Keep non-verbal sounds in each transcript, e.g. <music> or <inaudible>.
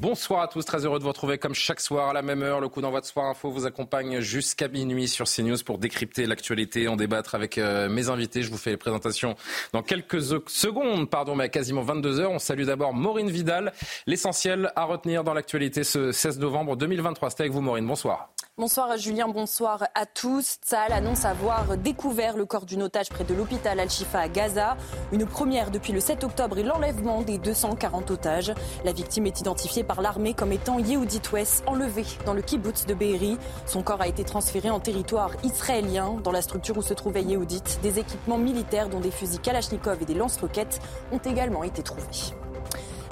Bonsoir à tous, très heureux de vous retrouver comme chaque soir à la même heure. Le coup d'envoi de Soir Info vous accompagne jusqu'à minuit sur CNews pour décrypter l'actualité, en débattre avec euh, mes invités. Je vous fais les présentations dans quelques secondes, pardon, mais à quasiment 22 heures. On salue d'abord Maureen Vidal. L'essentiel à retenir dans l'actualité ce 16 novembre 2023. C'était avec vous Maureen, bonsoir. Bonsoir Julien, bonsoir à tous. Tsahal annonce avoir découvert le corps d'une otage près de l'hôpital Al-Shifa à Gaza. Une première depuis le 7 octobre et l'enlèvement des 240 otages. La victime est identifiée par l'armée comme étant Yehudit West, enlevé dans le kibbutz de Be'eri. Son corps a été transféré en territoire israélien. Dans la structure où se trouvait Yehudit, des équipements militaires dont des fusils Kalachnikov et des lance-roquettes ont également été trouvés.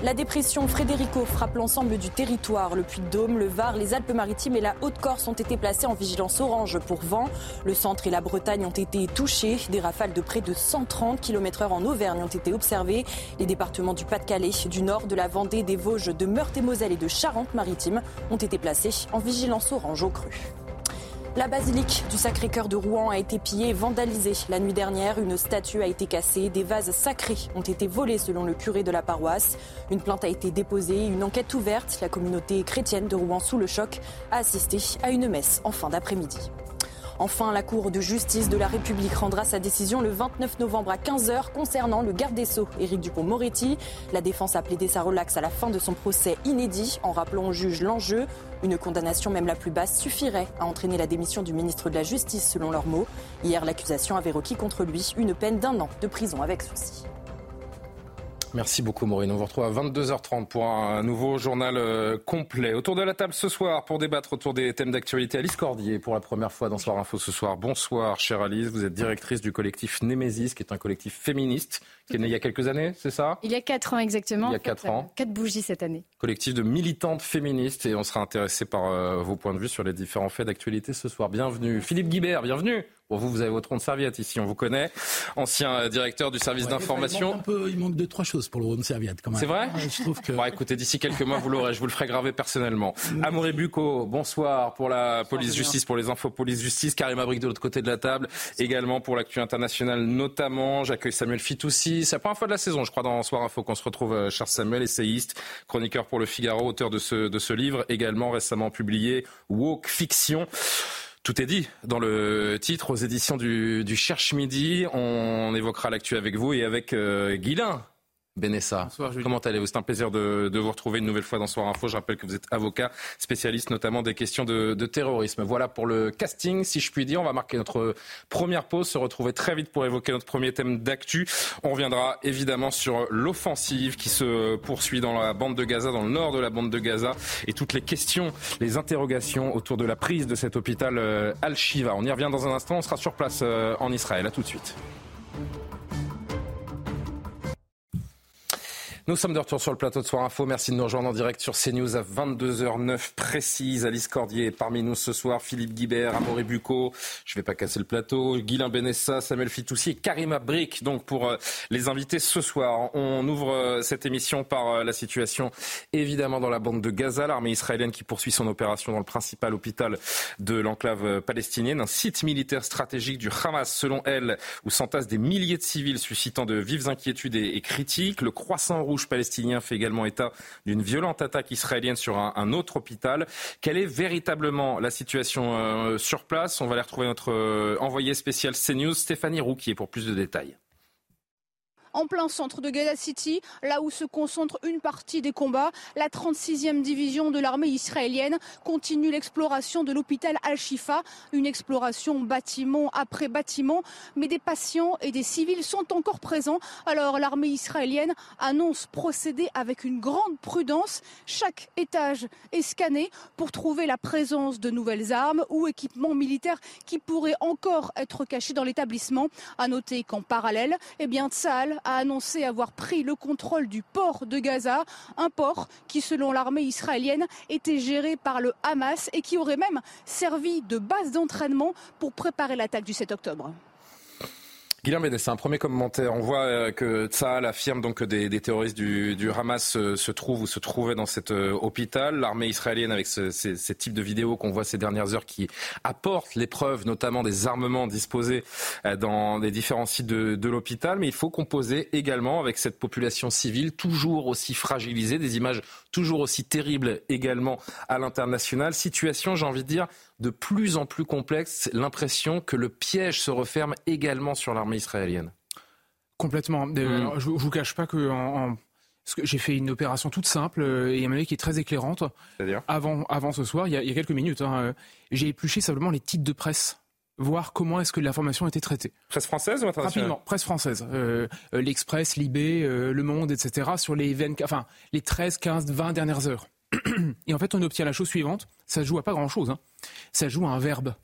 La dépression Frédérico frappe l'ensemble du territoire. Le Puy-de-Dôme, le Var, les Alpes-Maritimes et la Haute-Corse ont été placés en vigilance orange pour vent. Le centre et la Bretagne ont été touchés. Des rafales de près de 130 km/h en Auvergne ont été observées. Les départements du Pas-de-Calais, du Nord, de la Vendée, des Vosges, de Meurthe-et-Moselle et de Charente-Maritime ont été placés en vigilance orange au cru. La basilique du Sacré-Cœur de Rouen a été pillée et vandalisée. La nuit dernière, une statue a été cassée. Des vases sacrés ont été volés selon le curé de la paroisse. Une plainte a été déposée, une enquête ouverte. La communauté chrétienne de Rouen, sous le choc, a assisté à une messe en fin d'après-midi. Enfin, la Cour de justice de la République rendra sa décision le 29 novembre à 15h concernant le garde des Sceaux, Éric Dupont-Moretti. La défense a plaidé sa relaxe à la fin de son procès inédit en rappelant au juge l'enjeu. Une condamnation, même la plus basse, suffirait à entraîner la démission du ministre de la Justice, selon leurs mots. Hier, l'accusation avait requis contre lui une peine d'un an de prison avec sursis. Merci beaucoup Maureen. On vous retrouve à 22h30 pour un nouveau journal euh, complet. Autour de la table ce soir pour débattre autour des thèmes d'actualité, Alice Cordier pour la première fois dans Soir Info ce soir. Bonsoir chère Alice, vous êtes directrice du collectif Némésis qui est un collectif féministe qui est né il y a quelques années, c'est ça? Il y a 4 ans exactement. Il y a 4 ans. 4 bougies cette année. Collectif de militantes féministes et on sera intéressé par euh, vos points de vue sur les différents faits d'actualité ce soir. Bienvenue. Philippe Guibert, bienvenue. Bon, vous, vous avez votre rond de serviette ici, on vous connaît. Ancien euh, directeur du service Ouais, d'information. Il manque, un peu, il manque deux, trois choses pour le rond de serviette quand même. C'est vrai? Ouais, Je trouve que. Bon, écoutez, d'ici quelques mois, vous l'aurez. Je vous le ferai graver personnellement. Amaury Bucco, bonsoir pour la police justice, pour les infos police justice. Karim Abrik de l'autre côté de la table. Également pour l'actu internationale, notamment. J'accueille Samuel Fitoussi. C'est la première fois de la saison, je crois, dans Soir Info qu'on se retrouve. euh, Cher Samuel, essayiste, chroniqueur pour le Figaro, auteur de ce, de ce livre, également récemment publié, Woke Fiction. Tout est dit dans le titre aux éditions du, du Cherche Midi. On évoquera l'actu avec vous et avec euh. Benessa, comment allez-vous? C'est un plaisir de, de vous retrouver une nouvelle fois dans Soir Info. Je rappelle que vous êtes avocat, spécialiste notamment des questions de, de terrorisme. Voilà pour le casting, si je puis dire. On va marquer notre première pause, se retrouver très vite pour évoquer notre premier thème d'actu. On reviendra évidemment sur l'offensive qui se poursuit dans la bande de Gaza, dans le nord de la bande de Gaza, et toutes les questions, les interrogations autour de la prise de cet hôpital euh, Al-Shiva. On y revient dans un instant. On sera sur place euh, en Israël. À tout de suite. Nous sommes de retour sur le plateau de Soir Info. Merci de nous rejoindre en direct sur CNews à 22h09 précise. Alice Cordier est parmi nous ce soir. Philippe Guibert, Amaury Bucco. Je vais pas casser le plateau. Guilain Benessa, Samuel Fitoussi et Karima Brick. Donc pour euh, les invités ce soir. On ouvre euh, cette émission par euh, la situation évidemment dans la bande de Gaza. L'armée israélienne qui poursuit son opération dans le principal hôpital de l'enclave palestinienne. Un site militaire stratégique du Hamas selon elle où s'entassent des milliers de civils suscitant de vives inquiétudes et critiques. Le croissant rouge palestinien fait également état d'une violente attaque israélienne sur un, un autre hôpital. Quelle est véritablement la situation euh, sur place? On va aller retrouver notre euh, envoyé spécial CNews, Stéphanie Rouquier, pour plus de détails. En plein centre de Gaza City, là où se concentre une partie des combats. La 36e division de l'armée israélienne continue l'exploration de l'hôpital Al-Shifa, une exploration bâtiment après bâtiment, mais des patients et des civils sont encore présents. Alors l'armée israélienne annonce procéder avec une grande prudence. Chaque étage est scanné pour trouver la présence de nouvelles armes ou équipements militaires qui pourraient encore être cachés dans l'établissement. À noter qu'en parallèle, eh bien, a annoncé avoir pris le contrôle du port de Gaza, un port qui, selon l'armée israélienne, était géré par le Hamas et qui aurait même servi de base d'entraînement pour préparer l'attaque du 7 octobre. Guillaume c'est un premier commentaire. On voit euh, que Tsahal affirme donc que des, terroristes du, Hamas se, trouvent ou se trouvaient dans cet euh, hôpital. L'armée israélienne, avec ce, ces, types de vidéos qu'on voit ces dernières heures, qui apportent les preuves, notamment des armements disposés euh, dans les différents sites de, de l'hôpital. Mais il faut composer également avec cette population civile toujours aussi fragilisée, des images toujours aussi terribles également à l'international. Situation, j'ai envie de dire, de plus en plus complexe, l'impression que le piège se referme également sur l'armée israélienne. Complètement. Mm. je, ne vous cache pas que j'ai fait une opération toute simple euh, et à qui est très éclairante. C'est-à-dire? Avant, avant ce soir, il y a, quelques minutes, hein, euh, j'ai épluché simplement les titres de presse voir comment est-ce que l'information a été traitée. Presse française ou internationale? Rapidement, presse française. Euh, L'Express, Libé, Le Monde, etc. sur les, 20, enfin, les 13, 15, 20 dernières heures. <clears throat> Et en fait, on obtient la chose suivante. Ça se joue à pas grand-chose. Hein. Ça joue à un verbe.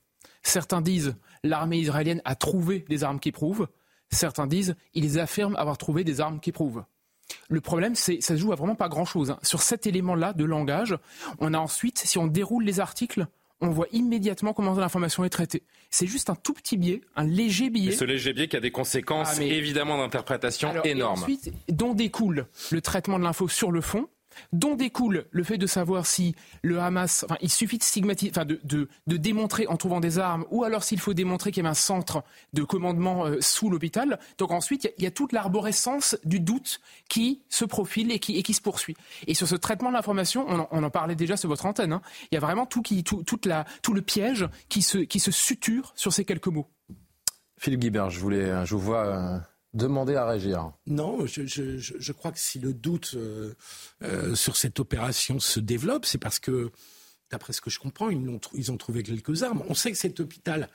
Certains disent l'armée israélienne a trouvé des armes qui prouvent. Certains disent ils affirment avoir trouvé des armes qui prouvent. Le problème, c'est ça se joue à vraiment pas grand-chose. Hein. Sur cet élément-là de langage, on a ensuite, si on déroule les articles, on voit immédiatement comment l'information est traitée. C'est juste un tout petit biais, un léger biais. ce léger biais qui a des conséquences ah, évidemment d'interprétation énormes. ensuite, dont découle le traitement de l'info sur le fond, dont découle le fait de savoir si le Hamas, enfin, il suffit de stigmatiser, enfin, de, de, démontrer en trouvant des armes, ou alors s'il faut démontrer qu'il y a un centre de commandement euh, sous l'hôpital. Donc ensuite, il y, a toute l'arborescence du doute qui se profile et qui, et qui se poursuit. Et sur ce traitement de l'information, on, en parlait déjà sur votre antenne, hein, il y a vraiment tout, qui, tout, toute la, tout le piège qui se, qui se suture sur ces quelques mots. Philippe Guibert, je, voulais, je vous vois. Euh, demander à régir. Non, je, crois que si le doute euh, euh, sur cette opération se développe, c'est parce que, d'après ce que je comprends, ils ont, ils ont trouvé quelques armes. On sait que cet hôpital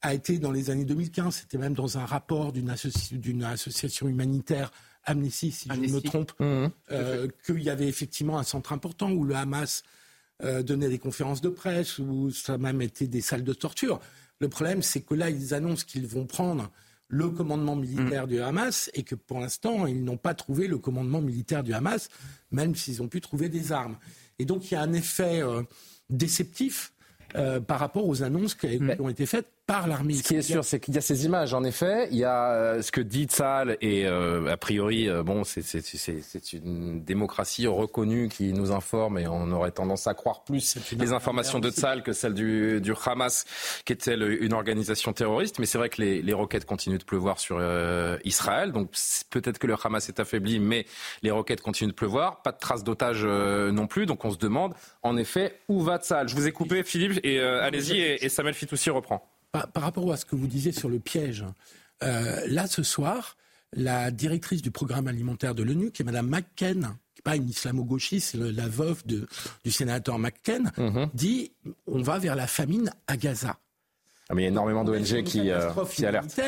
a été dans les années 2015, c'était même dans un rapport d'une association humanitaire, Amnesty, si je ne me trompe, mmh. euh, qu'il y avait effectivement un centre important où le Hamas donnait des conférences de presse, où ça a même été des salles de torture. Le problème, c'est que là, ils annoncent qu'ils vont prendre le commandement militaire mm. du Hamas et que pour l'instant, ils n'ont pas trouvé le commandement militaire du Hamas, même s'ils ont pu trouver des armes. Et donc, il y a un effet euh, déceptif euh, par rapport aux annonces qui, ont été faites par l'armée. Ce qui est sûr, c'est qu'il y a ces images, en effet. Il y a euh, ce que dit Tzal, et euh, a priori, bon, c'est une démocratie reconnue qui nous informe, et on aurait tendance à croire plus les informations de Tzal que celles du, du Hamas, qui était une organisation terroriste. Mais c'est vrai que les, les, roquettes continuent de pleuvoir sur Israël. Donc peut-être que le Hamas est affaibli, mais les roquettes continuent de pleuvoir. Pas de traces d'otages non plus. Donc on se demande, en effet, où va Tzal? Je vous ai coupé, Philippe et euh, allez-y, et, Samuel Fitoussi reprend. Par, rapport à ce que vous disiez sur le piège, euh, là ce soir, la directrice du programme alimentaire de l'ONU, qui est Mme McKen, qui n'est pas une islamo-gauchiste, c'est la veuve du sénateur McKen, mhm. dit on va vers la famine à Gaza. Ah, mais il y a énormément d'ONG qui, euh, qui alertent.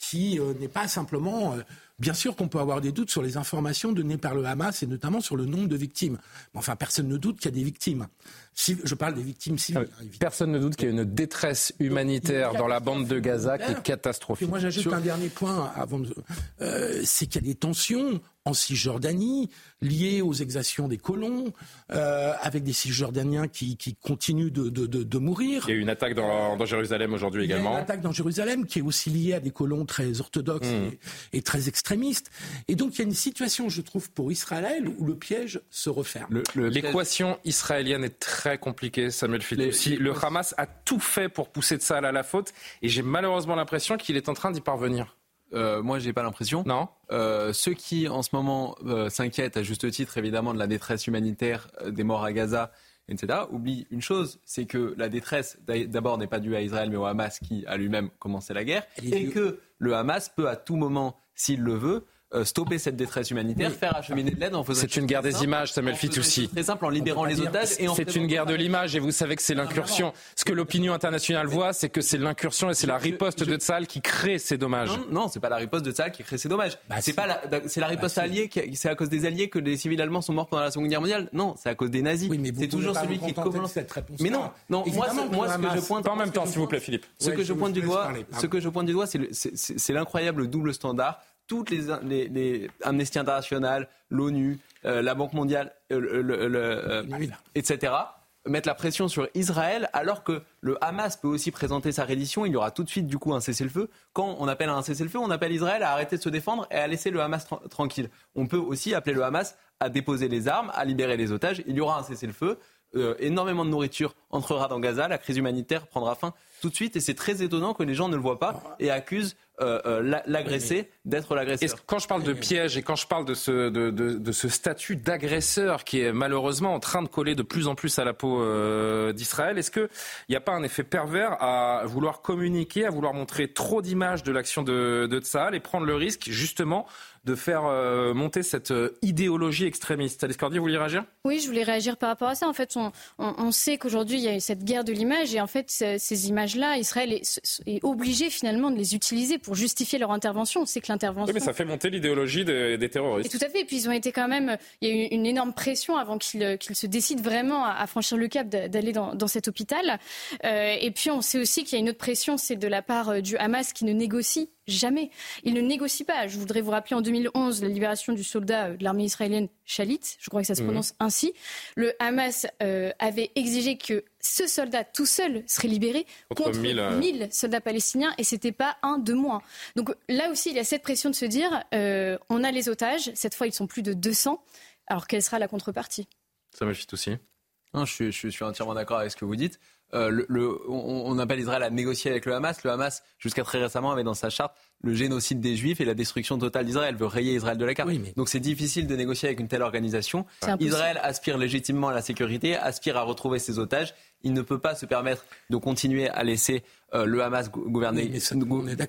Qui n'est pas simplement Bien sûr qu'on peut avoir des doutes sur les informations données par le Hamas et notamment sur le nombre de victimes. Mais enfin, personne ne doute qu'il y a des victimes. Si, je parle des victimes civiles. Ah personne ne doute qu'il y a une détresse humanitaire dans la bande de Gaza qui est catastrophique. moi, j'ajoute un dernier point avant. De, euh, c'est qu'il y a des tensions en Cisjordanie, liées aux exactions des colons, euh, avec des Cisjordaniens qui, qui continuent de, de, de, mourir. Il y a eu une attaque dans, dans Jérusalem aujourd'hui également. Il y a une attaque dans Jérusalem qui est aussi liée à des colons très orthodoxes mmh. et, très extrémistes. Et donc il y a une situation, je trouve, pour Israël où le piège se referme. L'équation israélienne est très compliquée, Samuel Fitoussi. Le Hamas a tout fait pour pousser de ça à la faute et j'ai malheureusement l'impression qu'il est en train d'y parvenir. Euh, moi, j'ai pas l'impression. Non. Euh, ceux qui, en ce moment, euh, s'inquiètent à juste titre, évidemment, de la détresse humanitaire, euh, des morts à Gaza, etc., oublient une chose, c'est que la détresse, d'abord, n'est pas due à Israël, mais au Hamas qui a lui-même commencé la guerre, et que le Hamas peut, à tout moment, s'il le veut, stopper cette détresse humanitaire, faire acheminer de l'aide en faisant. C'est une guerre des images, Samuel Fitoussi. Très simple, en libérant les otages. C'est une guerre de l'image et vous savez que c'est l'incursion. Ce que l'opinion internationale voit, c'est que c'est l'incursion et c'est la riposte de Tsahal qui crée ces dommages. Non, non c'est pas la riposte de Tsahal qui crée ces dommages. Bah, c'est pas la, c'est la bah, riposte alliée. C'est à cause des alliés que les civils allemands sont morts pendant la Seconde Guerre mondiale. Non, c'est à cause des nazis. c'est toujours celui qui commence. Mais non, non. Moi, moi, ce que je pointe. Pas en même temps, s'il vous plaît, Philippe. Ce que je pointe du doigt, ce que je pointe du doigt, c'est l'incroyable double standard toutes les, les, les Amnesty International, l'ONU, euh, la Banque mondiale, euh, le, etc., mettre la pression sur Israël alors que le Hamas peut aussi présenter sa reddition. Il y aura tout de suite du coup un cessez-le-feu. Quand on appelle un cessez-le-feu, on appelle Israël à arrêter de se défendre et à laisser le Hamas tranquille. On peut aussi appeler le Hamas à déposer les armes, à libérer les otages. Il y aura un cessez-le-feu. Euh, énormément de nourriture entrera dans Gaza. La crise humanitaire prendra fin tout de suite. Et c'est très étonnant que les gens ne le voient pas et accusent euh, euh, l'agressé d'être l'agresseur. Quand je parle de piège et quand je parle de ce, de, de, de ce statut d'agresseur qui est malheureusement en train de coller de plus en plus à la peau euh, d'Israël, est-ce qu'il n'y a pas un effet pervers à vouloir communiquer, à vouloir montrer trop d'images de l'action de, de Tsahal et prendre le risque justement de faire euh, monter cette euh, idéologie extrémiste. Alice Cordier, vous voulez réagir? Oui, je voulais réagir par rapport à ça. En fait, on, on, sait qu'aujourd'hui, il y a cette guerre de l'image et en fait, ces images-là, Israël est, est, obligé finalement de les utiliser pour justifier leur intervention. On sait que l'intervention... Oui, mais ça fait monter l'idéologie des, terroristes. Et tout à fait. Et puis, ils ont été quand même... Il y a eu une énorme pression avant qu'ils se décident vraiment à, franchir le cap d'aller dans, dans, cet hôpital. Euh, et puis, on sait aussi qu'il y a une autre pression, c'est de la part du Hamas qui ne négocie Jamais. Il ne négocie pas. Je voudrais vous rappeler en 2011 la libération du soldat euh, de l'armée israélienne Shalit, je crois que ça se mhm. prononce ainsi. Le Hamas euh, avait exigé que ce soldat tout seul serait libéré contre, 1000 euh, soldats palestiniens et c'était pas un de moins. Donc là aussi, il y a cette pression de se dire on a les otages, cette fois ils sont plus de 200, alors quelle sera la contrepartie? Ça me fit aussi. je, je, suis entièrement d'accord avec ce que vous dites. Euh, le, on, on, appelle Israël à négocier avec le Hamas. Le Hamas, jusqu'à très récemment, avait dans sa charte le génocide des Juifs et la destruction totale d'Israël. veut rayer Israël de la carte. Donc c'est difficile de négocier avec une telle organisation. Israël aspire légitimement à la sécurité, aspire à retrouver ses otages. Il ne peut pas se permettre de continuer à laisser euh, le Hamas gouverner,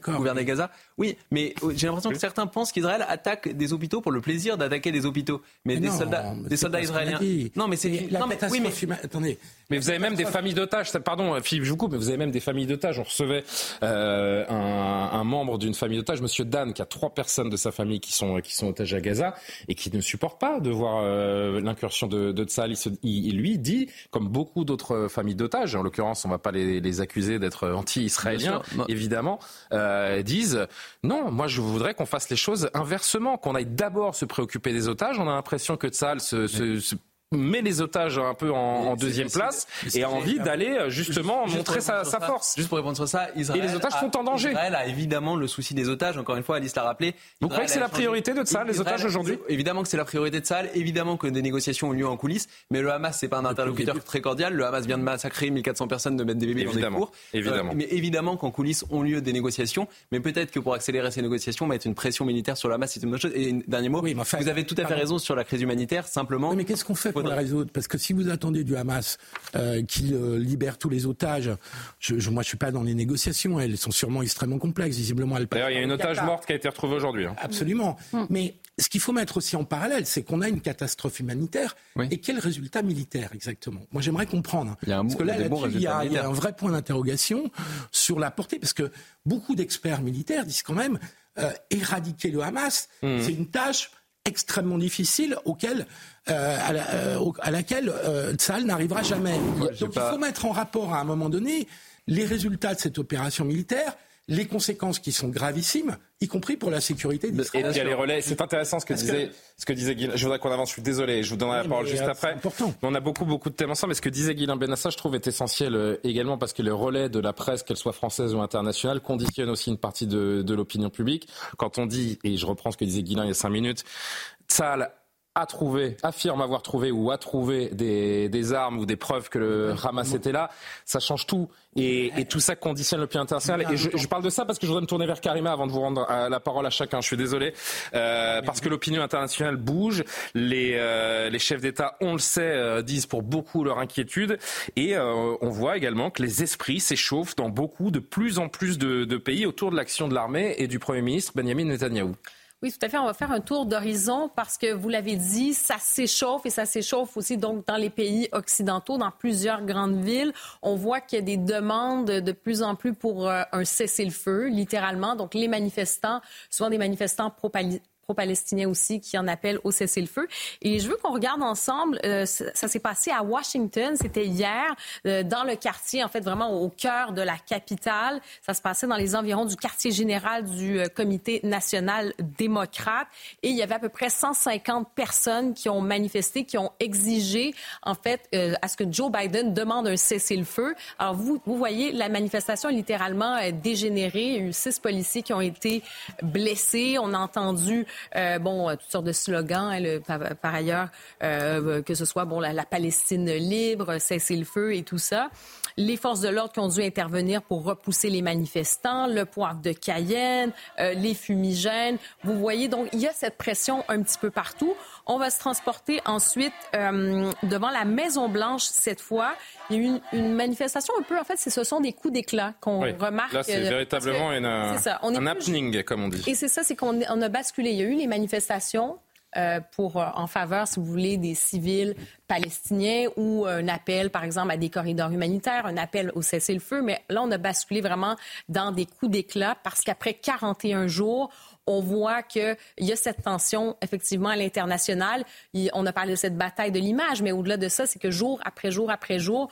gouverner Gaza. Oui, mais euh, j'ai l'impression que certains pensent qu'Israël attaque des hôpitaux pour le plaisir d'attaquer des hôpitaux. Mais, des soldats, des soldats israéliens. Non, mais c'est non, mais, oui, mais... attendez. Mais vous avez même des familles d'otages. Pardon, Philippe, je vous coupe, mais vous avez même des familles d'otages. On recevait euh, un, un, membre d'une famille d'otages, Monsieur Dan, qui a trois personnes de sa famille qui sont qui sont otages à Gaza et qui ne supporte pas de voir euh, l'incursion de, de Tsahal. Il, il, lui dit, comme beaucoup d'autres familles d'otages, en l'occurrence, on ne va pas les, les accuser d'être anti israéliens évidemment, euh, disent non, moi je voudrais qu'on fasse les choses inversement, qu'on aille d'abord se préoccuper des otages. On a l'impression que Tzal se, se met les otages un peu en, deuxième place et a envie d'aller euh, justement montrer sa, force. Juste pour répondre sur ça, Israël et les otages sont en danger. Israël a évidemment le souci des otages. Encore une fois, Alice l'a rappelé. Vous croyez que c'est la priorité de ça, les otages aujourd'hui? Évidemment que c'est la priorité de ça. Évidemment que des négociations ont lieu en coulisses. Mais le Hamas, c'est pas un interlocuteur très cordial. Le Hamas vient de massacrer 1400 personnes, de mettre des bébés dans des cours. Évidemment. Euh, mais évidemment qu'en coulisses ont lieu des négociations. Mais peut-être que pour accélérer ces négociations, mettre une pression militaire sur le Hamas, c'est une bonne chose. Et dernier mot, vous avez tout à fait raison sur la crise humanitaire. Simplement. mais qu'est-ce qu'on fait la résoudre Parce que si vous attendez du Hamas euh, qu'il euh, libère tous les otages, je, je, moi je suis pas dans les négociations, elles sont sûrement extrêmement complexes. Visiblement, elles D'ailleurs, il y a une otage morte qui a été retrouvée aujourd'hui. Hein. Absolument. Hum. Mais ce qu'il faut mettre aussi en parallèle, c'est qu'on a une catastrophe humanitaire et quel résultat militaire exactement? Moi, j'aimerais comprendre. Il y a un, parce que là, il, y a, il y a un vrai point d'interrogation sur la portée, parce que beaucoup d'experts militaires disent quand même euh, éradiquer le Hamas, hum. c'est une tâche extrêmement difficile auquel, euh, à, la, euh, à, laquelle euh, n'arrivera jamais. Donc il faut mettre en rapport à un moment donné les résultats de cette opération militaire les conséquences qui sont gravissimes, y compris pour la sécurité d'Israël. Et il y a les relais. C'est intéressant ce que disait, ce que disait Je voudrais qu'on avance. Je suis désolé. Je vous donnerai la parole juste après. Important. On a beaucoup, beaucoup de thèmes ensemble. Mais ce que disait Guilain Benassa, je trouve, est essentiel euh, également parce que le relais de la presse, qu'elle soit française ou internationale, conditionne aussi une partie de, de l'opinion publique. Quand on dit, et je reprends ce que disait Guilain il y a cinq minutes, Tzal a trouvé, affirme avoir trouvé ou a trouvé des, des armes ou des preuves que le Hamas était là, ça change tout. Et, et tout ça conditionne le plan international. Et je, je, parle de ça parce que je voudrais me tourner vers Karima avant de vous rendre euh, la parole à chacun. Je suis désolé. Euh, parce que l'opinion internationale bouge. Les, euh, les chefs d'État, on le sait, euh, disent pour beaucoup leur inquiétude. Et euh, on voit également que les esprits s'échauffent dans beaucoup, de plus en plus de, de pays autour de l'action de l'armée et du Premier ministre Benjamin Netanyahou. Oui, tout à fait. On va faire un tour d'horizon parce que vous l'avez dit, ça s'échauffe et ça s'échauffe aussi donc dans les pays occidentaux, dans plusieurs grandes villes. On voit qu'il y a des demandes de plus en plus pour euh, un cessez-le-feu, littéralement. Donc les manifestants, souvent des manifestants pro-palestiniens aussi qui en appellent au cessez-le-feu. Et je veux qu'on regarde ensemble, euh, ça, s'est passé à Washington, c'était hier, euh, dans le quartier, en fait, vraiment au cœur de la capitale. Ça se passait dans les environs du quartier général du euh, Comité national démocrate. Et il y avait à peu près 150 personnes qui ont manifesté, qui ont exigé, en fait, à ce que Joe Biden demande un cessez-le-feu. Alors, vous, vous voyez, la manifestation est littéralement dégénérée. Il y a eu six policiers qui ont été blessés. On a entendu euh, bon, toutes sortes de slogans, hein, par, ailleurs, euh, que ce soit bon la, Palestine libre, cesser le feu et tout ça. Les forces de l'ordre qui ont dû intervenir pour repousser les manifestants, le poivre de Cayenne, euh, les fumigènes. Vous voyez, donc il y a cette pression un petit peu partout. On va se transporter ensuite devant la Maison Blanche cette fois. Il y a eu une, manifestation un peu, en fait, ce sont des coups d'éclat qu'on remarque. Là, c'est véritablement une, un happening, comme on dit. Et c'est ça, c'est qu'on a basculé. Il y a eu les manifestations. Euh, pour euh, en faveur, si vous voulez, des civils palestiniens ou un appel, par exemple, à des corridors humanitaires, un appel au cessez-le-feu. Mais là, on a basculé vraiment dans des coups d'éclat parce qu'après 41 jours, on voit qu'il y a cette tension, effectivement, à l'international. On a parlé de cette bataille de l'image, mais au-delà de ça, c'est que jour après jour après jour,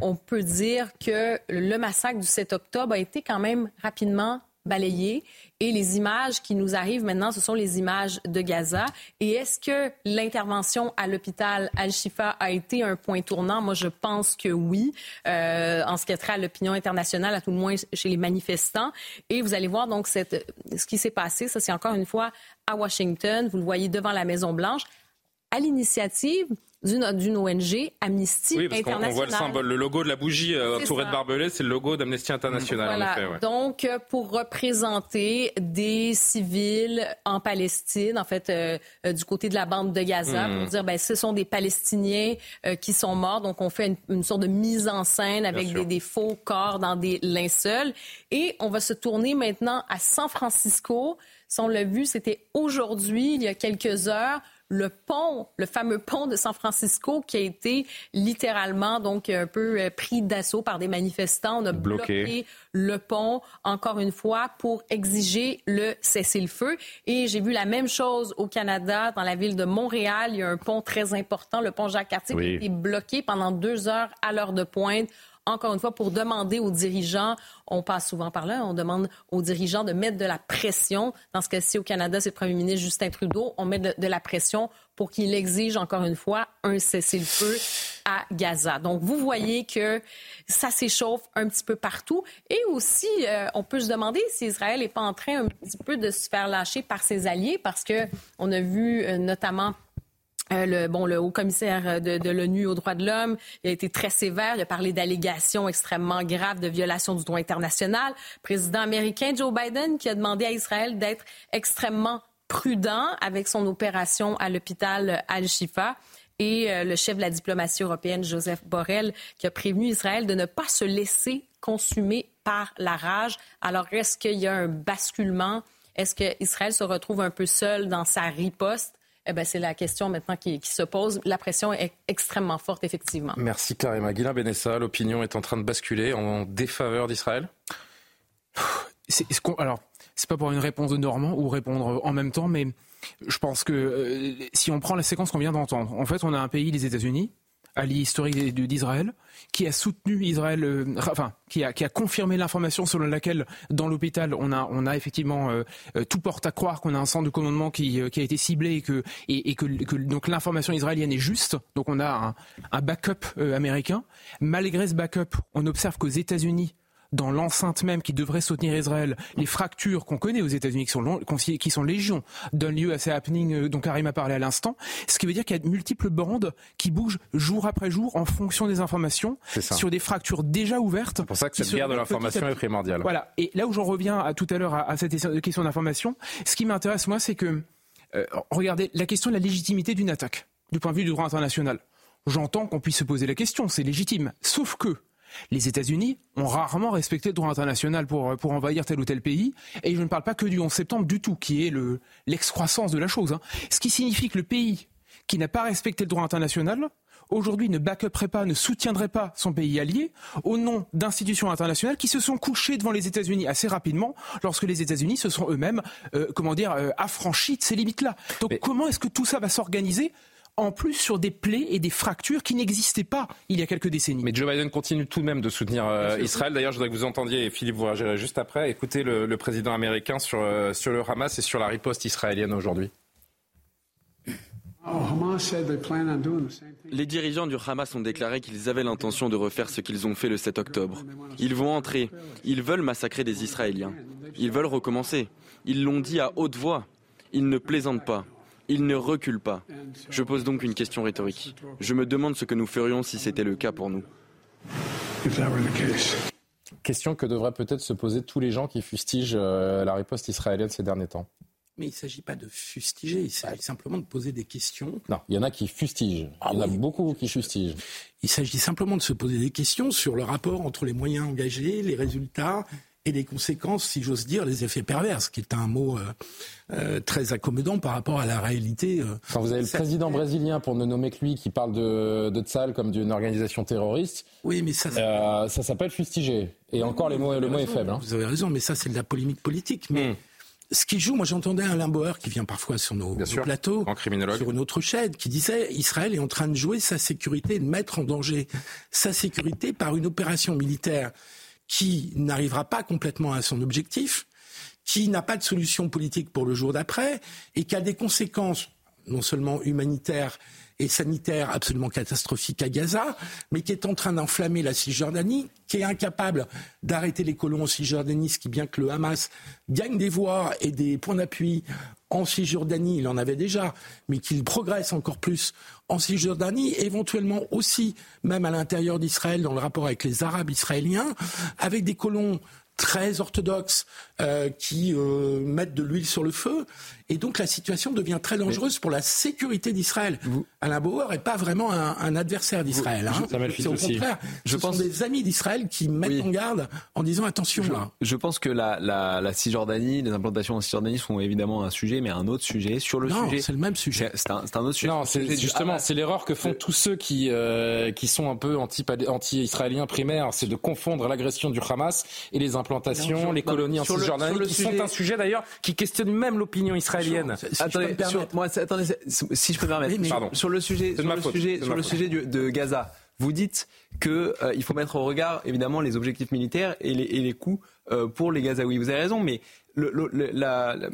on peut dire que le massacre du 7 octobre a été quand même rapidement balayé et les images qui nous arrivent maintenant, ce sont les images de Gaza. Et est-ce que l'intervention à l'hôpital Al-Shifa a été un point tournant? Moi, je pense que oui, euh, en ce qui a trait à l'opinion internationale, à tout le moins chez les manifestants. Et vous allez voir donc ce qui s'est passé. Ça, c'est encore une fois à Washington. Vous le voyez devant la Maison-Blanche à l'initiative d'une ONG, Amnesty oui, parce International. On voit le symbole, le logo de la bougie euh, entourée de barbelés, c'est le logo d'Amnesty International. En effet, Donc, euh, pour représenter des civils en Palestine, en fait, euh, du côté de la bande de Gaza, pour hmm. dire, ben, ce sont des Palestiniens qui sont morts. Donc, on fait une, sorte de mise en scène avec des, des, faux corps dans des linceuls. Et on va se tourner maintenant à San Francisco. Si on l'a vu, c'était aujourd'hui, il y a quelques heures le pont, le fameux pont de San Francisco qui a été littéralement donc un peu euh, pris d'assaut par des manifestants. On a bloqué. le pont encore une fois pour exiger le cessez-le-feu. Et j'ai vu la même chose au Canada, dans la ville de Montréal. Il y a un pont très important, le pont Jacques-Cartier, qui a été bloqué pendant deux heures à l'heure de pointe encore une fois, pour demander aux dirigeants, on passe souvent par là, on demande aux dirigeants de mettre de la pression. Dans ce cas-ci, au Canada, c'est le premier ministre Justin Trudeau. On met de, la pression pour qu'il exige, encore une fois, un cessez-le-feu à Gaza. Donc, vous voyez que ça s'échauffe un petit peu partout. Et aussi, euh, on peut se demander si Israël n'est pas en train un petit peu de se faire lâcher par ses alliés, parce que on a vu euh, notamment euh, le, bon, le haut commissaire de, de l'ONU aux droits de l'homme, il a été très sévère. Il a parlé d'allégations extrêmement graves de violation du droit international. président américain Joe Biden qui a demandé à Israël d'être extrêmement prudent avec son opération à l'hôpital Al-Shifa. Et euh, le chef de la diplomatie européenne, Joseph Borrell, qui a prévenu Israël de ne pas se laisser consumer par la rage. Alors, est-ce qu'il y a un basculement? Est-ce qu'Israël se retrouve un peu seul dans sa riposte? Eh ben, c'est la question maintenant qui, se pose. La pression est extrêmement forte, effectivement. Merci, Karima. Guilain Benessa, l'opinion est en train de basculer en défaveur d'Israël c'est, Alors, c'est pas pour une réponse de Normand ou répondre en même temps, mais je pense que euh, si on prend la séquence qu'on vient d'entendre, en fait, on a un pays, les États-Unis, allié historique d'Israël, qui a soutenu Israël, euh, enfin, qui a, confirmé l'information selon laquelle dans l'hôpital on a, effectivement euh, euh, tout porte à croire qu'on a un centre de commandement qui, a été ciblé et que, donc l'information israélienne est juste. Donc on a un, un backup américain. Malgré ce backup, on observe qu'aux États-Unis, dans l'enceinte même qui devrait soutenir Israël, les fractures qu'on connaît aux États-Unis, qui sont, qui sont légion, donnent lieu à ces happenings euh, dont Karim a parlé à l'instant. Ce qui veut dire qu'il y a de multiples bandes qui bougent jour après jour en fonction des informations sur des fractures déjà ouvertes. C'est pour ça que cette guerre de l'information est primordiale. Voilà. Et là où j'en reviens à, tout à l'heure à, cette question d'information, ce qui m'intéresse moi, c'est que euh, regardez la question de la légitimité d'une attaque du point de vue du droit international. J'entends qu'on puisse se poser la question, c'est légitime. Sauf que les États-Unis ont rarement respecté le droit international pour, pour envahir tel ou tel pays. Et je ne parle pas que du 11 septembre du tout, qui est l'excroissance de la chose. Hein. Ce qui signifie que le pays qui n'a pas respecté le droit international, aujourd'hui ne backuperait pas, ne soutiendrait pas son pays allié au nom d'institutions internationales qui se sont couchées devant les États-Unis assez rapidement lorsque les États-Unis se sont eux-mêmes, euh, comment dire, euh, affranchis de ces limites-là. Donc comment est-ce que tout ça va s'organiser en plus sur des plaies et des fractures qui n'existaient pas il y a quelques décennies. Mais Joe Biden continue tout de même de soutenir euh, Israël. D'ailleurs, je voudrais que vous entendiez, et Philippe vous réagirez juste après, écoutez le, le président américain sur, euh, sur le Hamas et sur la riposte israélienne aujourd'hui. Les dirigeants du Hamas ont déclaré qu'ils avaient l'intention de refaire ce qu'ils ont fait le 7 octobre. Ils vont entrer. Ils veulent massacrer des Israéliens. Ils veulent recommencer. Ils l'ont dit à haute voix. Ils ne plaisantent pas. Ils ne reculent pas. Je pose donc une question rhétorique. Je me demande ce que nous ferions si c'était le cas pour nous. Question que devraient peut-être se poser tous les gens qui fustigent euh, la riposte israélienne ces derniers temps. Mais il ne s'agit pas de fustiger, il s'agit simplement de poser des questions. Non, il y en a qui fustigent. il y en a beaucoup qui fustigent. Il s'agit simplement de se poser des questions sur le rapport entre les moyens engagés, les résultats et les conséquences, si j'ose dire, les effets pervers, qui est un mot euh, euh, très accommodant par rapport à la réalité. Euh, Quand vous avez le président brésilien, pour ne nommer que lui, qui parle de, de Tsal comme d'une organisation terroriste, oui, mais ça, euh, ça s'appelle fustiger. Et encore, les mots, le mot est faible. Hein. Vous avez raison, mais ça, c'est de la polémique politique. Mais Mm. ce qui joue, moi j'entendais Alain Bauer, qui vient parfois sur nos, nos sûr, plateaux, sur une autre chaîne, qui disait Israël est en train de jouer sa sécurité, de mettre en danger sa sécurité par une opération militaire qui n'arrivera pas complètement à son objectif, qui n'a pas de solution politique pour le jour d'après, et qui a des conséquences non seulement humanitaires et sanitaires absolument catastrophiques à Gaza, mais qui est en train d'enflammer la Cisjordanie, qui est incapable d'arrêter les colons en Cisjordanie, qui bien que le Hamas gagne des voix et des points d'appui en Cisjordanie, il en avait déjà, mais qu'il progresse encore plus en Cisjordanie, éventuellement aussi, même à l'intérieur d'Israël, dans le rapport avec les Arabes israéliens, avec des colons très orthodoxes euh, qui euh, mettent de l'huile sur le feu. Et donc la situation devient très dangereuse pour la sécurité d'Israël. Alain Bauer n'est pas vraiment un, un adversaire d'Israël. Hein. C'est au contraire, Je ce pense- sont des amis d'Israël qui mettent Oui. en garde en disant attention là. Je pense que la, la, la Cisjordanie, les implantations en Cisjordanie sont évidemment un sujet, mais un autre sujet. Sur le Non, sujet, c'est le même sujet. c'est un, autre sujet. Non, c'est justement Hamas. c'est l'erreur que font tous ceux qui euh, qui sont un peu anti anti-israéliens primaires, c'est de confondre l'agression du Hamas et les implantations, les colonies en le- Cisjordanie, le qui sujet- sont un sujet d'ailleurs qui questionne même l'opinion israélienne. Si attendez, sur, moi, si je peux me permettre, Oui, sur, le sujet, sur le sujet, de sur ma le faute. sujet du- de Gaza, vous dites que euh, il faut mettre en regard évidemment les objectifs militaires et les, et les coûts euh, pour les Gazaouis. Vous avez raison, mais le, le- le- la- la-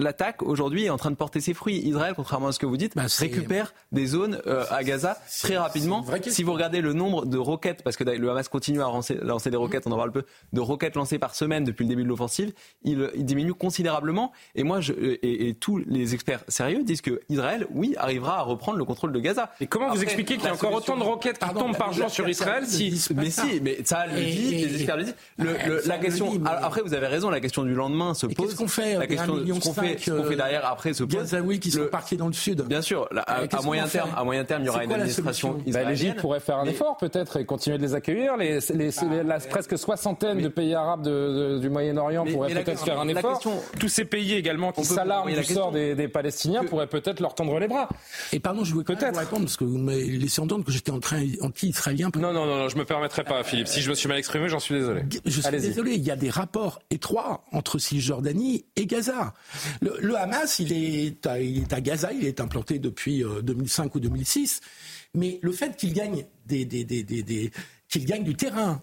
L'attaque aujourd'hui est en train de porter ses fruits. Israël, contrairement à ce que vous dites, Bah, récupère des zones euh, à Gaza très rapidement. Si vous regardez le nombre de roquettes, parce que le Hamas continue à lancer, lancer des roquettes, on en parle peu, de roquettes lancées par semaine depuis le début de l'offensive, il, il diminue considérablement. Et moi, je, et, et tous les experts sérieux disent que Israël, oui, arrivera à reprendre le contrôle de Gaza. Et comment vous expliquez qu'il y a encore solution- autant de roquettes qui Pardon, tombent par jour sur Israël si Mais si, mais ça le Et- dit, et- les experts le disent. Le- le- ça la le question, dit, mais- après vous avez raison, la question du lendemain se pose. qu'est-ce qu'on fait La question, ce fait, ce qu'on fait derrière après. Gazaouis qui sont Le- parqués dans le sud. Bien sûr, là, à, moyen terme, à moyen terme, il y aura une administration solution Bah, israélienne. L'Égypte pourrait faire un Mais- effort peut-être et continuer de les accueillir. Les, les- les- la presque soixantaine de pays arabes de- de- du Moyen-Orient pourraient peut-être faire un effort. question- Tous ces pays également qui s'alarment du sort des, des Palestiniens que- pourraient peut-être leur tendre les bras. Et pardon, je voulais peut-être répondre parce que vous m'avez laissé entendre que j'étais en train anti-israélien. Non, non, non, non, je me permettrai pas, Philippe. Si je me suis mal exprimé, j'en suis désolé. Je suis désolé, il y a des rapports étroits entre Cisjordanie et Gaza. Le, Hamas, il est, à, Gaza, il est implanté depuis euh, 2005 ou 2006, mais le fait qu'il gagne, qu'il gagne du terrain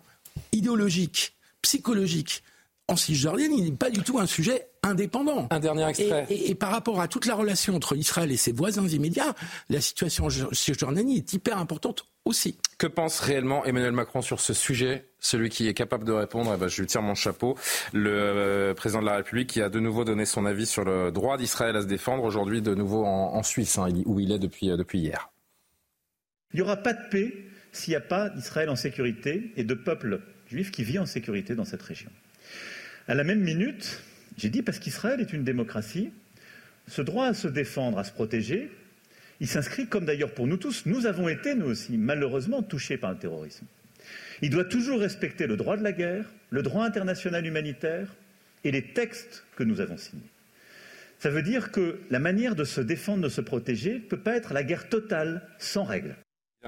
idéologique, psychologique en Cisjordanie, il n'est pas du tout un sujet indépendant. Un dernier extrait. Et, et- et par rapport à toute la relation entre Israël et ses voisins immédiats, la situation en Cisjordanie est hyper importante aussi. Que pense réellement Emmanuel Macron sur ce sujet? Celui qui est capable de répondre, eh ben, je lui tire mon chapeau. Le euh, président de la République qui a de nouveau donné son avis sur le droit d'Israël à se défendre, aujourd'hui de nouveau en, en Suisse, hein, où il est depuis, euh, depuis hier. Il n'y aura pas de paix s'il n'y a pas d'Israël en sécurité et de peuple juif qui vit en sécurité dans cette région. À la même minute, j'ai dit parce qu'Israël est une démocratie, ce droit à se défendre, à se protéger, il s'inscrit comme d'ailleurs pour nous tous, nous avons été nous aussi malheureusement touchés par le terrorisme. Il doit toujours respecter le droit de la guerre, le droit international humanitaire et les textes que nous avons signés. Ça veut dire que la manière de se défendre, de se protéger, ne peut pas être la guerre totale, sans règles.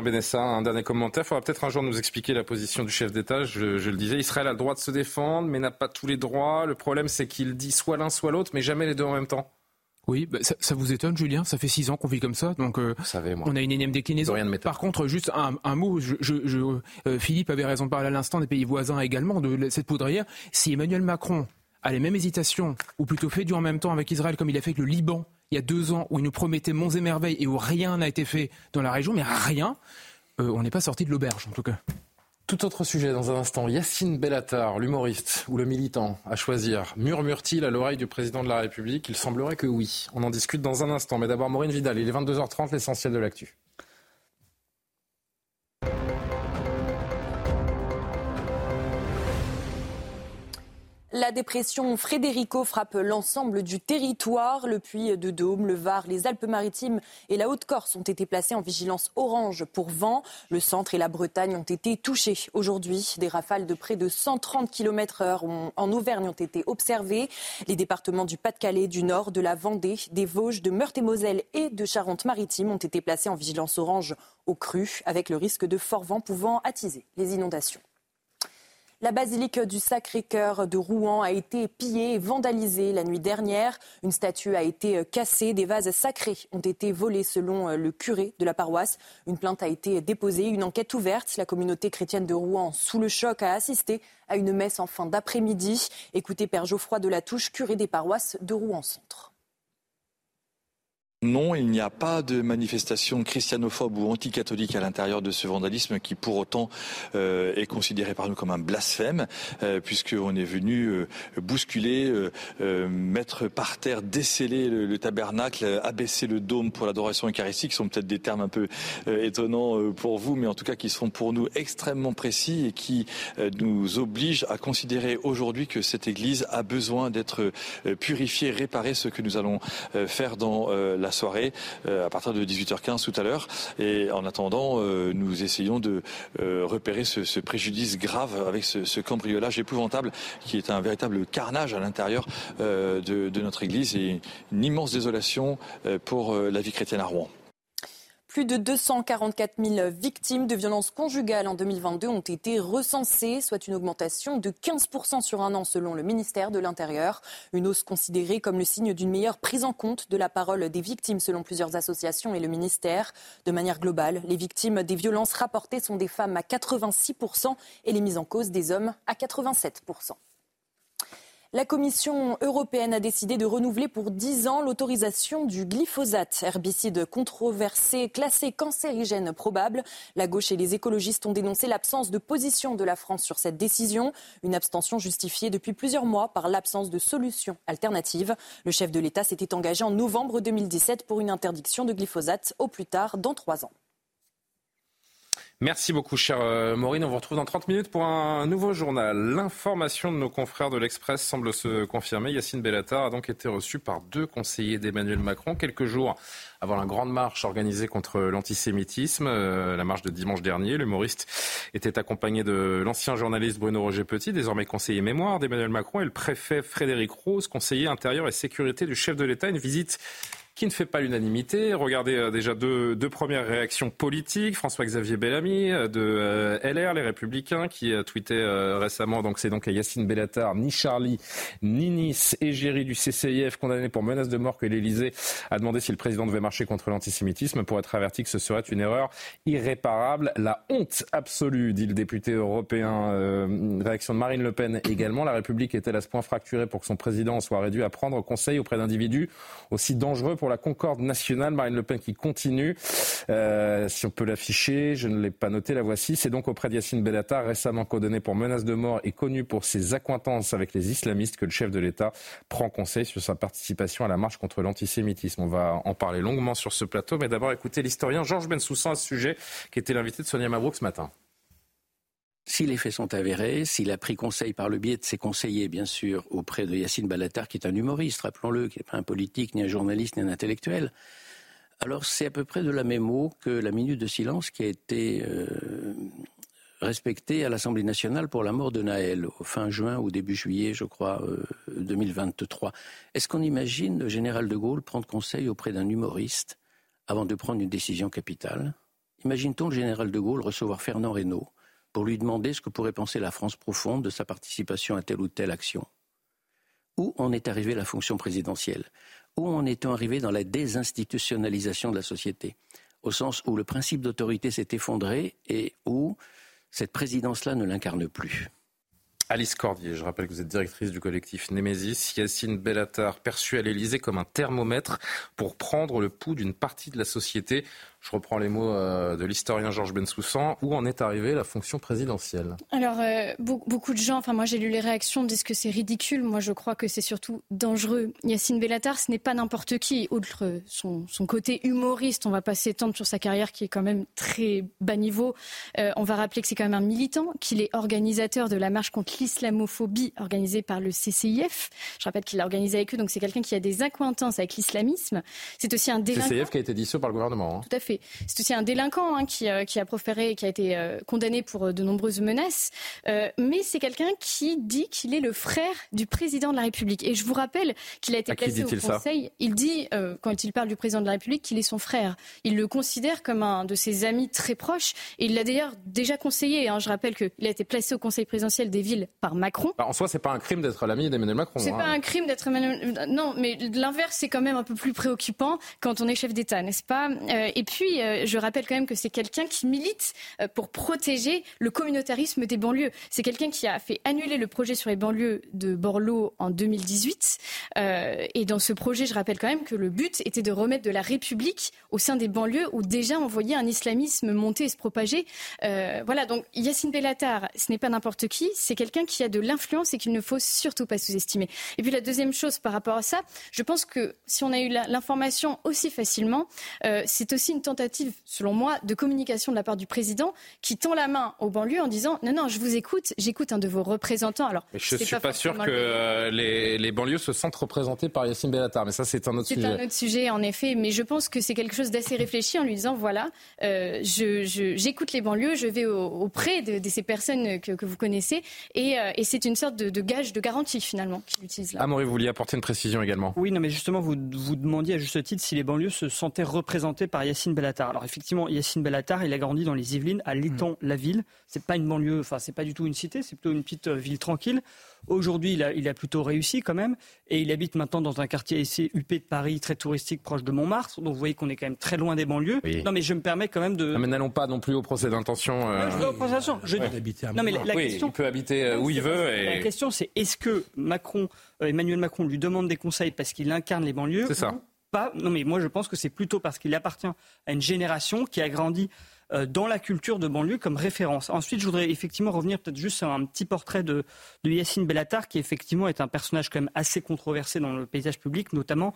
Benessa, un dernier commentaire. Il faudra peut-être un jour nous expliquer la position du chef d'État. Je, je, le disais, Israël a le droit de se défendre, mais n'a pas tous les droits. Le problème, c'est qu'il dit soit l'un, soit l'autre, mais jamais les deux en même temps. Oui, bah, ça, ça, vous étonne, Julien? Ça fait six ans qu'on vit comme ça, donc euh, savez, moi. on a une énième déclinaison. Rien de Par contre, juste un, un mot. Je, je, euh, Philippe avait raison de parler à l'instant des pays voisins également de cette poudrière. Si Emmanuel Macron a les mêmes hésitations, ou plutôt fait du en même temps avec Israël, comme il a fait avec le Liban il y a deux ans, où il nous promettait monts et merveilles et où rien n'a été fait dans la région, mais rien, euh, on n'est pas sorti de l'auberge en tout cas. Tout autre sujet dans un instant. Yacine Bellatar, l'humoriste ou le militant, à choisir. Murmure-t-il à l'oreille du président de la République? Il semblerait que oui. On en discute dans un instant. Mais d'abord, Maureen Vidal, il est 22h30, l'essentiel de l'actu. La dépression Frédérico frappe l'ensemble du territoire. Le Puy de Dôme, le Var, les Alpes-Maritimes et la Haute-Corse ont été placés en vigilance orange pour vent. Le centre et la Bretagne ont été touchés aujourd'hui. Des rafales de près de 130 km/h en Auvergne ont été observées. Les départements du Pas-de-Calais, du Nord, de la Vendée, des Vosges, de Meurthe-et-Moselle et de Charente-Maritime ont été placés en vigilance orange au cru, avec le risque de fort vent pouvant attiser les inondations. La basilique du Sacré-Cœur de Rouen a été pillée et vandalisée la nuit dernière. Une statue a été cassée, des vases sacrés ont été volés selon le curé de la paroisse. Une plainte a été déposée, une enquête ouverte. La communauté chrétienne de Rouen, sous le choc, a assisté à une messe en fin d'après-midi. Écoutez Père Geoffroy de la Touche, curé des paroisses de Rouen-Centre. Non, il n'y a pas de manifestation christianophobe ou anticatholique à l'intérieur de ce vandalisme qui pour autant euh, est considéré par nous comme un blasphème, euh, puisqu'on est venu euh, bousculer, mettre par terre, déceler le, le, tabernacle, abaisser le dôme pour l'adoration eucharistique, qui sont peut-être des termes un peu étonnants pour vous, mais en tout cas qui sont pour nous extrêmement précis et qui nous obligent à considérer aujourd'hui que cette Église a besoin d'être purifiée, réparée, ce que nous allons faire dans la soirée euh, à partir de 18h15 tout à l'heure. Et en attendant, euh, nous essayons de euh, repérer ce, ce, préjudice grave avec ce, ce, cambriolage épouvantable qui est un véritable carnage à l'intérieur de, de, notre Église et une immense désolation pour la vie chrétienne à Rouen. Plus de 244 000 victimes de violences conjugales en 2022 ont été recensées, soit une augmentation de 15% sur un an selon le ministère de l'Intérieur. Une hausse considérée comme le signe d'une meilleure prise en compte de la parole des victimes selon plusieurs associations et le ministère. De manière globale, les victimes des violences rapportées sont des femmes à 86% et les mises en cause des hommes à 87 la Commission européenne a décidé de renouveler pour 10 ans l'autorisation du glyphosate, herbicide controversé, classé cancérigène probable. La gauche et les écologistes ont dénoncé l'absence de position de la France sur cette décision, une abstention justifiée depuis plusieurs mois par l'absence de solution alternative. Le chef de l'État s'était engagé en novembre 2017 pour une interdiction de glyphosate au plus tard dans trois ans. Merci beaucoup, chère euh, Maureen. On vous retrouve dans 30 minutes pour un nouveau journal. L'information de nos confrères de l'Express semble se confirmer. Yacine Bellatar a donc été reçu par deux conseillers d'Emmanuel Macron quelques jours avant la grande marche organisée contre l'antisémitisme, euh, la marche de dimanche dernier. L'humoriste était accompagné de l'ancien journaliste Bruno Roger Petit, désormais conseiller mémoire d'Emmanuel Macron, et le préfet Frédéric Rose, conseiller intérieur et sécurité du chef de l'État. Une visite qui ne fait pas l'unanimité. Regardez euh, déjà deux, deux, premières réactions politiques. François-Xavier Bellamy euh, de euh, LR, les Républicains, qui a tweeté récemment, donc c'est donc Yacine Bellatar, ni Charlie, ni Nice, égérie du CCIF, condamné pour menace de mort que l'Élysée a demandé si le président devait marcher contre l'antisémitisme pour être averti que ce serait une erreur irréparable. La honte absolue, dit le député européen. Réaction de Marine Le Pen également. La République est-elle à ce point fracturée pour que son président soit réduit à prendre conseil auprès d'individus aussi dangereux pour pour la concorde nationale. Marine Le Pen qui continue. Euh, si on peut l'afficher, je ne l'ai pas noté, la voici. C'est donc auprès d'Yassine Bellatar, récemment condamné pour menace de mort et connu pour ses accointances avec les islamistes, que le chef de l'État prend conseil sur sa participation à la marche contre l'antisémitisme. On va en parler longuement sur ce plateau, mais d'abord écouter l'historien Georges Bensoussan à ce sujet, qui était l'invité de Sonia Mabrouk ce matin. Si les faits sont avérés, s'il a pris conseil par le biais de ses conseillers, bien sûr, auprès de Yacine Balatar, qui est un humoriste, rappelons-le, qui n'est pas un politique, ni un journaliste, ni un intellectuel, alors c'est à peu près de la même eau que la minute de silence qui a été euh, respectée à l'Assemblée nationale pour la mort de Naël, fin juin ou début juillet, je crois, euh, 2023. Est-ce qu'on imagine le général de Gaulle prendre conseil auprès d'un humoriste avant de prendre une décision capitale? Imagine-t-on le général de Gaulle recevoir Fernand Reynaud pour lui demander ce que pourrait penser la France profonde de sa participation à telle ou telle action Où en est arrivée la fonction présidentielle? Où en est-on arrivé dans la désinstitutionnalisation de la société? Au sens où le principe d'autorité s'est effondré et où cette présidence-là ne l'incarne plus. Alice Cordier, je rappelle que vous êtes directrice du collectif Némésis. Yacine Bellatar, perçue à l'Elysée comme un thermomètre pour prendre le pouls d'une partie de la société. Je reprends les mots euh, de l'historien Georges Bensoussan. Où en est arrivée la fonction présidentielle? Alors, euh, beaucoup de gens, enfin moi j'ai lu les réactions, disent que c'est ridicule. Moi je crois que c'est surtout dangereux. Yacine Bellatar, ce n'est pas n'importe qui. Outre son, côté humoriste, on va pas s'étendre sur sa carrière qui est quand même très bas niveau. Euh, on va rappeler que c'est quand même un militant, qu'il est organisateur de la marche contre l'islamophobie organisée par le CCIF. Je rappelle qu'il l'a organisée avec eux, donc c'est quelqu'un qui a des accointances avec l'islamisme. C'est aussi un délinquant. CCIF qui a été dissous par le gouvernement. Hein. Tout à fait. C'est aussi un délinquant hein, qui, euh, qui, a proféré, qui a été euh, condamné pour euh, de nombreuses menaces. mais c'est quelqu'un qui dit qu'il est le frère du président de la République. Et je vous rappelle qu'il a été placé au Conseil. Il dit, quand il parle du président de la République, qu'il est son frère. Il le considère comme un de ses amis très proches. Et il l'a d'ailleurs déjà conseillé. Hein. Je rappelle qu'il a été placé au Conseil présidentiel des villes par Macron. Bah, en soi, c'est pas un crime d'être l'ami d'Emmanuel Macron. C'est hein. pas un crime d'être Emmanuel. Non, mais l'inverse, c'est quand même un peu plus préoccupant quand on est chef d'État, n'est-ce pas? Et puis euh, je rappelle quand même que c'est quelqu'un qui milite euh, pour protéger le communautarisme des banlieues. C'est quelqu'un qui a fait annuler le projet sur les banlieues de Borloo en 2018. Euh, et dans ce projet, je rappelle quand même que le but était de remettre de la République au sein des banlieues où déjà on voyait un islamisme monter et se propager. voilà, donc Yacine Bellatar, ce n'est pas n'importe qui, c'est quelqu'un qui a de l'influence et qu'il ne faut surtout pas sous-estimer. Et puis la deuxième chose par rapport à ça, je pense que si on a eu l'information aussi facilement, c'est aussi une tentative selon moi, de communication de la part du président qui tend la main aux banlieues en disant non, non, je vous écoute, j'écoute un de vos représentants. Alors, je ne suis pas, sûr que euh, les, banlieues se sentent représentées par Yassine Bellatar, mais ça, c'est un autre sujet. C'est un autre sujet, en effet, mais je pense que c'est quelque chose d'assez réfléchi en lui disant voilà, euh, j'écoute les banlieues, je vais auprès de, ces personnes que, vous connaissez, euh, et, c'est une sorte de, gage de garantie finalement qu'il utilise là. Amaury, vous vouliez apporter une précision également Oui, non, mais justement, vous, vous demandiez à juste titre si les banlieues se sentaient représentées par Yassine Bellatar. Alors effectivement, Yacine Bellatar, il a grandi dans les Yvelines, à L'étang-la-Ville. C'est pas une banlieue, enfin c'est pas du tout une cité, c'est plutôt une petite euh, ville tranquille. Aujourd'hui, il a, il a, plutôt réussi quand même, et il habite maintenant dans un quartier assez huppé de Paris, très touristique, proche de Montmartre. Donc vous voyez qu'on est quand même très loin des banlieues. Non, mais je me permets quand même de. Non, mais n'allons pas non plus au procès d'intention. Euh... je vais au procès d'intention. Je... Non, mais la, question. Il peut habiter euh, où il veut. Et... La question, c'est est-ce que Macron, euh, Emmanuel Macron, lui demande des conseils parce qu'il incarne les banlieues C'est ça non, mais moi je pense que c'est plutôt parce qu'il appartient à une génération qui a grandi euh, dans la culture de banlieue comme référence. Ensuite, je voudrais effectivement revenir peut-être juste sur un petit portrait de, de Yacine Bellatar, qui effectivement est un personnage quand même assez controversé dans le paysage public, notamment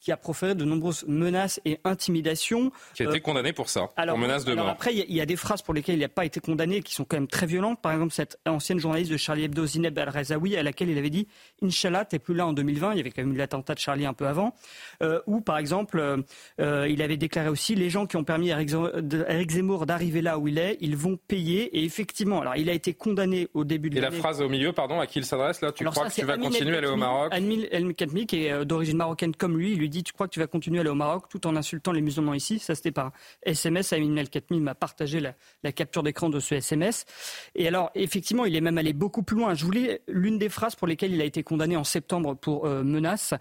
qui a proféré de nombreuses menaces et intimidations. Qui a été euh, condamné pour ça, alors, pour menace de alors Après, il y, a des phrases pour lesquelles il n'a pas été condamné et qui sont quand même très violentes. Par exemple, cette ancienne journaliste de Charlie Hebdo, Zineb Al-Razaoui, à laquelle il avait dit Inch'Allah, t'es plus là en 2020. Il y avait quand même eu l'attentat de Charlie un peu avant. Euh, ou, par exemple, euh, il avait déclaré aussi les gens qui ont permis à Eric Zemmour d'arriver là où il est, ils vont payer. Et effectivement, alors il a été condamné au début de l'année. Et la phrase au milieu, pardon, à qui il s'adresse là? Tu crois que tu vas continuer à aller au Maroc? Anmil El qui est d'origine marocaine comme lui, lui dit Tu crois que tu vas continuer à aller au Maroc tout en insultant les musulmans ici? Ça, c'était par SMS. Amin El Khatmi m'a partagé la, capture d'écran de ce SMS. Et alors, effectivement, il est même allé beaucoup plus loin. Je voulais l'une des phrases pour lesquelles il a été condamné en septembre pour euh, menace.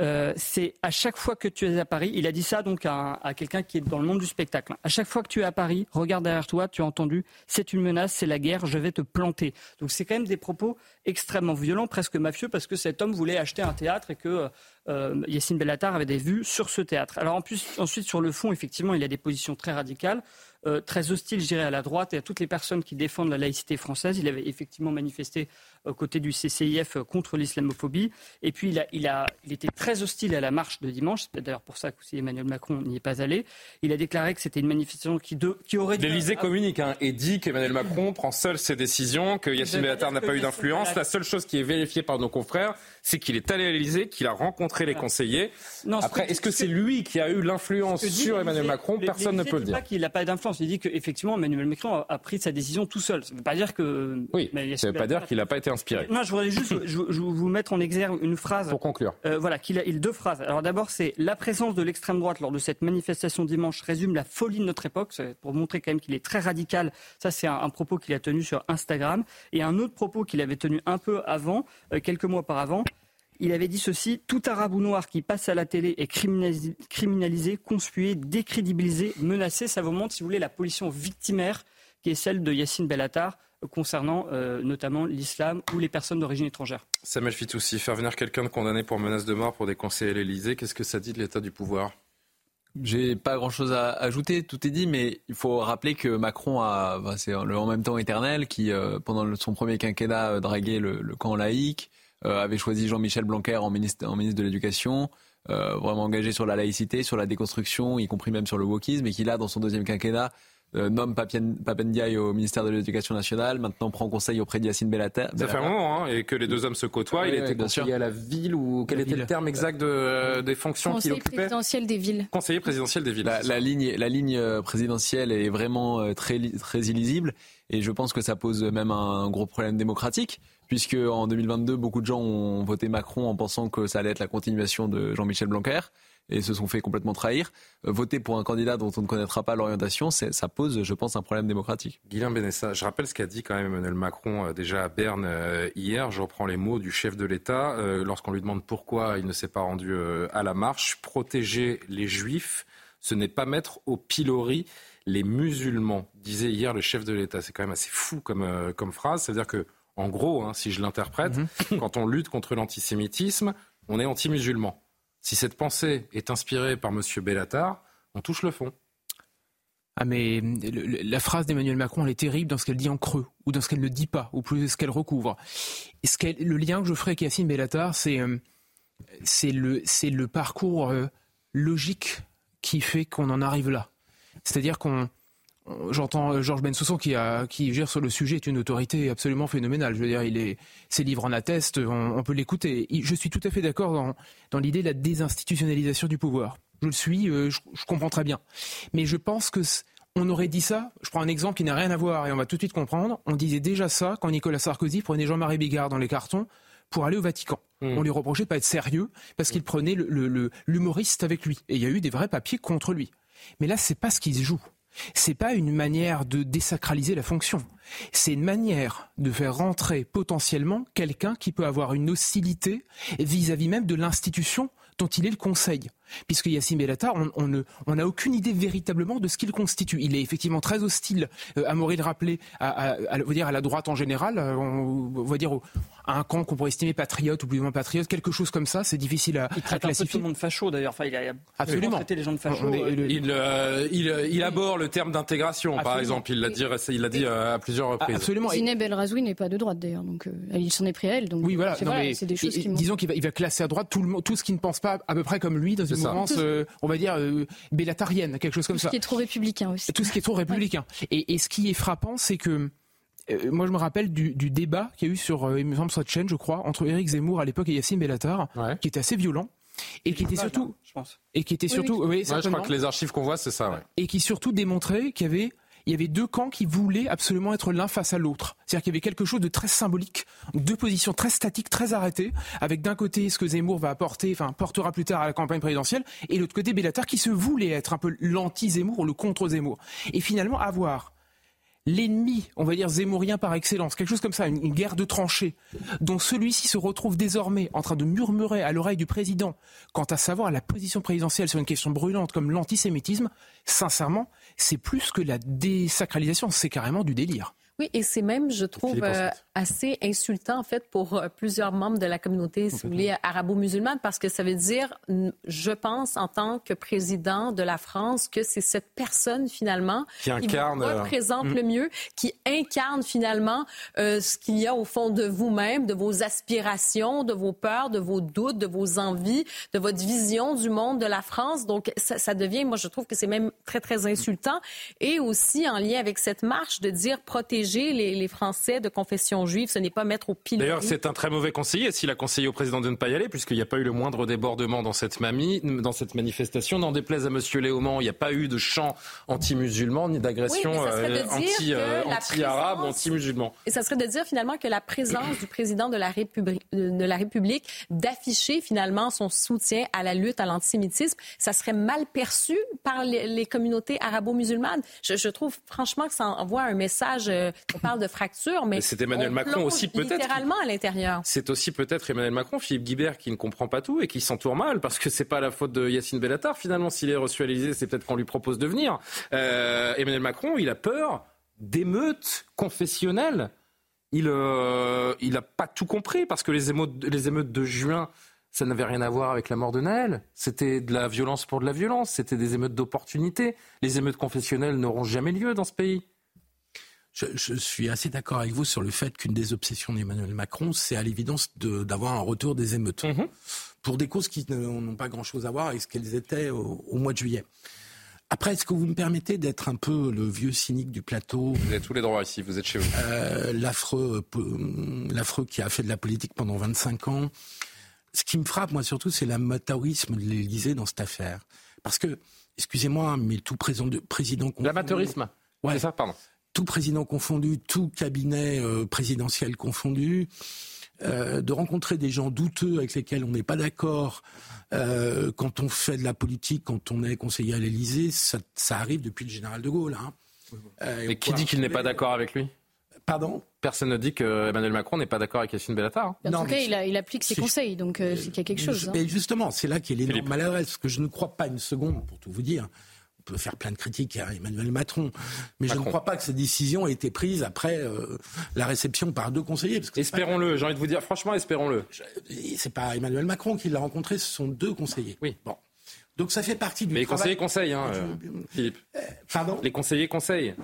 Euh, c'est à chaque fois que tu es à Paris. Il a dit ça donc à, à quelqu'un qui est dans le monde du spectacle. À chaque fois que tu es à Paris, regarde derrière toi, tu as entendu, c'est une menace, c'est la guerre, je vais te planter. Donc c'est quand même des propos extrêmement violents, presque mafieux, parce que cet homme voulait acheter un théâtre et que euh, Yassine Bellatar avait des vues sur ce théâtre. Alors en plus, ensuite, sur le fond, effectivement, il a des positions très radicales. Euh, très hostile, je dirais, à la droite et à toutes les personnes qui défendent la laïcité française. Il avait effectivement manifesté aux côtés du CCIF contre l'islamophobie. Et puis, il, a, il, a, il était très hostile à la marche de dimanche. C'est d'ailleurs pour ça que Emmanuel Macron n'y est pas allé. Il a déclaré que c'était une manifestation qui, de, qui aurait... L'Élysée communique hein, et dit qu'Emmanuel Macron prend seul ses décisions, que Yassine Bellatar n'a pas eu d'influence. La seule chose qui est vérifiée par nos confrères, c'est qu'il est allé à l'Élysée, qu'il a rencontré les conseillers. Après, est-ce que c'est lui qui a eu l'influence sur Emmanuel Macron? Personne ne peut le dire. pas qu'il n'a pas d'influence. Il dit qu'effectivement, Emmanuel Macron a, pris sa décision tout seul. Ça ne veut pas dire que. Oui, ça ne veut pas dire qu'il n'a pas été inspiré. Non, je voudrais juste je, vous mettre en exergue une phrase. Pour conclure. Euh, voilà, qu'il a il, deux phrases. Alors d'abord, c'est la présence de l'extrême droite lors de cette manifestation dimanche résume la folie de notre époque, pour montrer quand même qu'il est très radical. Ça, c'est un, propos qu'il a tenu sur Instagram. Et un autre propos qu'il avait tenu un peu avant, euh, quelques mois auparavant. Il avait dit ceci tout arabe ou noir qui passe à la télé est criminalisé, criminalisé conspué, décrédibilisé, menacé. Ça vous montre, si vous voulez, la position victimaire qui est celle de Yassine Bellatar concernant euh, notamment l'islam ou les personnes d'origine étrangère. Samuel Fitoussi, faire venir quelqu'un de condamné pour menace de mort pour des conseillers à l'Élysée, qu'est-ce que ça dit de l'état du pouvoir? J'ai pas grand chose à ajouter, tout est dit, mais il faut rappeler que Macron a, c'est le en même temps éternel qui, euh, pendant son premier quinquennat, draguait le, le camp laïque, euh, avait choisi Jean-Michel Blanquer en ministre, en ministre de l'Éducation, euh, vraiment engagé sur la laïcité, sur la déconstruction, y compris même sur le wokisme, et qui là, dans son deuxième quinquennat, euh, nomme Papendiaï au ministère de l'Éducation nationale, maintenant prend conseil auprès d'Yacine Bellatar. Ça fait un moment, hein, et que les deux hommes se côtoient. il était conseiller à la ville, ou quel était le terme exact de, des fonctions qu'il occupait Conseiller présidentiel des villes. Conseiller présidentiel des villes. La, ligne, la ligne présidentielle est vraiment très, très illisible, et je pense que ça pose même un gros problème démocratique puisque en 2022, beaucoup de gens ont voté Macron en pensant que ça allait être la continuation de Jean-Michel Blanquer et se sont fait complètement trahir. Euh, voter pour un candidat dont on ne connaîtra pas l'orientation, ça pose, je pense, un problème démocratique. Guilain Benessa, je rappelle ce qu'a dit quand même Emmanuel Macron euh, déjà à Berne euh, hier. Je reprends les mots du chef de l'État lorsqu'on lui demande pourquoi il ne s'est pas rendu à la marche. Protéger les juifs, ce n'est pas mettre au pilori les musulmans, disait hier le chef de l'État. C'est quand même assez fou comme, comme phrase. C'est-à-dire que en gros, hein, si je l'interprète, mhm. quand on lutte contre l'antisémitisme, on est anti-musulman. Si cette pensée est inspirée par M. Bellatar, on touche le fond. Ah mais la phrase d'Emmanuel Macron, elle est terrible dans ce qu'elle dit en creux, ou dans ce qu'elle ne dit pas, ou plus ce qu'elle recouvre. Ce le lien que je ferai avec Yassine Bellatar, c'est euh, le, le parcours euh, logique qui fait qu'on en arrive là. C'est-à-dire qu'on J'entends euh, Georges Bensoussan qui, a, qui gère sur le sujet est une autorité absolument phénoménale. Je veux dire, il est, ses livres en attestent, on, peut l'écouter. Je suis tout à fait d'accord dans, dans l'idée de la désinstitutionnalisation du pouvoir. Je le suis, euh, je, comprends très bien. Mais je pense que on aurait dit ça. Je prends un exemple qui n'a rien à voir et on va tout de suite comprendre. On disait déjà ça quand Nicolas Sarkozy prenait Jean-Marie Bigard dans les cartons pour aller au Vatican. Hmm. On lui reprochait de pas être sérieux parce qu'il prenait l'humoriste le, avec lui. Et il y a eu des vrais papiers contre lui. Mais là, c'est pas ce qui se joue. C'est pas une manière de désacraliser la fonction. C'est une manière de faire rentrer potentiellement quelqu'un qui peut avoir une hostilité vis-à-vis même de l'institution dont il est le conseil puisque Yassine Bellatar, on n'a aucune idée véritablement de ce qu'il constitue. Il est effectivement très hostile, euh, à Maurice de rappeler, à, la droite en général, euh, on, va dire à un camp qu'on pourrait estimer patriote ou plus ou moins patriote, quelque chose comme ça, c'est difficile à, il traite classifier. Un peu tout le monde facho d'ailleurs. Enfin, il a Absolument. traité les gens de facho. il, euh, il, il, aborde le terme d'intégration, par exemple. Il l'a dit, il l'a dit à plusieurs reprises. Absolument. Zineb El Razoui n'est pas de droite d'ailleurs, donc il s'en est pris à elle. Donc, oui, voilà. c'est des choses qui disons qu'il va, il va classer à droite tout, le, tout ce qui ne pense pas à peu près comme lui dans une mouvance on va dire, euh, bellatarienne, quelque chose comme ça. Tout ce qui est trop républicain aussi. Tout ce qui est trop <laughs> républicain. Et, ce qui est frappant, c'est que euh, moi, je me rappelle du, débat qu'il y a eu sur, euh, il me semble, sur chaîne, je crois, entre Éric Zemmour à l'époque et Yassine Bellatar, qui était assez violent. Et qui était surtout, je pense. et qui était surtout, oui, je crois que les archives qu'on voit, c'est ça, Et qui surtout démontrait qu'il y avait il y avait deux camps qui voulaient absolument être l'un face à l'autre. C'est-à-dire qu'il y avait quelque chose de très symbolique, deux positions très statiques, très arrêtées, avec d'un côté ce que Zemmour va apporter, enfin portera plus tard à la campagne présidentielle, et l'autre côté Bellatar qui se voulait être un peu l'anti-Zemmour ou le contre-Zemmour. Et finalement avoir l'ennemi, on va dire zémourien par excellence, quelque chose comme ça, une, guerre de tranchées, dont celui-ci se retrouve désormais en train de murmurer à l'oreille du président quant à savoir la position présidentielle sur une question brûlante comme l'antisémitisme, sincèrement, c'est plus que la désacralisation, c'est carrément du délire. Oui, et c'est même, je trouve, euh, assez insultant, en fait, pour euh, plusieurs membres de la communauté, si vous voulez, arabo-musulmane, parce que ça veut dire, je pense, en tant que président de la France, que c'est cette personne, finalement, qui, incarne, euh, représente le mieux, qui incarne, finalement, ce qu'il y a au fond de vous-même, de vos aspirations, de vos peurs, de vos doutes, de vos envies, de votre vision du monde de la France. Donc, ça, ça devient, moi, je trouve que c'est même très, très insultant. Et aussi, en lien avec cette marche, de dire protéger les, Français de confession juive. Ce n'est pas mettre au pilori. D'ailleurs, c'est un très mauvais conseiller s'il a conseillé au président de ne pas y aller, puisqu'il n'y a pas eu le moindre débordement dans cette, mamie, dans cette manifestation. N'en déplaise à M. Léaumont, il n'y a pas eu de chant anti-musulman ni d'agression euh, anti, euh, anti-arabe, anti-musulman. Et ça serait de dire finalement que la présence du président de la République, de la République d'afficher finalement son soutien à la lutte à l'antisémitisme, ça serait mal perçu par les, communautés arabo-musulmanes. Je, trouve franchement que ça envoie un message, euh, on parle de fracture, mais, c'est Emmanuel Macron aussi peut-être. Littéralement à l'intérieur. C'est aussi peut-être Emmanuel Macron, Philippe Guibert, qui ne comprend pas tout et qui s'entoure mal, parce que c'est pas la faute de Yacine Bellatar. Finalement, s'il est reçu à l'Élysée, c'est peut-être qu'on lui propose de venir. Euh, Emmanuel Macron, il a peur d'émeutes confessionnelles. Il n'a euh, pas tout compris parce que les émeutes, les émeutes de juin, ça n'avait rien à voir avec la mort de Naël. C'était de la violence pour de la violence. C'était des émeutes d'opportunité. Les émeutes confessionnelles n'auront jamais lieu dans ce pays. Je, suis assez d'accord avec vous sur le fait qu'une des obsessions d'Emmanuel Macron, c'est à l'évidence d'avoir un retour des émeutes. Mhm. Pour des causes qui n'ont pas grand-chose à voir avec ce qu'elles étaient au, mois de juillet. Après, est-ce que vous me permettez d'être un peu le vieux cynique du plateau? Vous avez tous les droits ici, vous êtes chez vous. Euh, l'affreux, l'affreux qui a fait de la politique pendant 25 ans. Ce qui me frappe, moi, surtout, c'est l'amateurisme de l'Élysée dans cette affaire. Parce que, excusez-moi, mais tout président, président L'amateurisme Ouais. C'est ça, pardon tout président confondu, tout cabinet euh, présidentiel confondu, euh, de rencontrer des gens douteux avec lesquels on n'est pas d'accord euh, quand on fait de la politique, quand on est conseiller à l'Élysée, ça, arrive depuis le général de Gaulle. Hein. Et qui dit qu'il n'est pas d'accord avec lui? Pardon? Personne ne dit que Emmanuel Macron n'est pas d'accord avec Yassine Bellatar. Hein. En tout cas, il, applique ses conseils, donc c'est qu'il y a quelque chose. Mais hein. justement, c'est là qu'il est l'énorme malheur, parce que je ne crois pas une seconde, pour tout vous dire, peut faire plein de critiques à Emmanuel Macron, mais je ne crois pas que cette décision ait été prise après euh, la réception par deux conseillers. Espérons-le, j'ai envie de vous dire, franchement, espérons-le. C'est pas Emmanuel Macron qui l'a rencontré, ce sont deux conseillers. Oui. Bon. Donc ça fait partie du. Mais les conseillers conseillent, hein, euh, Philippe. Euh, pardon? Les conseillers conseillent.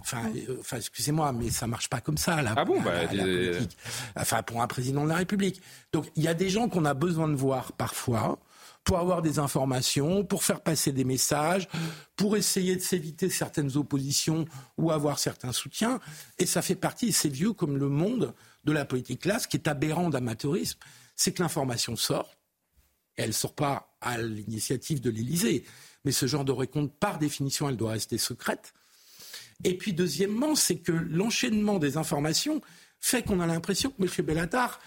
enfin, enfin excusez-moi, mais ça marche pas comme ça là. Ah bon, bah, Enfin, pour un président de la République. Donc, il y a des gens qu'on a besoin de voir parfois pour avoir des informations, pour faire passer des messages, pour essayer de s'éviter certaines oppositions ou avoir certains soutiens. Et ça fait partie, c'est vieux comme le monde de la politique ce qui est aberrant d'amateurisme, c'est que l'information sort, elle ne sort pas à l'initiative de l'Élysée, mais ce genre de récompte, par définition, elle doit rester secrète. Et puis, deuxièmement, c'est que l'enchaînement des informations fait qu'on a l'impression que M. Bellatar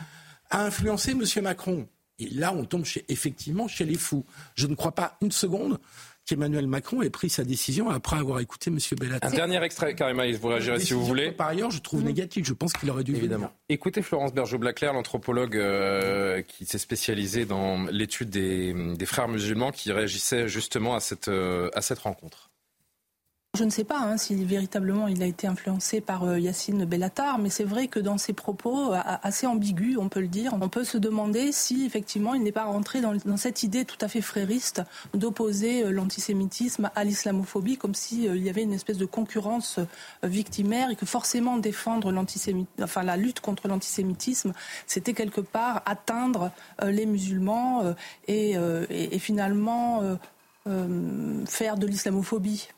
a influencé M. Macron. Et là, on tombe effectivement chez les fous. Je ne crois pas une seconde qu'Emmanuel Macron ait pris sa décision après avoir écouté M. Bellatar. Un dernier extrait, Karima, vous réagirez si vous voulez. Par ailleurs, je trouve négatif. Je pense qu'il aurait dû. Évidemment. Écoutez Florence Bergeau-Blaclair, l'anthropologue euh, qui s'est spécialisée dans l'étude des, frères musulmans, qui réagissait justement à cette, euh, à cette rencontre. Je ne sais pas hein, si véritablement il a été influencé par euh, Yacine Bellatar, mais c'est vrai que dans ses propos assez ambigus, on peut le dire, on peut se demander si effectivement il n'est pas rentré dans, cette idée tout à fait frériste d'opposer euh, l'antisémitisme à l'islamophobie, comme s'il euh, y avait une espèce de concurrence victimaire et que forcément défendre enfin la lutte contre l'antisémitisme, c'était quelque part atteindre les musulmans et finalement faire de l'islamophobie.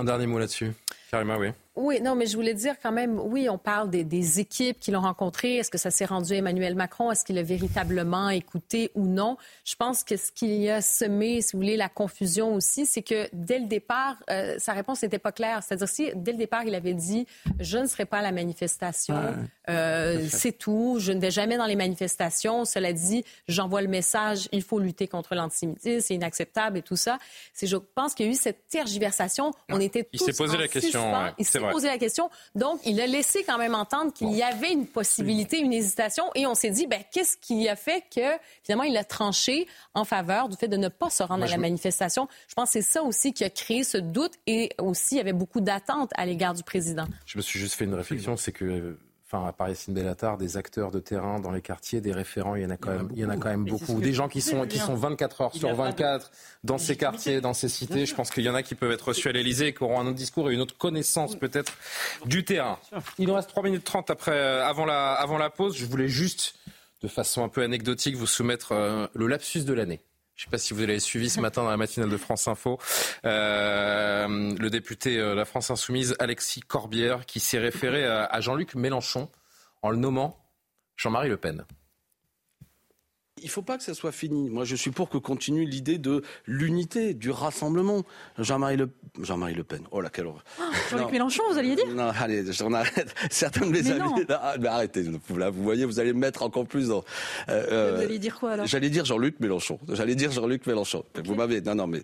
Un dernier mot là-dessus. Karima, oui. Oui, non, mais je voulais dire quand même, oui, on parle des, équipes qui l'ont rencontré. Est-ce que ça s'est rendu à Emmanuel Macron? Est-ce qu'il a véritablement écouté ou non? Je pense que ce qui a semé, si vous voulez, la confusion aussi, c'est que dès le départ, euh, sa réponse n'était pas claire. C'est-à-dire, si dès le départ, il avait dit je ne serai pas à la manifestation, euh, c'est tout, je ne vais jamais dans les manifestations. Cela dit, j'envoie le message il faut lutter contre l'antisémitisme, c'est inacceptable et tout ça. C'est, je pense qu'il y a eu cette tergiversation. On était tous Il s'est posé la question. Poser la question. Donc, il a laissé quand même entendre qu'il y avait une possibilité, une hésitation, et on s'est dit, ben, qu'est-ce qui a fait que finalement il a tranché en faveur du fait de ne pas se rendre à la manifestation? Je pense que c'est ça aussi qui a créé ce doute, et aussi il y avait beaucoup d'attentes à l'égard du président. Je me suis juste fait une réflexion, c'est que enfin à Paris Bellatar, des acteurs de terrain dans les quartiers, des référents, il y en a quand même, il y en a quand même beaucoup. Des gens qui sont qui sont 24 heures sur 24 dans ces quartiers, dans ces cités. Je pense qu'il y en a qui peuvent être reçus à l'Elysée, qui auront un autre discours et une autre connaissance peut-être du terrain. Il nous reste 3 minutes 30 après, euh, avant la, avant la pause. Je voulais juste, de façon un peu anecdotique, vous soumettre euh, le lapsus de l'année. Je ne sais pas si vous l'avez suivi ce matin dans la matinale de France Info. Euh, le député de la France Insoumise, Alexis Corbière, qui s'est référé à Jean-Luc Mélenchon en le nommant Jean-Marie Le Pen. Il ne faut pas que ça soit fini. Moi, je suis pour que continue l'idée de l'unité, du rassemblement. Jean-Marie Le... Jean Le Pen. Oh là, quelle horreur. Oh, Jean-Luc Mélenchon, vous alliez dire Non, allez, j'en arrête. <laughs> Certains de mes amis. <laughs> Ah, mais arrêtez. Là, vous voyez, vous allez me mettre encore plus dans. Euh, vous alliez dire quoi alors? J'allais dire Jean-Luc Mélenchon. J'allais dire Jean-Luc Mélenchon. Vous m'avez. Non, non, mais.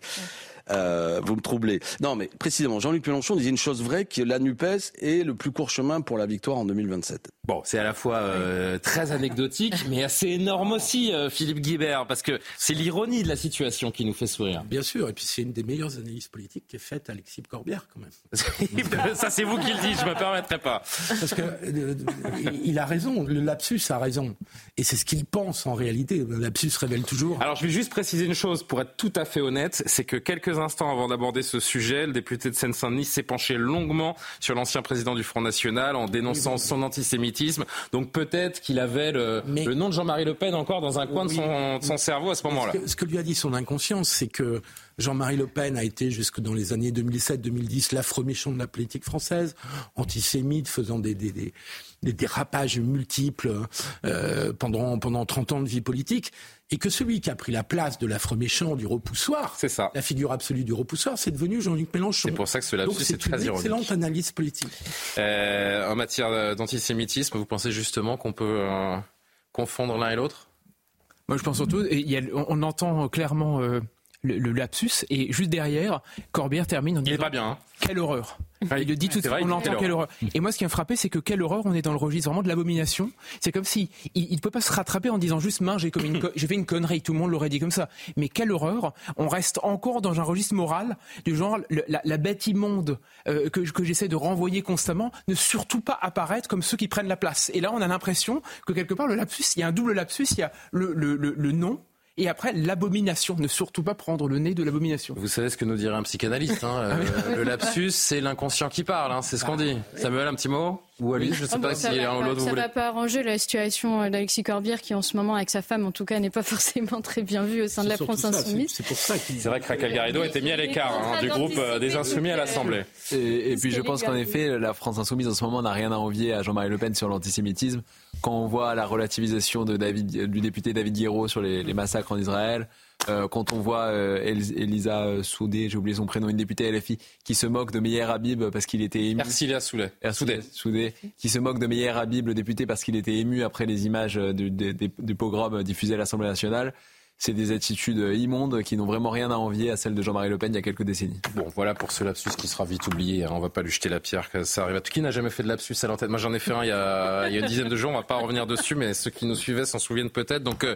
Euh, vous me troublez. Non, mais précisément, Jean-Luc Mélenchon disait une chose vraie, que la NUPES est le plus court chemin pour la victoire en 2027. Bon, c'est à la fois euh, très anecdotique, mais assez énorme aussi, euh, Philippe Guibert, parce que c'est l'ironie de la situation qui nous fait sourire. Bien sûr, et puis c'est une des meilleures analyses politiques qui est faite Alexis Corbière, quand même. <laughs> Ça, c'est vous qui le dites, je me permettrai pas. Parce que il a raison, le lapsus a raison, et c'est ce qu'il pense en réalité. Le lapsus révèle toujours. Alors, je vais juste préciser une chose, pour être tout à fait honnête, c'est que quelques instants avant d'aborder ce sujet, le député de Seine-Saint-Denis s'est penché longuement sur l'ancien président du Front National en dénonçant son antisémitisme. Donc peut-être qu'il avait le, nom de Jean-Marie Le Pen encore dans un coin de, son, cerveau à ce moment-là. Ce, que lui a dit son inconscience, c'est que Jean-Marie Le Pen a été jusque dans les années 2007-2010 l'affreux méchant de la politique française, antisémite, faisant des, des, des, des dérapages multiples euh, pendant, pendant 30 ans de vie politique et que celui qui a pris la place de l'affreux méchant du repoussoir, c'est ça. la figure absolue du repoussoir, c'est devenu Jean-Luc Mélenchon. C'est pour ça que ce lapsus est, très ironique. C'est une excellente analyse politique. Euh, en matière d'antisémitisme, vous pensez justement qu'on peut euh, confondre l'un et l'autre? Moi, je pense surtout, et y a, on, entend clairement euh, le, lapsus, et juste derrière, Corbière termine en disant... Il n'est pas bien. Hein. Quelle horreur il le dit tout de suite, on l'entend, quelle horreur. Et moi, ce qui m'a frappé, c'est que quelle horreur, on est dans le registre vraiment de l'abomination. C'est comme si il ne peut pas se rattraper en disant juste, mince, j'ai fait une connerie, tout le monde l'aurait dit comme ça. Mais quelle horreur, on reste encore dans un registre moral du genre, la, bête immonde euh, que, que j'essaie de renvoyer constamment, ne surtout pas apparaître comme ceux qui prennent la place. Et là, on a l'impression que quelque part, le lapsus, il y a un double lapsus, il y a le, le, le nom et après, l'abomination. Ne surtout pas prendre le nez de l'abomination. Vous savez ce que nous dirait un psychanalyste. Hein, euh, le lapsus, c'est l'inconscient qui parle. Hein, c'est ce qu'on dit. Samuel, un petit mot? Ou Alice, je ne sais ah pas si l'un ou l'autre voulez. Ça va pas arranger la situation d'Alexis Corbière qui, en ce moment, avec sa femme, en tout cas, <laughs> n'est pas forcément très bien vue au sein de la France Insoumise. C'est pour ça C'est vrai que Raquel Garrido était mis à l'écart hein, du groupe euh, des Insoumis à l'Assemblée. Et, puis je pense qu'en effet, la France Insoumise en ce moment n'a rien à envier à Jean-Marie Le Pen sur l'antisémitisme. Quand on voit la relativisation de David, du député David Guiraud sur les, les massacres en Israël, euh, quand on voit euh, Elisa Soudé, j'ai oublié son prénom, une députée LFI, qui se moque de Meyer Habib parce qu'il était ému. Ercilia Soudé. Soudé. Soudé. Qui se moque de Meyer Habib, le député, parce qu'il était ému après les images du, du pogrom diffusé à l'Assemblée nationale c'est des attitudes immondes qui n'ont vraiment rien à envier à celles de Jean-Marie Le Pen il y a quelques décennies. Bon, voilà pour ce lapsus qui sera vite oublié. Hein. On va pas lui jeter la pierre, que ça arrive à tout. Qui n'a jamais fait de lapsus à l'antenne? Moi, j'en ai fait un il y, a, il y, a, une dizaine de jours. On va pas revenir dessus, mais ceux qui nous suivaient s'en souviennent peut-être. Donc, euh,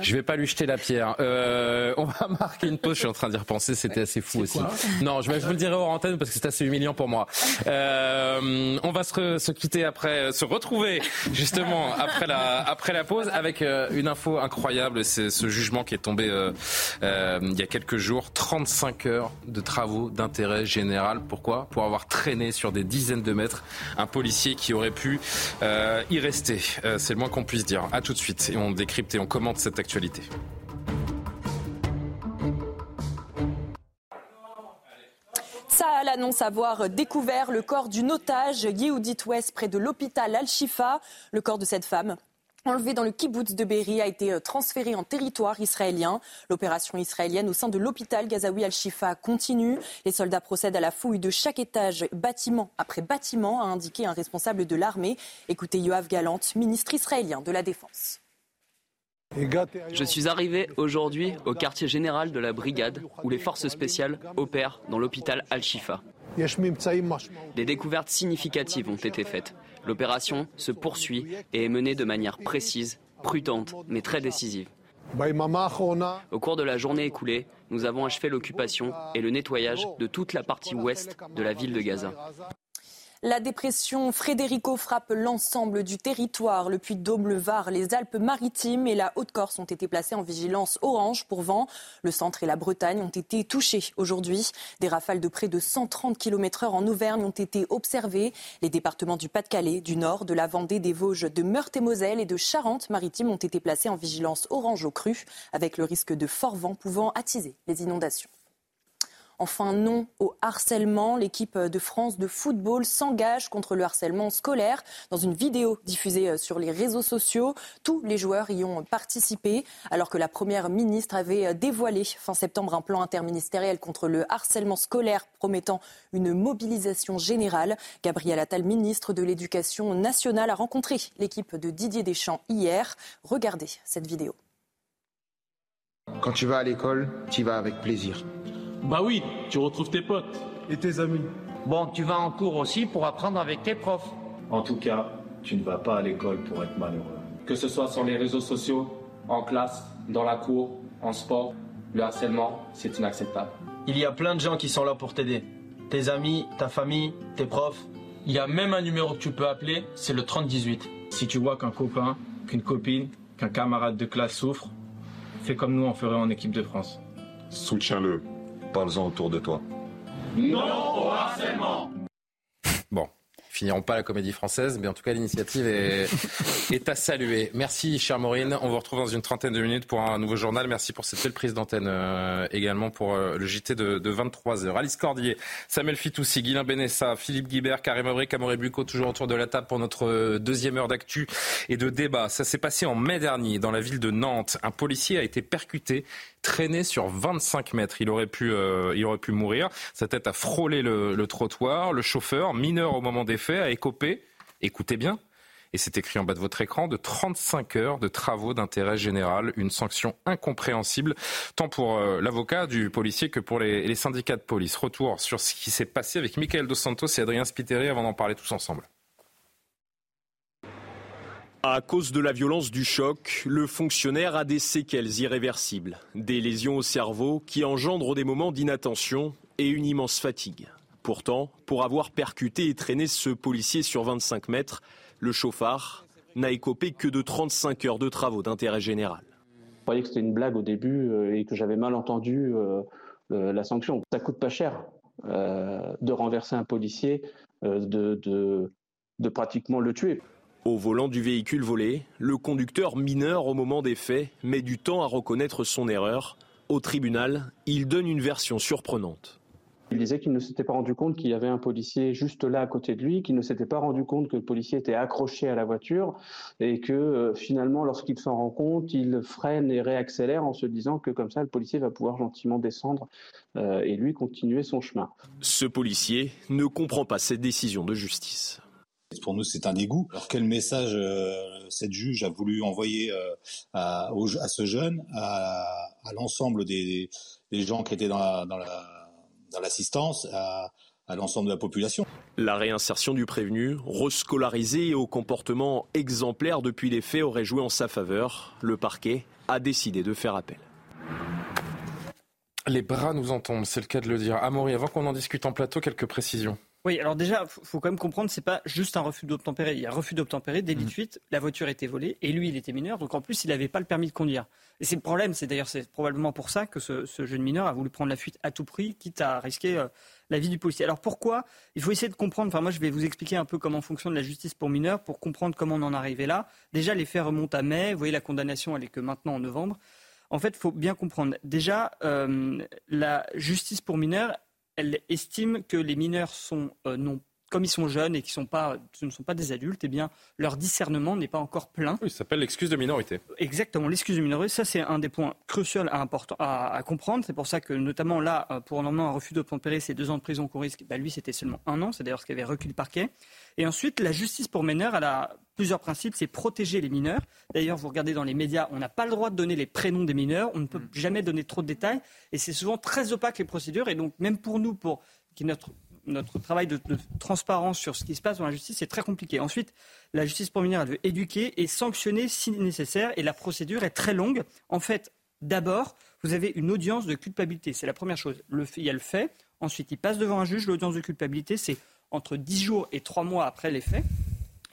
je vais pas lui jeter la pierre. Euh, on va marquer une pause. Je suis en train d'y repenser. C'était assez fou aussi. non, je, vous le dirai hors antenne parce que c'est assez humiliant pour moi. Euh, on va se, se, quitter après, se retrouver justement après la, après la pause avec euh, une info incroyable. C'est ce jugement qui est tombé euh, euh, il y a quelques jours. 35 heures de travaux d'intérêt général. Pourquoi? Pour avoir traîné sur des dizaines de mètres un policier qui aurait pu euh, y rester. C'est le moins qu'on puisse dire. À tout de suite. Et on décrypte et on commente cette actualité. Saal annonce avoir découvert le corps d'une otage Yehudit West près de l'hôpital Al-Shifa. Le corps de cette femme enlevé dans le kibbutz de Berry, a été euh, transféré en territoire israélien. L'opération israélienne au sein de l'hôpital Gazaoui Al-Shifa continue. Les soldats procèdent à la fouille de chaque étage, bâtiment après bâtiment, a indiqué un responsable de l'armée. Écoutez Yoav Galant, ministre israélien de la Défense. Je suis arrivé aujourd'hui au quartier général de la brigade où les forces spéciales opèrent dans l'hôpital Al-Shifa. Des découvertes significatives ont été faites. L'opération se poursuit et est menée de manière précise, prudente, mais très décisive. Au cours de la journée écoulée, nous avons achevé l'occupation et le nettoyage de toute la partie ouest de la ville de Gaza. La dépression Frédérico frappe l'ensemble du territoire. Le Puy-de-Dôme, le Var, les Alpes-Maritimes et la Haute-Corse ont été placés en vigilance orange pour vent. Le centre et la Bretagne ont été touchés aujourd'hui. Des rafales de près de 130 km/h en Auvergne ont été observées. Les départements du Pas-de-Calais, du Nord, de la Vendée, des Vosges, de Meurthe-et-Moselle et de Charente-Maritime ont été placés en vigilance orange au cru, avec le risque de fort vent pouvant attiser les inondations. Enfin, non au harcèlement. L'équipe de France de football s'engage contre le harcèlement scolaire. Dans une vidéo diffusée euh, sur les réseaux sociaux, tous les joueurs y ont participé, alors que la Première ministre avait euh, dévoilé fin septembre un plan interministériel contre le harcèlement scolaire promettant une mobilisation générale. Gabriel Attal, ministre de l'Éducation nationale, a rencontré l'équipe de Didier Deschamps hier. Regardez cette vidéo. Quand tu vas à l'école, tu y vas avec plaisir. Bah oui, tu retrouves tes potes. Et tes amis. Bon, tu vas en cours aussi pour apprendre avec tes profs. En tout cas, tu ne vas pas à l'école pour être malheureux. Que ce soit sur les réseaux sociaux, en classe, dans la cour, en sport, le harcèlement, c'est inacceptable. Il y a plein de gens qui sont là pour t'aider. Tes amis, ta famille, tes profs. Il y a même un numéro que tu peux appeler, c'est le 3018. Si tu vois qu'un copain, qu'une copine, qu'un camarade de classe souffre, fais comme nous on ferait en équipe de France. Soutiens-le parle-en autour de toi. Non au harcèlement Bon, finiront pas la comédie française, mais en tout cas l'initiative est, <laughs> est, à saluer. Merci, chère Maureen. On vous retrouve dans une trentaine de minutes pour un nouveau journal. Merci pour cette belle prise d'antenne euh, également pour euh, le JT de, de 23h. Alice Cordier, Samuel Fitoussi, Guilain Benessa, Philippe Guibert, Karim Abri, Camoré Bucco, toujours autour de la table pour notre euh, deuxième heure d'actu et de débat. Ça s'est passé en mai dernier dans la ville de Nantes. Un policier a été percuté traîné sur 25 mètres. Il aurait pu, euh, il aurait pu mourir. Sa tête a frôlé le, trottoir. Le chauffeur, mineur au moment des faits, a écopé, écoutez bien, et c'est écrit en bas de votre écran, de 35 heures de travaux d'intérêt général, une sanction incompréhensible, tant pour euh, l'avocat du policier que pour les, les, syndicats de police. Retour sur ce qui s'est passé avec Michael Dos Santos et Adrien Spiteri avant d'en parler tous ensemble. À cause de la violence du choc, le fonctionnaire a des séquelles irréversibles, des lésions au cerveau qui engendrent des moments d'inattention et une immense fatigue. Pourtant, pour avoir percuté et traîné ce policier sur 25 mètres, le chauffard n'a écopé que de 35 heures de travaux d'intérêt général. Je croyais que c'était une blague au début euh, et que j'avais mal entendu euh, la sanction. Ça coûte pas cher euh, de renverser un policier, de, de, de pratiquement le tuer. Au volant du véhicule volé, le conducteur mineur au moment des faits met du temps à reconnaître son erreur. Au tribunal, il donne une version surprenante. Il disait qu'il ne s'était pas rendu compte qu'il y avait un policier juste là à côté de lui, qu'il ne s'était pas rendu compte que le policier était accroché à la voiture et que euh, finalement, lorsqu'il s'en rend compte, il freine et réaccélère en se disant que comme ça, le policier va pouvoir gentiment descendre euh, et lui continuer son chemin. Ce policier ne comprend pas cette décision de justice. Pour nous, c'est un dégoût. Alors quel message euh, cette juge a voulu envoyer euh, à, au, à, ce jeune, à, à l'ensemble des, des, gens qui étaient dans l'assistance, la, dans à, à l'ensemble de la population? La réinsertion du prévenu, rescolarisé et au comportement exemplaire depuis les faits, aurait joué en sa faveur. Le parquet a décidé de faire appel. Les bras nous en tombent, c'est le cas de le dire. Amaury, avant qu'on en discute en plateau, quelques précisions. Oui, alors déjà, il faut quand même comprendre, c'est pas juste un refus d'obtempérer. Il y a un refus d'obtempérer, délit de fuite, la voiture était volée, et lui, il était mineur, donc en plus, il n'avait pas le permis de conduire. Et c'est le problème, c'est d'ailleurs, c'est probablement pour ça que ce, ce, jeune mineur a voulu prendre la fuite à tout prix, quitte à risquer euh, la vie du policier. Alors pourquoi? Il faut essayer de comprendre, enfin moi je vais vous expliquer un peu comment fonctionne la justice pour mineurs, pour comprendre comment on en est arrivé là. Déjà, les faits remontent à mai, vous voyez, la condamnation, elle est que maintenant en novembre. En fait, il faut bien comprendre. Déjà, euh, la justice pour mineurs, elle estime que les mineurs sont euh, non comme ils sont jeunes et qui sont pas, ce ne sont pas des adultes, eh bien, leur discernement n'est pas encore plein. Oui, ça s'appelle l'excuse de minorité. Exactement, l'excuse de minorité. Ça, c'est un des points cruciaux à, important, à, à comprendre. C'est pour ça que, notamment là, pour normalement un refus d'obtempérer, c'est deux ans de prison qu'on risque. Bah, lui, c'était seulement un an. C'est d'ailleurs ce qu'avait reculé le parquet. Et ensuite, la justice pour mineurs, elle a plusieurs principes. C'est protéger les mineurs. D'ailleurs, vous regardez dans les médias, on n'a pas le droit de donner les prénoms des mineurs. On ne peut jamais donner trop de détails. Et c'est souvent très opaque les procédures. Et donc, même pour nous, pour qui notre notre travail de, de, transparence sur ce qui se passe dans la justice est très compliqué. Ensuite, la justice pour mineurs, elle veut éduquer et sanctionner si nécessaire, et la procédure est très longue. En fait, d'abord, vous avez une audience de culpabilité. C'est la première chose. Le, il y a le fait. Ensuite, il passe devant un juge. L'audience de culpabilité, c'est entre 10 jours et 3 mois après les faits.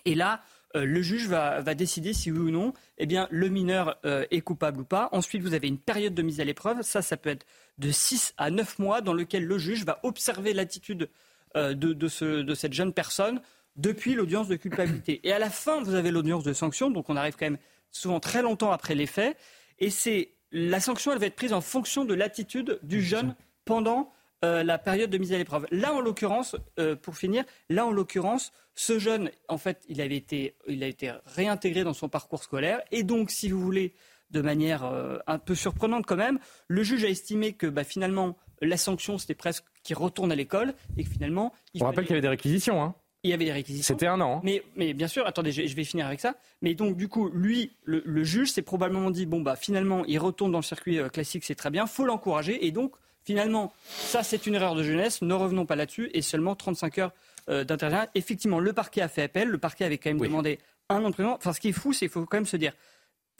Et là, euh, le juge va, décider si oui ou non eh bien, le mineur euh, est coupable ou pas. Ensuite, vous avez une période de mise à l'épreuve. Ça, ça peut être de 6 à 9 mois dans lequel le juge va observer l'attitude euh, de, de, cette jeune personne depuis l'audience de culpabilité. Et à la fin, vous avez l'audience de sanction. Donc on arrive quand même souvent très longtemps après les faits. Et c'est la sanction, elle va être prise en fonction de l'attitude du jeune pendant euh, la période de mise à l'épreuve. Là, en l'occurrence, euh, pour finir, là, en l'occurrence, ce jeune, en fait, il, avait été, il a été réintégré dans son parcours scolaire. Et donc, si vous voulez, de manière euh, un peu surprenante quand même, le juge a estimé que bah, finalement, la sanction, c'était presque qu'il retourne à l'école et que finalement... Il On rappelle qu'il y avait des réquisitions. Hein. Il y avait des réquisitions. C'était un an. Hein. Mais, mais, bien sûr, attendez, je, vais finir avec ça. Mais donc, du coup, lui, le, juge s'est probablement dit bon, bah, finalement, il retourne dans le circuit classique, c'est très bien, faut l'encourager. Et donc, Finalement, ça c'est une erreur de jeunesse, ne revenons pas là-dessus, et seulement 35 heures euh, Effectivement, le parquet a fait appel, le parquet avait quand même demandé un an de prison. Enfin, ce qui est fou, c'est qu'il faut quand même se dire,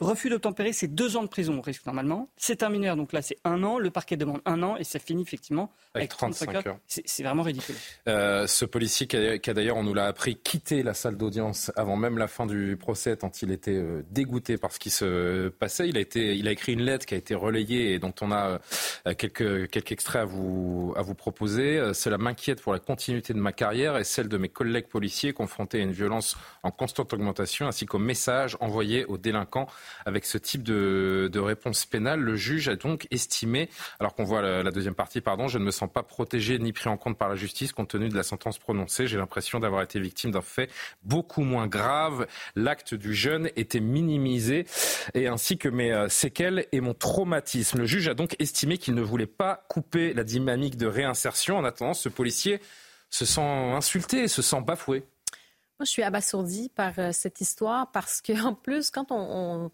Refus d'obtempérer, c'est deux ans de prison, on risque normalement. C'est un mineur, donc là, c'est un an. Le parquet demande un an et ça finit effectivement avec, 35, heures. C'est vraiment ridicule. Euh, ce policier qui a, d'ailleurs, on nous l'a appris, quitté la salle d'audience avant même la fin du procès, tant il était euh, dégoûté par ce qui se passait. Il a, été, il a écrit une lettre qui a été relayée et dont on a euh, quelques, quelques extraits à vous, à vous proposer. Cela m'inquiète pour la continuité de ma carrière et celle de mes collègues policiers confrontés à une violence en constante augmentation, ainsi qu'aux messages envoyés aux délinquants avec ce type de, réponse pénale. Le juge a donc estimé, alors qu'on voit la, deuxième partie, pardon, je ne me sens pas protégé ni pris en compte par la justice compte tenu de la sentence prononcée. J'ai l'impression d'avoir été victime d'un fait beaucoup moins grave. L'acte du jeune était minimisé et ainsi que mes euh, séquelles et mon traumatisme. Le juge a donc estimé qu'il ne voulait pas couper la dynamique de réinsertion. En attendant, ce policier se sent insulté, se sent bafoué. Moi, je suis abasourdie par euh, cette histoire parce qu'en plus, quand on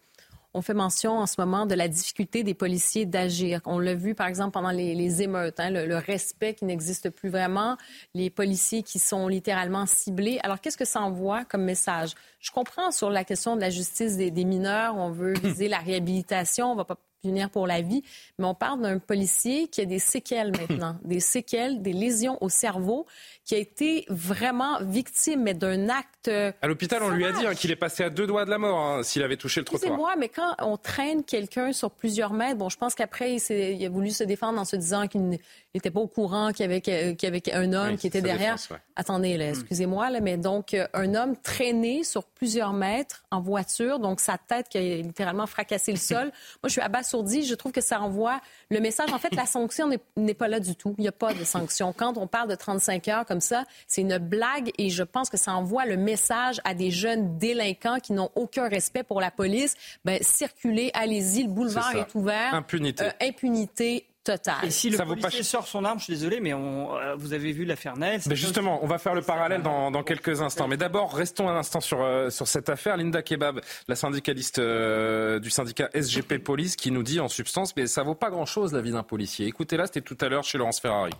fait mention en ce moment de la difficulté des policiers d'agir. On l'a vu, par exemple, pendant les, émeutes, hein, le, respect qui n'existe plus vraiment, les policiers qui sont littéralement ciblés. Alors, qu'est-ce que ça envoie comme message? Je comprends sur la question de la justice des, des mineurs, on veut <clears throat> viser la réhabilitation, on va pas punir pour la vie, mais on parle d'un policier qui a des séquelles maintenant, <clears throat> des séquelles, des lésions au cerveau, qui a été vraiment victime d'un acte. À l'hôpital, on lui a dit hein, qu'il est passé à deux doigts de la mort hein, s'il avait touché le trottoir. moi, mais quand on traîne quelqu'un sur plusieurs mètres, bon, je pense qu'après, il, a voulu se défendre en se disant qu'il n'était pas au courant qu'il y, avait, un homme qui était derrière. Attendez, hmm. excusez-moi, mais donc euh, un homme traîné sur plusieurs mètres en voiture, donc sa tête qui a littéralement fracassé le sol. <laughs> moi, je suis abasourdie. Je trouve que ça envoie le message. En fait, la sanction n'est pas là du tout. Il n'y a pas de sanction. Quand on parle de 35 heures comme ça, c'est une blague et je pense que ça envoie le message à des jeunes délinquants qui n'ont aucun respect pour la police. Ben, circulez, allez-y, le boulevard est, ouvert. Impunité. Euh, impunité totale. Et si le policier sort son arme, je suis désolé, mais on, euh, vous avez vu l'affaire Naël. Mais justement, on va faire le parallèle dans, quelques instants. Mais d'abord, restons un instant sur, euh, sur cette affaire. Linda Kebab, la syndicaliste du syndicat SGP Police, qui nous dit en substance, mais ça vaut pas grand-chose la vie d'un policier. Écoutez-la, c'était tout à l'heure chez Laurence Ferrari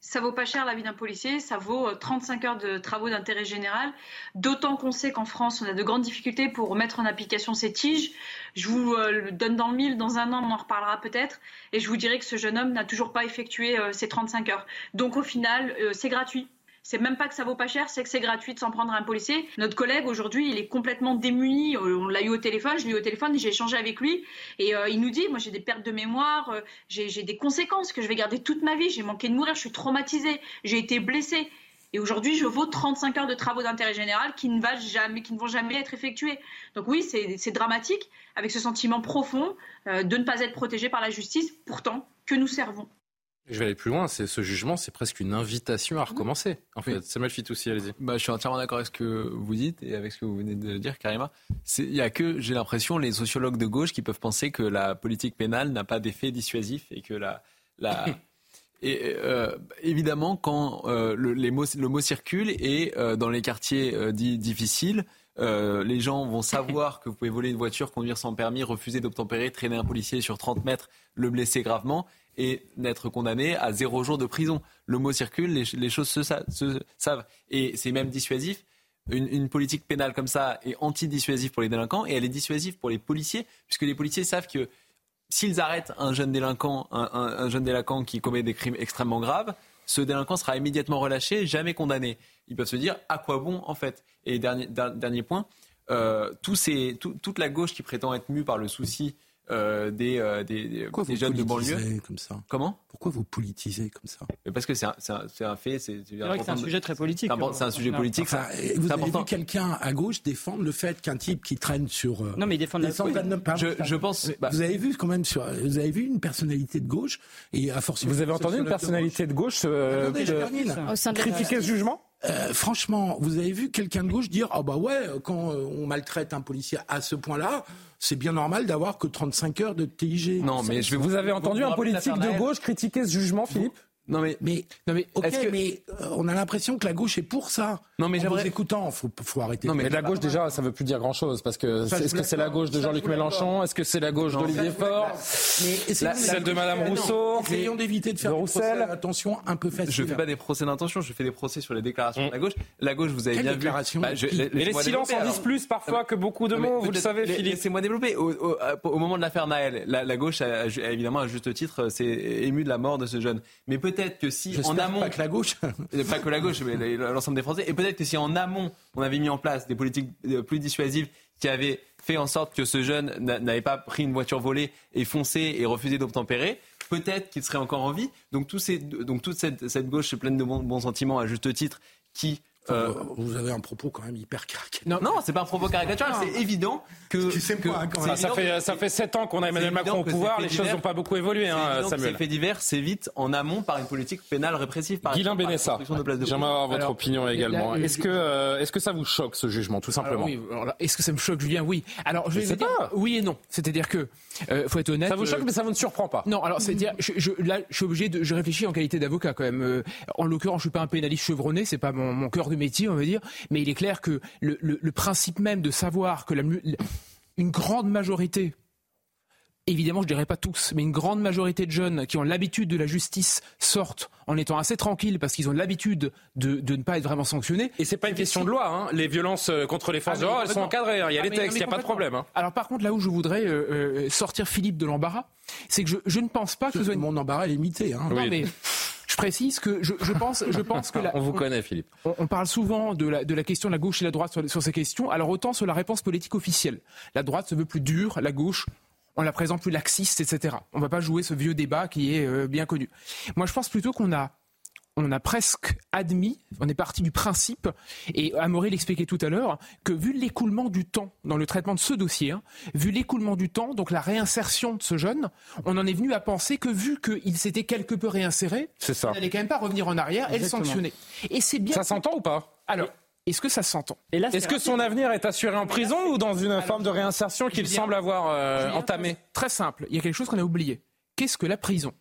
ça vaut pas cher la vie d'un policier, ça vaut 35 euh, heures de travaux d'intérêt général, d'autant qu'on sait qu'en France, on a de grandes difficultés pour mettre en application ces tiges. Je vous euh, le donne dans le mille, dans un an, on en reparlera peut-être, et je vous dirai que ce jeune homme n'a toujours pas effectué euh, ces 35 heures. Donc au final, c'est gratuit. C'est même pas que ça vaut pas cher, c'est que c'est gratuit de s'en prendre à un policier. Notre collègue aujourd'hui, il est complètement démuni. Euh, on l'a eu au téléphone, je l'ai eu au téléphone, j'ai échangé avec lui et euh, il nous dit, moi j'ai des pertes de mémoire, euh, j'ai des conséquences que je vais garder toute ma vie. J'ai manqué de mourir, je suis traumatisé, j'ai été blessé. Et aujourd'hui, je vaux 35 heures de travaux d'intérêt général qui ne, jamais, qui ne vont jamais être effectués. Donc oui, c'est dramatique, avec ce sentiment profond de ne pas être protégé par la justice, pourtant que nous servons. Je vais aller plus loin, c'est ce jugement, c'est presque une invitation à recommencer. En fait, Samuel aussi, allez-y. Bah, je suis entièrement d'accord avec ce que vous dites et avec ce que vous venez de dire, Karima. Il n'y a que, j'ai l'impression, les sociologues de gauche qui peuvent penser que la politique pénale n'a pas d'effet dissuasif et que la, la <laughs> Et euh, évidemment, quand euh, le, les mots, le mot circule et euh, dans les quartiers dits difficiles, les gens vont savoir que vous pouvez voler une voiture, conduire sans permis, refuser d'obtempérer, traîner un policier sur 30 mètres, le blesser gravement et n'être condamné à zéro jour de prison. Le mot circule, les, choses se, savent. Et c'est même dissuasif. Une, politique pénale comme ça est anti-dissuasive pour les délinquants et elle est dissuasive pour les policiers, puisque les policiers savent que s'ils arrêtent un jeune délinquant, un, jeune délinquant qui commet des crimes extrêmement graves, ce délinquant sera immédiatement relâché, jamais condamné. Ils peuvent se dire à quoi bon en fait? Et dernier, dernier point, euh, toute la gauche qui prétend être mue par le souci euh, des, euh, des, des jeunes de banlieue. comme ça Comment? Pourquoi vous politisez comme ça? Parce que c'est un, un, fait. C'est un sujet très politique. C'est un, sujet politique. Enfin, vous avez vu quelqu'un à gauche défendre le fait qu'un type qui traîne sur. non, mais il défend la je, je, pense. Bah, vous avez vu quand même sur. Vous avez vu une personnalité de gauche et à force. Vous avez entendu une personnalité de gauche, euh, critiquer ce jugement? Euh, franchement, vous avez vu quelqu'un de gauche dire ah bah ouais, quand euh, on maltraite un policier à ce point-là, c'est bien normal d'avoir que 35 heures de TIG. Non, mais je vais vous avez entendu un politique de gauche critiquer ce jugement, Philippe? Non mais, mais, non mais, ok, mais euh, on a l'impression que la gauche est pour ça. Non mais j'aimerais. écoutant, faut, faut arrêter. Non mais la gauche déjà, ça veut plus dire grand chose parce que est-ce que c'est la gauche de Jean-Luc Mélenchon, est-ce que c'est la gauche d'Olivier Faure, celle de Madame Rousseau. Essayons d'éviter de faire des procès attention un peu facile. Je fais pas des procès d'intention, je fais des procès sur les déclarations de la gauche. La gauche, vous avez bien vu. Bah, mais les silences en disent plus parfois que beaucoup de mots, vous le savez, Philippe. Laissez-moi développer. Au moment de l'affaire Naël, la gauche, évidemment, à juste titre, s'est émue de la mort de ce jeune. Mais peut-être que si en amont. Pas que la gauche. <laughs> pas que la gauche, mais l'ensemble des Français. Et peut-être que si en amont, on avait mis en place des politiques euh, plus dissuasives qui avaient fait en sorte que ce jeune n'avait pas pris une voiture volée et foncé et refusé d'obtempérer, peut-être qu'il serait encore en vie. Donc, tout ces, donc toute cette, cette gauche pleine de bons sentiments, à juste titre, qui euh, vous avez un propos quand même hyper caricatural. Non, non c'est pas un propos caricatural, c'est évident que. ça, fait, ça fait 7 ans qu'on a Emmanuel Macron au pouvoir, les choses n'ont pas beaucoup évolué, hein, Samuel. Ces faits divers s'évitent en amont par une politique pénale répressive. Par Guilain Bénessa, j'aimerais avoir votre opinion également. Est-ce que, euh, est-ce que ça vous choque ce jugement, tout simplement Est-ce que ça me choque, Julien? Oui. Alors, je vais dire oui et non. C'est-à-dire que, euh, faut être honnête. Ça vous choque, mais ça vous ne surprend pas? Non, alors, c'est-à-dire, je, là, je suis obligé de. Je réfléchis en qualité d'avocat quand même. en l'occurrence, je suis pas un pénaliste chevronné, c'est pas mon, mon cœur de métier, on va dire mais il est clair que le, principe même de savoir que une grande majorité évidemment, je dirais pas tous, mais une grande majorité de jeunes qui ont l'habitude de la justice sortent en étant assez tranquilles parce qu'ils ont l'habitude de, ne pas être vraiment sanctionnés. Et c'est pas une question de loi. Hein. Les violences euh, contre les forces ah, de l'ordre, elles sont encadrées. Hein. Il y a ah, les textes, il n'y a pas de problème. Hein. Alors par contre, là où je voudrais euh, euh, sortir Philippe de l'embarras, c'est que je, ne pense pas que ce soit mon embarras est limité. Non mais je précise que je, pense, je pense que <laughs> on vous connaît, Philippe. On, parle souvent de la, de la question de la gauche et la droite sur, ces questions. Alors autant sur la réponse politique officielle, la droite se veut plus dure, la gauche on la présente plus laxiste, etc. On ne va pas jouer ce vieux débat qui est euh, bien connu. Moi, je pense plutôt qu'on a on a presque admis, on est parti du principe, et Amaury l'expliquait tout à l'heure, que vu l'écoulement du temps dans le traitement de ce dossier, hein, vu l'écoulement du temps, donc la réinsertion de ce jeune, on en est venu à penser que vu qu'il s'était quelque peu réinséré, ça. il n'allait quand même pas revenir en arrière et le sanctionner. Et c'est bien. Ça s'entend ou pas? Alors. Est-ce que ça s'entend? Est-ce que son avenir est assuré en prison ou dans une forme de réinsertion qu'il semble avoir euh, entamée Très simple. Il y a quelque chose qu'on a oublié. Qu'est-ce que la prison?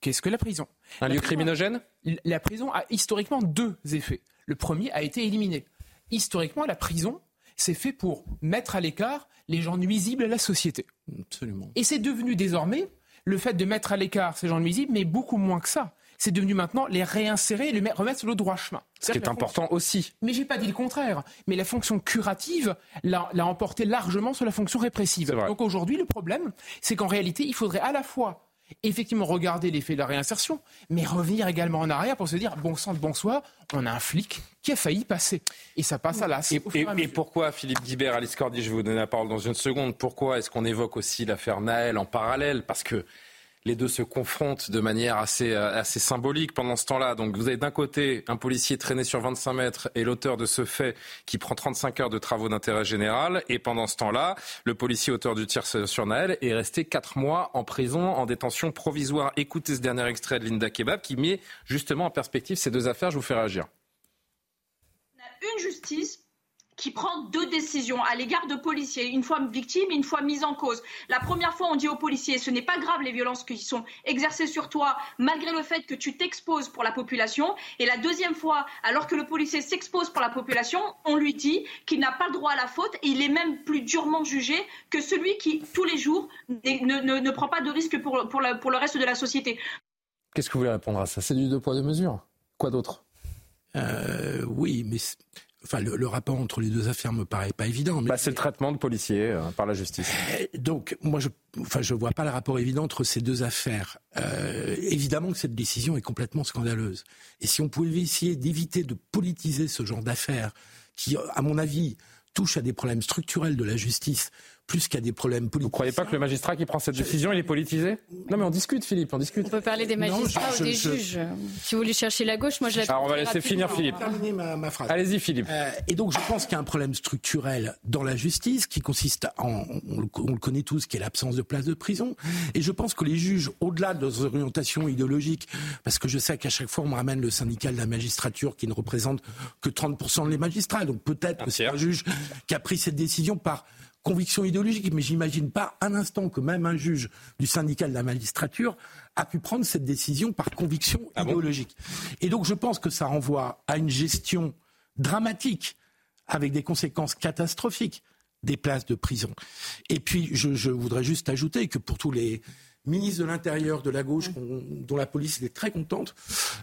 Qu'est-ce que la prison? Un lieu criminogène? La prison a historiquement deux effets. Le premier a été éliminé. Historiquement, la prison, c'est fait pour mettre à l'écart les gens nuisibles à la société. Absolument. Et c'est devenu désormais le fait de mettre à l'écart ces gens nuisibles, mais beaucoup moins que ça. C'est devenu maintenant les réinsérer et les remettre sur le droit chemin. Ce qui est important aussi. Mais j'ai pas dit le contraire. Mais la fonction curative l'a emporté largement sur la fonction répressive. Donc aujourd'hui, le problème, c'est qu'en réalité, il faudrait à la fois effectivement regarder l'effet de la réinsertion, mais revenir également en arrière pour se dire bon sang de bonsoir, on a un flic qui a failli passer. Et ça passe à l'as. Et, et, pourquoi, Philippe Guibert, Alice Cordy, je vais vous donner la parole dans une seconde, pourquoi est-ce qu'on évoque aussi l'affaire Naël en parallèle? Parce que les deux se confrontent de manière assez, euh, assez symbolique pendant ce temps-là. Donc vous avez d'un côté un policier traîné sur 25 mètres et l'auteur de ce fait qui prend 35 heures de travaux d'intérêt général. Et pendant ce temps-là, le policier auteur du tir sur Naël est resté 4 mois en prison, en détention provisoire. Écoutez ce dernier extrait de Linda Kebab qui met justement en perspective ces deux affaires. Je vous fais réagir. On a une justice qui prend deux décisions à l'égard de policiers, une fois victime et une fois mise en cause. La première fois, on dit aux policiers, ce n'est pas grave les violences qui sont exercées sur toi, malgré le fait que tu t'exposes pour la population. Et la deuxième fois, alors que le policier s'expose pour la population, on lui dit qu'il n'a pas le droit à la faute et il est même plus durement jugé que celui qui, tous les jours, ne, ne, prend pas de risque pour, pour, pour le reste de la société. Qu'est-ce que vous voulez répondre à ça? C'est du deux poids, deux mesures. Quoi d'autre? Euh, Oui, mais enfin, le, rapport entre les deux affaires me paraît pas évident. Mais... Bah, c'est le traitement de policiers euh, par la justice. Donc, moi, je, enfin, je vois pas le rapport évident entre ces deux affaires. Euh, évidemment que cette décision est complètement scandaleuse. Et si on pouvait essayer d'éviter de politiser ce genre d'affaires, qui, à mon avis, touche à des problèmes structurels de la justice plus qu'à des problèmes politiques. Vous croyez pas que le magistrat qui prend cette décision, il est politisé Non, mais on discute, Philippe, on discute. On peut parler des magistrats ou des juges. Si vous voulez chercher la gauche, moi je la. Alors on va laisser finir Philippe. Terminer ma, ma phrase. Allez-y, Philippe. Euh, et donc je pense qu'il y a un problème structurel dans la justice qui consiste en, on le, on le connaît tous, qui est l'absence de place de prison. Et je pense que les juges, au-delà de leurs orientations idéologiques, parce que je sais qu'à chaque fois on me ramène le syndicat de la magistrature qui ne représente que 30% des magistrats, donc peut-être que c'est un juge qui a pris cette décision par conviction idéologique, mais j'imagine pas un instant que même un juge du syndicat de la magistrature a pu prendre cette décision par conviction ah idéologique. et donc je pense que ça renvoie à une gestion dramatique avec des conséquences catastrophiques des places de prison. Et puis je, je voudrais juste ajouter que pour tous les ministre de l'Intérieur de la gauche, dont la police était très contente,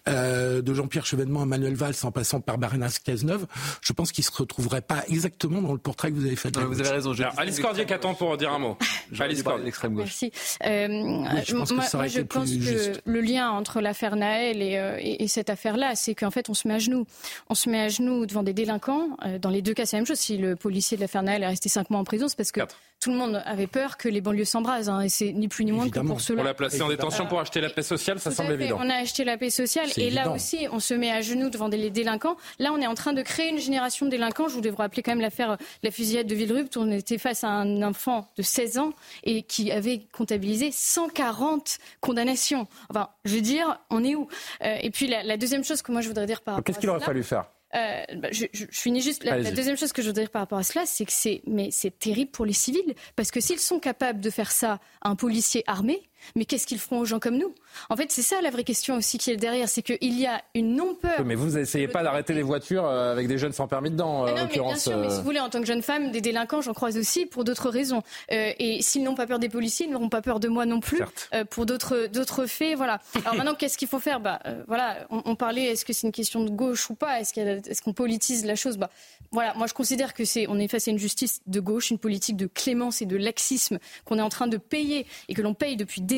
euh, de Jean-Pierre Chevènement à Manuel Valls en passant par Barenas Cazeneuve, je pense qu'il ne se retrouverait pas exactement dans le portrait que vous avez fait. vous avez raison. Alice Cordier qui attend pour dire un mot. Alice Cordier, l'extrême gauche. Merci. Euh, je pense moi, que, je pense que le lien entre l'affaire Naël et, euh, et, cette affaire-là, c'est qu'en fait, on se met à genoux. On se met à genoux devant des délinquants. Euh, dans les deux cas, c'est la même chose. Si le policier de l'affaire Naël est resté cinq mois en prison, c'est parce que tout le monde avait peur que les banlieues s'embrasent. Hein, et c'est ni plus ni moins que pour cela. On l'a placé en détention pour acheter la paix sociale, ça semble évident. On a acheté la paix sociale et là aussi, on se met à genoux devant des délinquants. Là, on est en train de créer une génération de délinquants. Je vous devrais rappeler quand même l'affaire de la fusillade de Villerupt. On était face à un enfant de 16 ans et qui avait comptabilisé 140 condamnations. Enfin, je veux dire, on est où? Euh, Et puis la, deuxième chose que moi je voudrais dire par rapport Qu'est-ce qu'il aurait fallu faire? Euh, bah, je, je, finis juste. La, la, deuxième chose que je voudrais dire par rapport à cela, c'est que c'est, mais c'est terrible pour les civils, parce que s'ils sont capables de faire ça à un policier armé, mais qu'est-ce qu'ils feront aux gens comme nous? En fait, c'est ça la vraie question aussi qui est derrière, c'est qu'il y a une non-peur. mais vous n'essayez pas d'arrêter les voitures euh, avec des jeunes sans permis dedans, en l'occurrence. Bien sûr, mais si vous voulez, en tant que jeune femme, des délinquants, j'en croise aussi pour d'autres raisons. Euh, et s'ils n'ont pas peur des policiers, ils n'auront pas peur de moi non plus euh, pour d'autres d'autres faits. Voilà. Alors maintenant, qu'est-ce qu'il faut faire? Bah voilà, on, parlait. Est-ce que c'est une question de gauche ou pas? Est-ce est-ce qu'on politise la chose? Bah voilà, moi je considère que c'est on est face à une justice de gauche, une politique de clémence et de laxisme qu'on est en train de payer et que l'on paye depuis des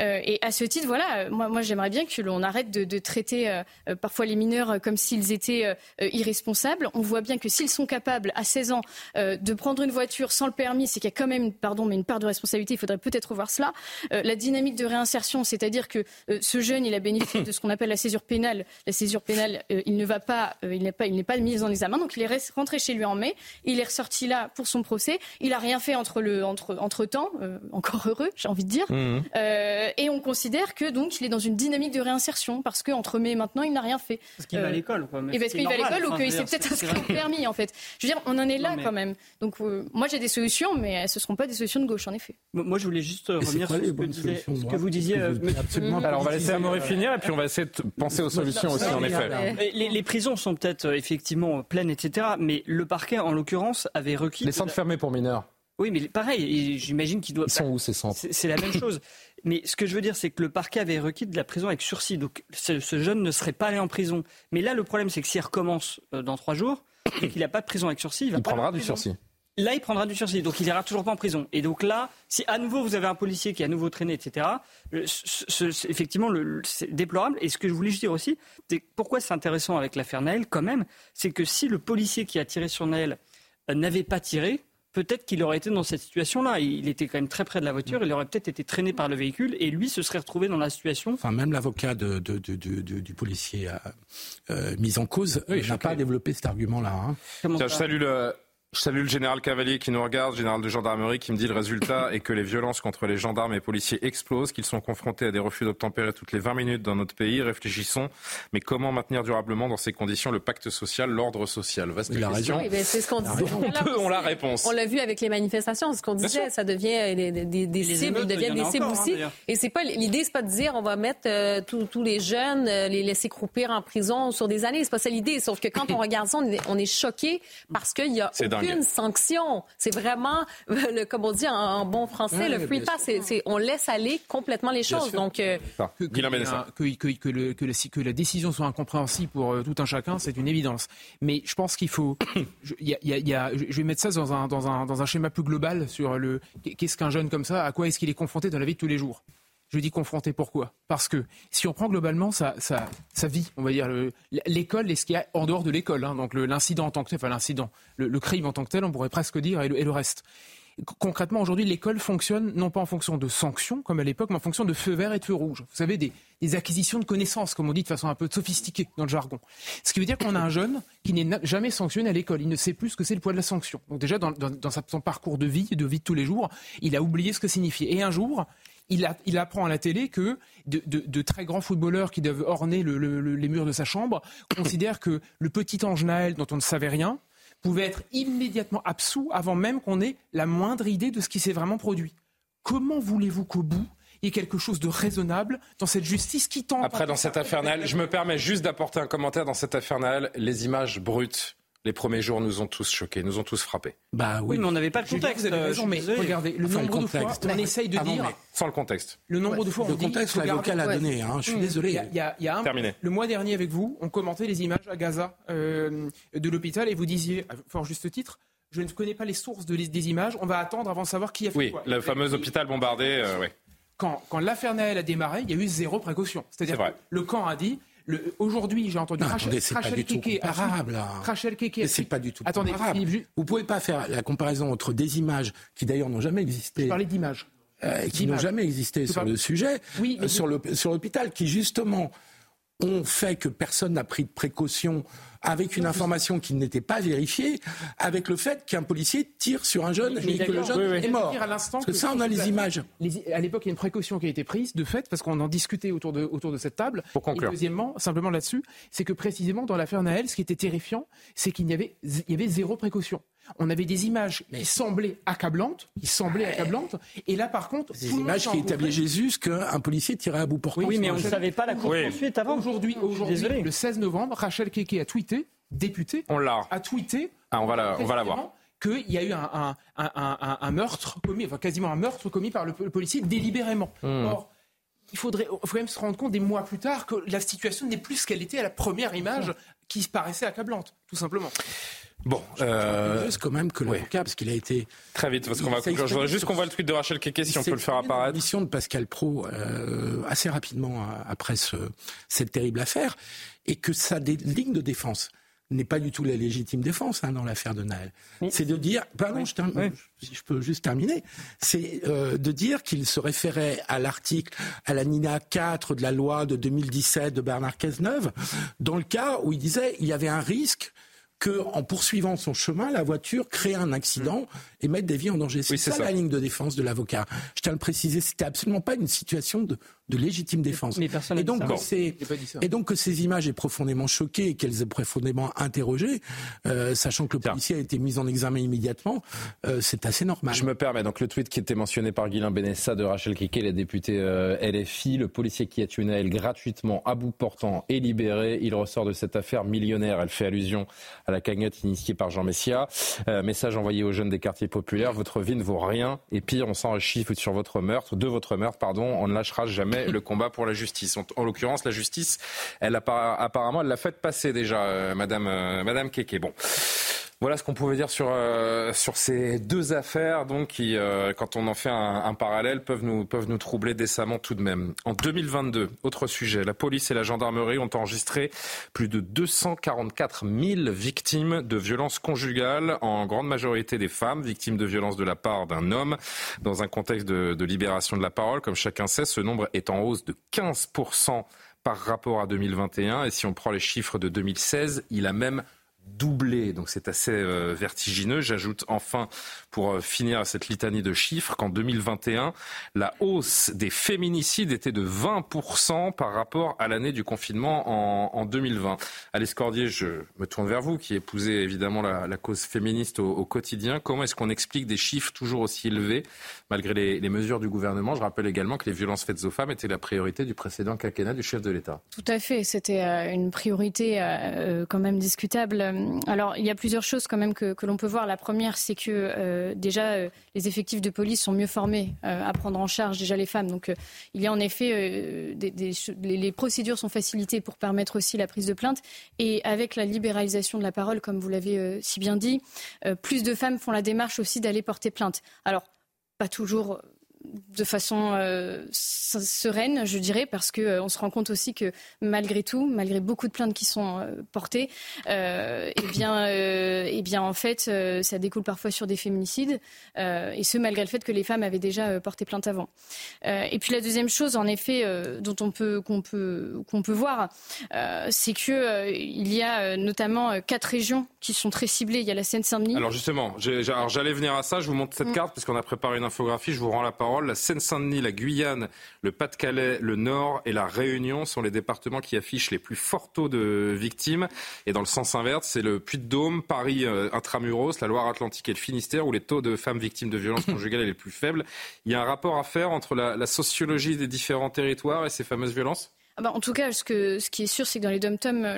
Euh, et à ce titre, voilà, euh, moi, moi j'aimerais bien que l'on arrête de, traiter euh, parfois les mineurs comme s'ils étaient irresponsables. On voit bien que s'ils sont capables à 16 ans de prendre une voiture sans le permis, c'est qu'il y a quand même, pardon, mais une part de responsabilité. Il faudrait peut-être revoir cela. la dynamique de réinsertion, c'est-à-dire que ce jeune, il a bénéficié de ce qu'on appelle la césure pénale. La césure pénale, il ne va pas, il n'est pas, il n'est pas mis en examen, donc il est rentré chez lui en mai. Il est ressorti là pour son procès. Il a rien fait entre le entre entre temps, encore heureux, j'ai envie de dire. Mmh. Euh, et on considère que donc il est dans une dynamique de réinsertion parce qu'entre mai et maintenant il n'a rien fait. Parce qu'il va à euh, l'école, quoi. Et parce qu'il va à l'école ou qu'il s'est peut-être inscrit au permis, en fait. Je veux dire, on en est là quand même. Donc euh, moi j'ai des solutions, mais ce ne seront pas des solutions de gauche, en effet. Moi je voulais juste revenir sur ce que, vous disiez. Absolument. Alors on va laisser Amaury finir et puis on va essayer de penser aux solutions aussi, en effet. Les, prisons sont peut-être effectivement pleines, etc. Mais le parquet, en l'occurrence, avait requis. Les centres fermés pour mineurs. Oui, mais pareil, j'imagine qu'il doit. Ils sont où ces centres C'est la même chose. <coughs> Mais ce que je veux dire, c'est que le parquet avait requis de la prison avec sursis. Donc ce, jeune ne serait pas allé en prison. Mais là, le problème, c'est que s'il recommence euh, dans trois jours et qu'il n'a pas de prison avec sursis, il va il prendra du sursis. Là, il prendra du sursis, donc il ira toujours pas en prison. Et donc là, si à nouveau vous avez un policier qui est à nouveau traîné, etc., effectivement, c'est déplorable. Et ce que je voulais dire aussi, c'est pourquoi c'est intéressant avec l'affaire Naël, quand même, c'est que si le policier qui a tiré sur Naël euh, n'avait pas tiré, peut-être qu'il aurait été dans cette situation-là. Il était quand même très près de la voiture, il aurait peut-être été traîné par le véhicule et lui se serait retrouvé dans la situation. Enfin, même l'avocat de, du policier euh, mis en cause n'a pas développé cet argument-là. Hein. Je salue le, je salue le général Cavalier qui nous regarde, général de gendarmerie, qui me dit le résultat est que les violences contre les gendarmes et policiers explosent, qu'ils sont confrontés à des refus d'obtempérer toutes les 20 minutes dans notre pays. Réfléchissons, mais comment maintenir durablement dans ces conditions le pacte social, l'ordre social? Vaste Il question. Oui, c'est ce qu'on disait. On, la réponse. On l'a vu avec les manifestations, ce qu'on disait, ça devient des, des, des cibles, deviennent des cibles aussi. et c'est pas l'idée, c'est pas de dire on va mettre euh, tous les jeunes, euh, les laisser croupir en prison sur des années. C'est pas ça l'idée. Sauf que quand on regarde ça, on est, on est choqué parce qu'il y a aucune sanction. C'est vraiment, le, comme on dit en, bon français, le free pass. C'est, on laisse aller complètement les choses. Donc, que, que, la décision soit incompréhensible pour tout un chacun, c'est une évidence. Mais je pense qu'il faut. <coughs> je, je vais mettre ça dans un, dans, un, dans un schéma plus global sur le qu'est-ce qu'un jeune comme ça, à quoi est-ce qu'il est confronté dans la vie de tous les jours? Je dis confronté, pourquoi? Parce que si on prend globalement sa, vie, on va dire, l'école et ce qu'il y a en dehors de l'école, hein, donc l'incident en tant que tel, enfin l'incident, le, crime en tant que tel, on pourrait presque dire, et le, reste. Concrètement, aujourd'hui, l'école fonctionne non pas en fonction de sanctions, comme à l'époque, mais en fonction de feux verts et de feux rouges. Vous savez, des, acquisitions de connaissances, comme on dit de façon un peu sophistiquée dans le jargon. Ce qui veut dire qu'on a un jeune qui n'est jamais sanctionné à l'école. Il ne sait plus ce que c'est le poids de la sanction. Donc déjà, dans, son parcours de vie, de vie de tous les jours, il a oublié ce que signifiait. Et un jour, il, apprend à la télé que de, très grands footballeurs qui doivent orner les murs de sa chambre <coughs> considèrent que le petit ange Naël, dont on ne savait rien, pouvait être immédiatement absous avant même qu'on ait la moindre idée de ce qui s'est vraiment produit. Comment voulez-vous qu'au bout, il y ait quelque chose de raisonnable dans cette justice qui tente... Après, dans cette affaire, je me permets juste d'apporter un commentaire dans cette affaire, les images brutes les premiers jours nous ont tous choqués, nous ont tous frappés. Bah oui, mais on n'avait pas le contexte. Vous avez raison, mais regardez, le nombre de fois, on essaye de dire. Sans le contexte. Le nombre de fois, on le contexte, l'avocat l'a donné. Hein, je suis désolé. Il y a, y a un, Terminé. Le mois dernier, avec vous, on commentait les images à Gaza euh, de l'hôpital et vous disiez, à fort juste titre, je ne connais pas les sources de, des images. On va attendre avant de savoir qui a fait oui, quoi. Oui, le fameux hôpital bombardé. Euh, oui. Quand, quand l'affaire Naël a démarré, il y a eu zéro précaution. C'est-à-dire que le camp a dit Aujourd'hui, j'ai entendu Rachel, Keke. Rachel Keke. C'est pas du tout Attendez, Vous pouvez pas faire la comparaison entre des images qui d'ailleurs n'ont jamais existé. Je parlais d'images. Euh, qui n'ont jamais existé sur le sujet, oui, euh, sur l'hôpital, qui justement ont fait que personne n'a pris de précaution avec une information qui n'était pas vérifiée, avec le fait qu'un policier tire sur un jeune et que le jeune est mort. parce que, ça, on a les images. à l'époque, il y a une précaution qui a été prise, de fait, parce qu'on en discutait autour de, autour de cette table. Pour conclure. Et deuxièmement, simplement là-dessus, c'est que précisément dans l'affaire Naël, ce qui était terrifiant, c'est qu'il y avait, il y avait zéro précaution on avait des images qui semblaient accablantes, qui semblaient accablantes, et là par contre, des images qui établissaient Jésus qu'un policier tirait à bout portant. Oui, mais on ne savait pas la poursuite avant. Aujourd'hui, aujourd'hui, le 16 novembre, Rachel Keke a tweeté, député, on l'a, a tweeté, ah, on va la, on va la voir qu'il y a eu un, un, meurtre commis, enfin quasiment un meurtre commis par le, policier délibérément. Hmm. Or, il faudrait, il faut même se rendre compte des mois plus tard que la situation n'est plus ce qu'elle était à la première image qui paraissait accablante, tout simplement. Bon, euh... quand même que l'avocat, parce qu'il a été très vite, parce qu'on va conclure. Je voudrais juste qu'on voit le tweet de Rachel Keke, si on peut le faire apparaître. Mission de Pascal Pro euh, assez rapidement euh, après ce, cette terrible affaire, et que sa ligne de défense n'est pas du tout la légitime défense hein, dans l'affaire de Naël. C'est de dire, pardon, je si je peux juste terminer, c'est euh, de dire qu'il se référait à l'article, à la NINA 4 de la loi de 2017 de Bernard Cazeneuve, dans le cas où il disait il y avait un risque qu'en poursuivant son chemin, la voiture crée un accident et mette des vies en danger. C'est ça, la ligne de défense de l'avocat. Je tiens à le préciser, c'était absolument pas une situation de, légitime défense. Mais personne et donc, ça. et donc que ces images aient profondément choqué et qu'elles aient profondément interrogé, euh, sachant que le policier a été mis en examen immédiatement, euh, c'est assez normal. Je me permets, donc le tweet qui était mentionné par Guylain Benessa de Rachel Kike, la députée euh, LFI, le policier qui a tué Naël gratuitement à bout portant est libéré. Il ressort de cette affaire millionnaire. Elle fait allusion à la cagnotte initiée par Jean Messia. message envoyé aux jeunes des quartiers populaire, votre vie ne vaut rien. Et pire, on s'enrichit sur votre meurtre, de votre meurtre, pardon. On ne lâchera jamais le combat pour la justice. En, l'occurrence, la justice, elle apparemment, elle l'a fait passer déjà, euh, Madame, euh, Madame Keke. Bon. Voilà ce qu'on pouvait dire sur, euh, sur ces deux affaires, donc, qui, euh, quand on en fait un, parallèle, peuvent nous, peuvent nous troubler décemment tout de même. En 2022, autre sujet, la police et la gendarmerie ont enregistré plus de 244 000 victimes de violences conjugales, en grande majorité des femmes, victimes de violences de la part d'un homme. Dans un contexte de, de libération de la parole, comme chacun sait, ce nombre est en hausse de 15% par rapport à 2021. Et si on prend les chiffres de 2016, il a même doublé, donc c'est assez euh, vertigineux. J'ajoute enfin, pour euh, finir cette litanie de chiffres, qu'en 2021, la hausse des féminicides était de 20% par rapport à l'année du confinement en, 2020. Alice Cordier, je me tourne vers vous, qui épousez évidemment la, cause féministe au, quotidien. Comment est-ce qu'on explique des chiffres toujours aussi élevés, malgré les, mesures du gouvernement? Je rappelle également que les violences faites aux femmes étaient la priorité du précédent quinquennat du chef de l'État. Tout à fait, c'était euh, une priorité quand même discutable alors, il y a plusieurs choses quand même que, l'on peut voir. La première, c'est que déjà, les effectifs de police sont mieux formés à prendre en charge déjà les femmes. Donc, il y a en effet des, les, procédures sont facilitées pour permettre aussi la prise de plainte. Et avec la libéralisation de la parole, comme vous l'avez si bien dit, plus de femmes font la démarche aussi d'aller porter plainte. Alors, pas toujours de façon euh, sereine, je dirais, parce qu'on euh, se rend compte aussi que malgré tout, malgré beaucoup de plaintes qui sont euh, portées, eh bien, eh bien, en fait, ça découle parfois sur des féminicides, et ce malgré le fait que les femmes avaient déjà porté plainte avant. et puis la deuxième chose, en effet, dont on peut qu'on peut qu'on peut voir, c'est que il y a notamment quatre régions qui sont très ciblées. Il y a la Seine-Saint-Denis. Alors justement, j'allais venir à ça. Je vous montre cette mm. carte parce qu'on a préparé une infographie. Je vous rends la parole la Seine-Saint-Denis, la Guyane, le Pas-de-Calais, le Nord et la Réunion sont les départements qui affichent les plus forts taux de victimes. Et dans le sens inverse, c'est le Puy-de-Dôme, Paris euh, intramuros, la Loire-Atlantique et le Finistère où les taux de femmes victimes de violences conjugales sont les plus faibles. Il y a un rapport à faire entre la, sociologie des différents territoires et ces fameuses violences? Ah bah, en tout cas, ce, que, ce qui est sûr, c'est que dans les dom-toms,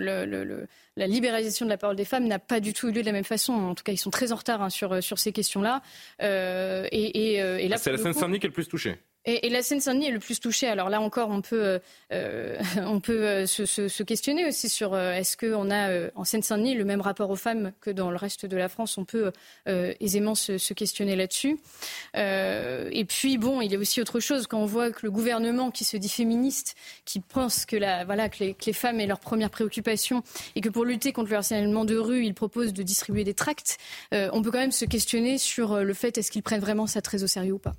la libéralisation de la parole des femmes n'a pas du tout eu lieu de la même façon. En tout cas, ils sont très en retard hein, sur, sur ces questions-là. Euh, et, euh, et, là, c'est la Seine-Saint-Denis qui est le plus touchée. Et, la Seine-Saint-Denis est le plus touchée. Alors là encore, on peut, euh, <laughs> euh se, questionner aussi sur euh, est-ce qu'on a en Seine-Saint-Denis le même rapport aux femmes que dans le reste de la France? On peut aisément se, questionner là-dessus. et puis bon, il y a aussi autre chose quand on voit que le gouvernement qui se dit féministe, qui pense que, voilà, que les, que les femmes est leur première préoccupation et que pour lutter contre le harcèlement de rue, il propose de distribuer des tracts, on peut quand même se questionner sur le fait est-ce qu'ils prennent vraiment ça très au sérieux ou pas.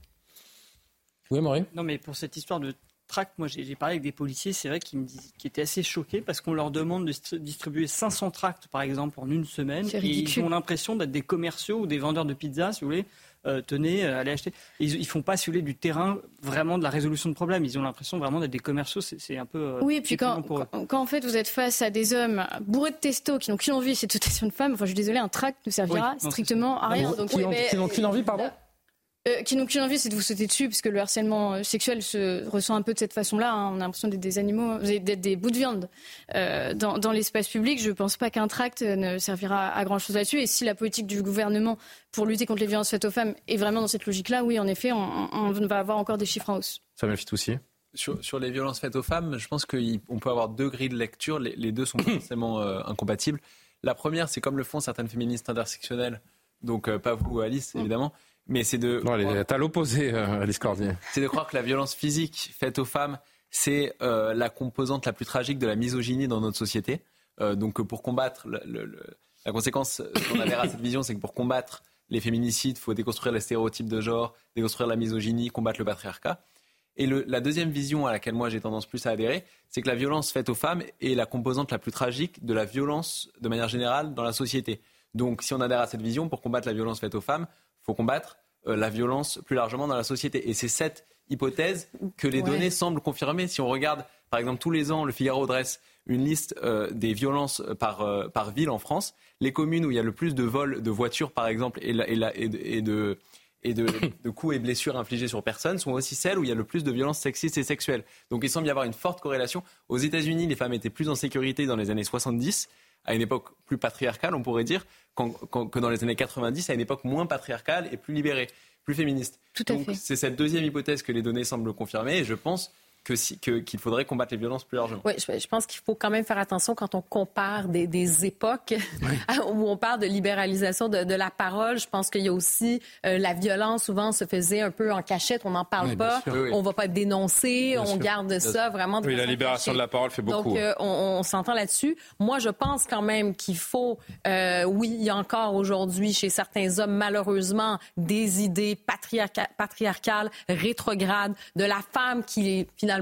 Oui, Maureen Non, mais pour cette histoire de tracts, moi j'ai parlé avec des policiers, c'est vrai qu'ils qui étaient assez choqués parce qu'on leur demande de distribuer 500 tracts par exemple en une semaine. Et ils ont l'impression d'être des commerciaux ou des vendeurs de pizza, si vous voulez. Euh, tenez, euh, allez acheter. Ils, ne font pas, si vous voulez, du terrain vraiment de la résolution de problèmes. Ils ont l'impression vraiment d'être des commerciaux. C'est un peu. Euh, oui, et puis quand, quand, en fait vous êtes face à des hommes bourrés de testo qui n'ont qu'une envie, c'est de toute de femme. Enfin, je suis désolée, un tract ne servira strictement à rien. Donc, qui n'ont qu'une envie, pardon euh, qui n'ont qu'une envie, c'est de vous sauter dessus, parce que le harcèlement euh, sexuel se ressent un peu de cette façon-là. Hein. On a l'impression d'être des animaux, d'être des bouts de viande euh, dans, dans l'espace public. Je ne pense pas qu'un tract ne servira à grand-chose là-dessus. Et si la politique du gouvernement pour lutter contre les violences faites aux femmes est vraiment dans cette logique-là, oui, en effet, on, on, va avoir encore des chiffres en hausse. Ça m'invite aussi. Sur, sur, les violences faites aux femmes, je pense qu'on peut avoir deux grilles de lecture. Les, les deux sont <coughs> forcément incompatibles. La première, c'est comme le font certaines féministes intersectionnelles, donc pas vous, Alice, mm. évidemment. Mais c'est de. Non, elle est à l'opposé, euh, Alice Cordier. C'est de croire que la violence physique faite aux femmes, c'est euh, la composante la plus tragique de la misogynie dans notre société. Euh, donc, pour combattre la conséquence qu'on adhère à cette vision, c'est que pour combattre les féminicides, il faut déconstruire les stéréotypes de genre, déconstruire la misogynie, combattre le patriarcat. Et la deuxième vision à laquelle moi j'ai tendance plus à adhérer, c'est que la violence faite aux femmes est la composante la plus tragique de la violence de manière générale dans la société. Donc si on adhère à cette vision, pour combattre la violence faite aux femmes, faut combattre euh, la violence plus largement dans la société. Et c'est cette hypothèse que les données semblent confirmer. Si on regarde, par exemple, tous les ans, le Figaro dresse une liste euh, des violences par, euh, par ville en France. Les communes où il y a le plus de vols de voitures, par exemple, et, et, de, et de, <coughs> de, coups et blessures infligés sur personnes sont aussi celles où il y a le plus de violences sexistes et sexuelles. Donc il semble y avoir une forte corrélation. Aux États-Unis, les femmes étaient plus en sécurité dans les années 70 à une époque plus patriarcale, on pourrait dire, que dans les années 90, à une époque moins patriarcale et plus libérée, plus féministe. Tout à Donc c'est cette deuxième hypothèse que les données semblent confirmer, et je pense qu'il faudrait combattre les violences plus largement. Oui, je, pense qu'il faut quand même faire attention quand on compare des, époques <laughs> où on parle de libéralisation de, la parole. Je pense qu'il y a aussi euh, la violence souvent se faisait un peu en cachette, on n'en parle pas, on va pas dénoncer, on garde ça vraiment. oui, la libération de la parole fait beaucoup. Donc euh, on, s'entend là-dessus. Moi, je pense quand même qu'il faut, euh, oui, il y a encore aujourd'hui chez certains hommes malheureusement des idées patriarcales, rétrogrades de la femme qui finalement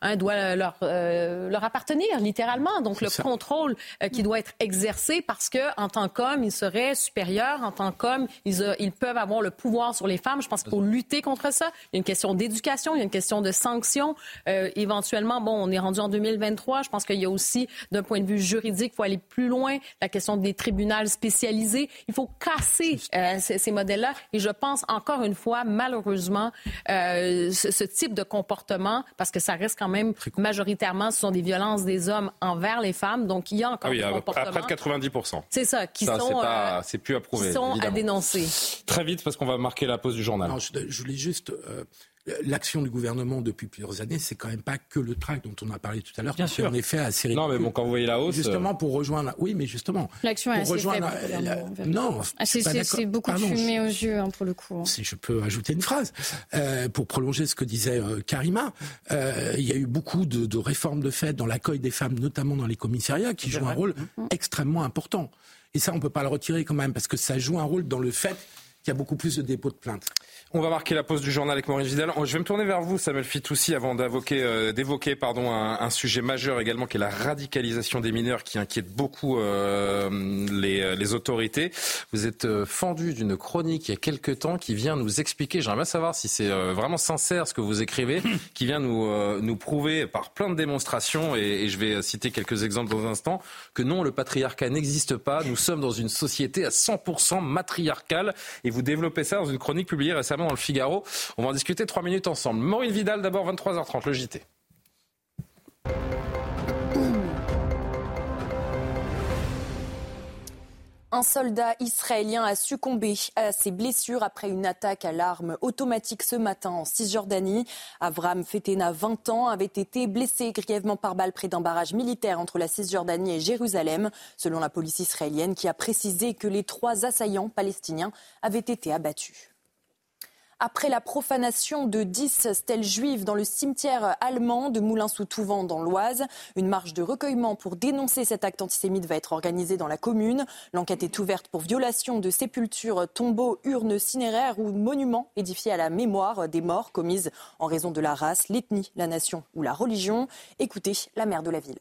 un doit leur, euh, leur appartenir, littéralement. Donc, le contrôle euh, qui doit être exercé parce que, en tant qu'homme, ils seraient supérieurs. En tant qu'homme, ils, euh, ils, peuvent avoir le pouvoir sur les femmes. Je pense qu'il faut lutter contre ça. Il y a une question d'éducation, il y a une question de sanction. éventuellement, bon, on est rendu en 2023. Je pense qu'il y a aussi, d'un point de vue juridique, il faut aller plus loin. La question des tribunaux spécialisés. Il faut casser ces, ces modèles-là. Et je pense, encore une fois, malheureusement, ce, ce, type de comportement, parce que que ça reste quand même majoritairement, ce sont des violences des hommes envers les femmes. Donc, il y a encore ah des comportements. Près de 90% C'est ça, qui sont, euh, c'est plus approuvé, qui sont à dénoncer. Très vite, parce qu'on va marquer la pause du journal. je, voulais juste euh, L'action du gouvernement depuis plusieurs années, c'est quand même pas que le tract dont on a parlé tout à l'heure, qui en effet assez Non, mais bon, quand vous voyez la hausse. Justement, pour rejoindre. Oui, mais justement. L'action est assez rejoindre Non, ah, c'est beaucoup fumé aux yeux, hein, pour le coup. Hein. Si je peux ajouter une phrase, euh, pour prolonger ce que disait euh, Karima, euh, il y a eu beaucoup de, de réformes de fait dans l'accueil des femmes, notamment dans les commissariats, qui jouent un rôle mm-hmm. extrêmement important. Et ça, on ne peut pas le retirer quand même, parce que ça joue un rôle dans le fait qu'il y a beaucoup plus de dépôts de plaintes. On va marquer la pause du journal avec Maurice Vidal. Je vais me tourner vers vous, Samuel Fitoussi, avant euh, d'évoquer pardon, un, sujet majeur également, qui est la radicalisation des mineurs, qui inquiète beaucoup euh, les, les, autorités. Vous êtes euh, fendu d'une chronique il y a quelques temps qui vient nous expliquer, j'aimerais bien savoir si c'est euh, vraiment sincère ce que vous écrivez, <coughs> qui vient nous, nous prouver par plein de démonstrations, et, et, je vais citer quelques exemples dans un instant, que non, le patriarcat n'existe pas. Nous sommes dans une société à 100% matriarcale, et vous développez ça dans une chronique publiée récemment dans le Figaro. On va en discuter trois minutes ensemble. Maureen Vidal, d'abord 23h30, le JT. Un soldat israélien a succombé à ses blessures après une attaque à l'arme automatique ce matin en Cisjordanie. Avram Fetena, 20 ans, avait été blessé grièvement par balle près d'un barrage militaire entre la Cisjordanie et Jérusalem, selon la police israélienne qui a précisé que les trois assaillants palestiniens avaient été abattus. Après la profanation de 10 stèles juives dans le cimetière allemand de Moulins-sous-Touvent dans l'Oise, une marche de recueillement pour dénoncer cet acte antisémite va être organisée dans la commune. L'enquête est ouverte pour violation de sépultures, tombeaux, urnes cinéraires ou monuments édifiés à la mémoire des morts commises en raison de la race, l'ethnie, la nation ou la religion. Écoutez la maire de la ville.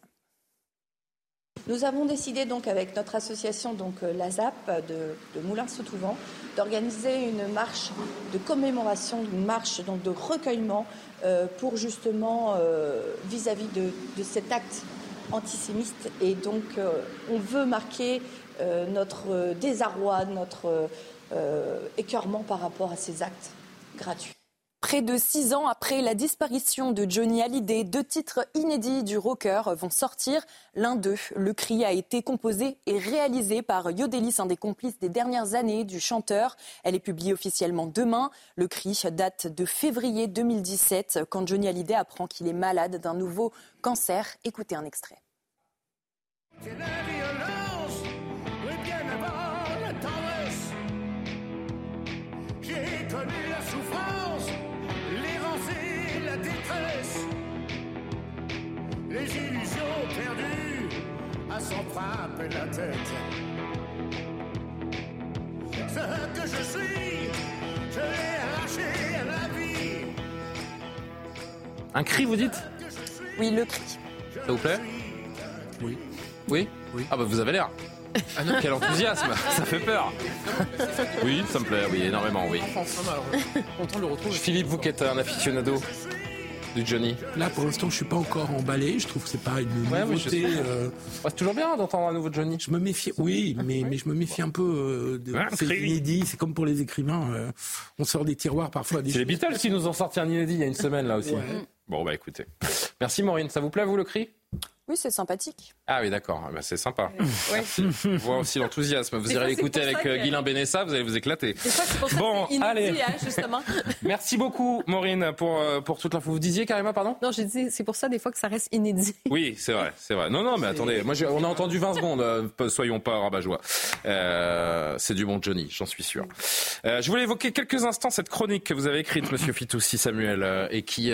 Nous avons décidé donc avec notre association donc euh, la ZAP de, de Moulins-sous-Touvent d'organiser une marche de commémoration, une marche donc de recueillement euh, pour justement euh, vis-à-vis de, cet acte antisémite et donc on veut marquer notre désarroi, notre écœurement par rapport à ces actes gratuits. Près de six ans après la disparition de Johnny Hallyday, deux titres inédits du rocker vont sortir. L'un d'eux, Le Cri, a été composé et réalisé par Yodelis, un des complices des dernières années du chanteur. Elle est publiée officiellement demain. Le Cri date de février 2017, quand Johnny Hallyday apprend qu'il est malade d'un nouveau cancer. Écoutez un extrait. S'en frapper la tête. Ce que je suis, je l'ai arraché à la vie. Un cri, vous dites Oui, le cri. Ça vous plaît Oui. Oui Oui. Ah bah vous avez l'air. Ah non, quel enthousiasme <laughs> Ça fait peur Oui, ça me plaît, oui, énormément, oui. Philippe, vous qui êtes un aficionado du Johnny Là, pour l'instant, je suis pas encore emballé. Je trouve que c'est pas une nouveauté. Euh... c'est toujours bien d'entendre un nouveau Johnny. Je me méfie. Oui, mais, mais je me méfie un peu euh, de c'est inédit. C'est comme pour les écrivains. Euh, on sort des tiroirs parfois. C'est les Beatles qui nous ont sorti un inédit il y a une semaine là aussi. Bon bah écoutez. Merci Maureen. Ça vous plaît vous le cri? Oui, c'est sympathique. Ah oui, d'accord. Bah, c'est sympa. <laughs> Je vois aussi l'enthousiasme. Vous irez l'écouter avec euh, Guilain Bénessa, vous allez vous éclater. bon, allez. Hein, justement. <laughs> Merci beaucoup, Maureen, pour, euh, pour toute l'info. Vous disiez, Karima, pardon? Non, j'ai dit, c'est pour ça, des fois, que ça reste inédit. <laughs> Oui, c'est vrai, c'est vrai. Non, non, mais attendez, moi, on a entendu 20 secondes, euh, soyons pas rabat-joie. c'est du bon Johnny, j'en suis sûr. je voulais évoquer quelques instants cette chronique que vous avez écrite, monsieur Fitoussi Samuel, et qui,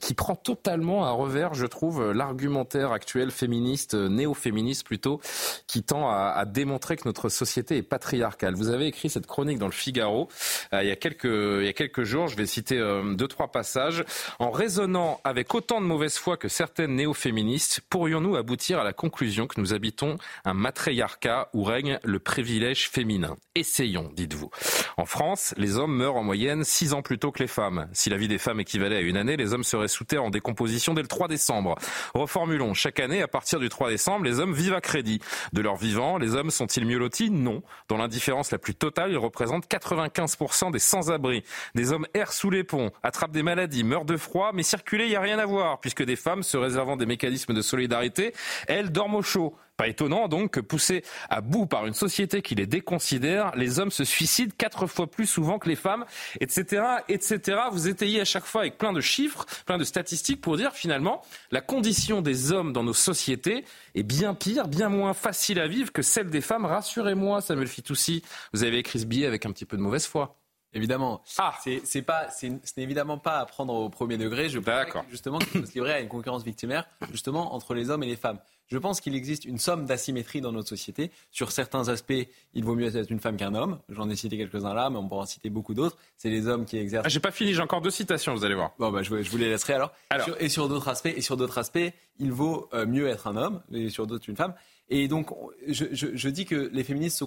qui prend totalement à revers, je trouve, l'argument actuelle féministe, euh, néo-féministe plutôt, qui tend à, démontrer que notre société est patriarcale. Vous avez écrit cette chronique dans le Figaro euh, il, y a quelques, jours. Je vais citer euh, deux, trois passages. En raisonnant avec autant de mauvaise foi que certaines néo-féministes, pourrions-nous aboutir à la conclusion que nous habitons un matriarcat où règne le privilège féminin? Essayons, dites-vous. En France, les hommes meurent en moyenne six ans plus tôt que les femmes. Si la vie des femmes équivalait à une année, les hommes seraient sous terre en décomposition dès le 3 décembre. Reformulons chaque année, à partir 3 décembre, les hommes vivent à crédit. De leur vivant, les hommes sont-ils mieux lotis? Non. Dans l'indifférence la plus totale, ils représentent 95% des sans-abri. Des hommes errent sous les ponts, attrapent des maladies, meurent de froid, mais circuler, il n'y a rien à voir, puisque des femmes, se réservant des mécanismes de solidarité, elles dorment au chaud. Pas étonnant donc que poussés à bout par une société qui les déconsidère, les hommes se suicident quatre fois plus souvent que les femmes, etc., etc. Vous étayez à chaque fois avec plein de chiffres, plein de statistiques pour dire finalement la condition des hommes dans nos sociétés est bien pire, bien moins facile à vivre que celle des femmes. Rassurez-moi, Samuel Fitoussi, vous avez écrit ce billet avec un petit peu de mauvaise foi. Évidemment. Ah. C'est pas, ce n'est évidemment pas à prendre au premier degré. Je pense justement qu'il faut se livrer à une concurrence victimaire, justement entre les hommes et les femmes. Je pense qu'il existe une somme d'asymétrie dans notre société. Sur certains aspects, il vaut mieux être une femme qu'un homme. J'en ai cité quelques-uns là, mais on pourra en citer beaucoup d'autres. C'est les hommes qui exercent. Ah, j'ai pas fini, j'ai encore deux citations, vous allez voir. Bon, bah, je, vous les laisserai alors. et sur d'autres aspects, et sur d'autres aspects, il vaut euh, mieux être un homme, et sur d'autres une femme. Et donc, je, dis que les féministes,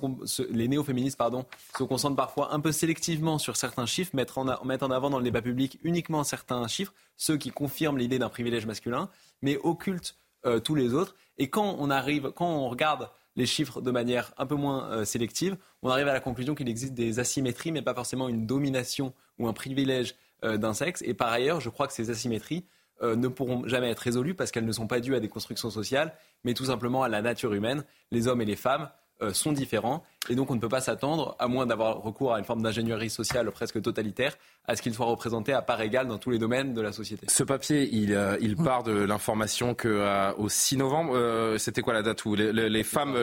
les néo-féministes, pardon, se concentrent parfois un peu sélectivement sur certains chiffres, mettent en, mettent en avant dans le débat public uniquement certains chiffres, ceux qui confirment l'idée d'un privilège masculin, mais occultent euh, tous les autres. Et quand on arrive, quand on regarde les chiffres de manière un peu moins euh, sélective, on arrive à la conclusion qu'il existe des asymétries, mais pas forcément une domination ou un privilège euh, d'un sexe. Et par ailleurs, je crois que ces asymétries ne pourront jamais être résolues parce qu'elles ne sont pas dues à des constructions sociales, mais tout simplement à la nature humaine. Les hommes et les femmes sont différents et donc on ne peut pas s'attendre, à moins d'avoir recours à une forme d'ingénierie sociale presque totalitaire, à ce qu'il soit représenté à part égale dans tous les domaines de la société. Ce papier, il, euh, il part de l'information que euh, au 6 novembre, euh, c'était quoi la date où les, les, femmes,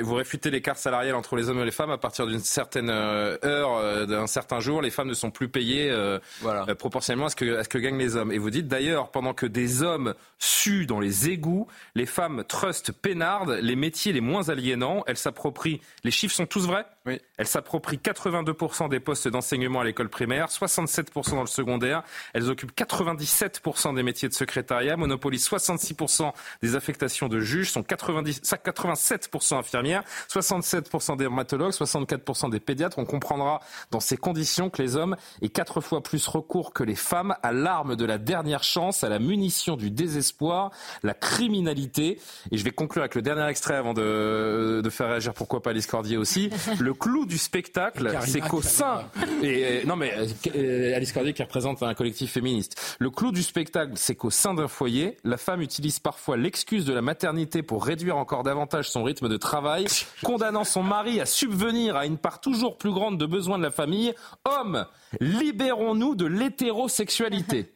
vous réfutez l'écart salarial entre les hommes et les femmes à partir d'une certaine heure, d'un certain jour, les femmes ne sont plus payées voilà. proportionnellement à ce, que, à ce que gagnent les hommes. Et vous dites d'ailleurs, pendant que des hommes suent dans les égouts, les femmes trustent peinardent les métiers les moins aliénants, elles s'approprient, les chiffres sont tous vrais oui. Elles s'approprient 82% des postes d'enseignement à l'école primaire, 67% dans le secondaire. Elles occupent 97% des métiers de secrétariat, monopolisent 66% des affectations de juges, sont 90, 87% infirmières, 67% dermatologues, 64% des pédiatres. On comprendra dans ces conditions que les hommes aient quatre fois plus recours que les femmes à l'arme de la dernière chance, à la munition du désespoir, la criminalité. Et je vais conclure avec le dernier extrait avant de, de faire réagir pourquoi pas Alice Cordier aussi. Le le clou du spectacle, c'est qu'au sein. Et, euh, non, mais euh, Alice Cordier qui représente un collectif féministe. Le clou du spectacle, c'est qu'au sein d'un foyer, la femme utilise parfois l'excuse de la maternité pour réduire encore davantage son rythme de travail, condamnant son mari à subvenir à une part toujours plus grande de besoins de la famille. Hommes, libérons-nous de l'hétérosexualité.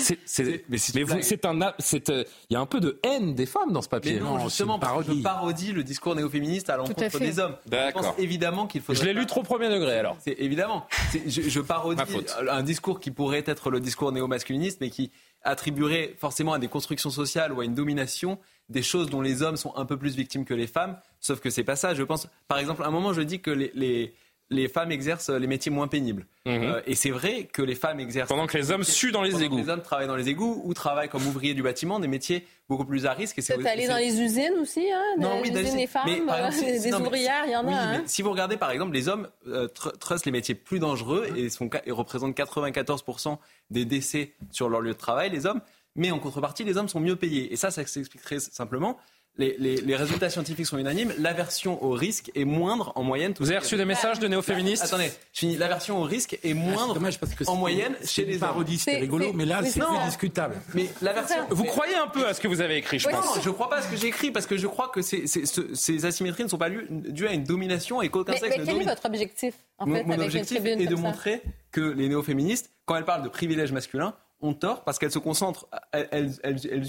C'est, mais c'est un, c'est, euh, il y a un peu de haine des femmes dans ce papier. Mais non, justement, parce que je parodie le discours néo-féministe à l'encontre des hommes. D'accord. Je pense évidemment qu'il faut. Je l'ai lu trop premier degré alors. C'est évidemment. je, je parodie un discours qui pourrait être le discours néo-masculiniste, mais qui attribuerait forcément à des constructions sociales ou à une domination des choses dont les hommes sont un peu plus victimes que les femmes. Sauf que c'est pas ça. Je pense, par exemple, à un moment, je dis que les, les les femmes exercent les métiers moins pénibles. Mhm. Euh, et c'est vrai que les femmes exercent... Pendant que les hommes suent dans les égouts. Les hommes travaillent dans les égouts ou travaillent comme ouvriers du bâtiment, des métiers beaucoup plus à risque. C'est aller dans les usines aussi, hein, non, oui, usines des femmes, des ouvrières, il y en a. Hein. si vous regardez par exemple, les hommes euh, trustent les métiers plus dangereux et, sont, et représentent 94% des décès sur leur lieu de travail, les hommes. Mais en contrepartie, les hommes sont mieux payés. Et ça, ça s'expliquerait simplement les, résultats scientifiques sont unanimes. L'aversion au risque est moindre en moyenne. Vous avez reçu des messages de néo-féministes Attendez, je finis. L'aversion au risque est ah, moindre parce que en moyenne chez les parodie, c'est rigolo, mais là, c'est plus discutable. Mais l'aversion. Vous croyez un peu à ce que vous avez écrit, je pense. Non, je crois pas à ce que j'ai écrit parce que je crois que ces asymétries ne sont pas dues à une domination et qu'aucun sexe mais quel est votre objectif en fait, Mon objectif est de montrer que les néo-féministes, quand elles parlent de privilèges masculins, ont tort parce qu'elles se concentrent, elles,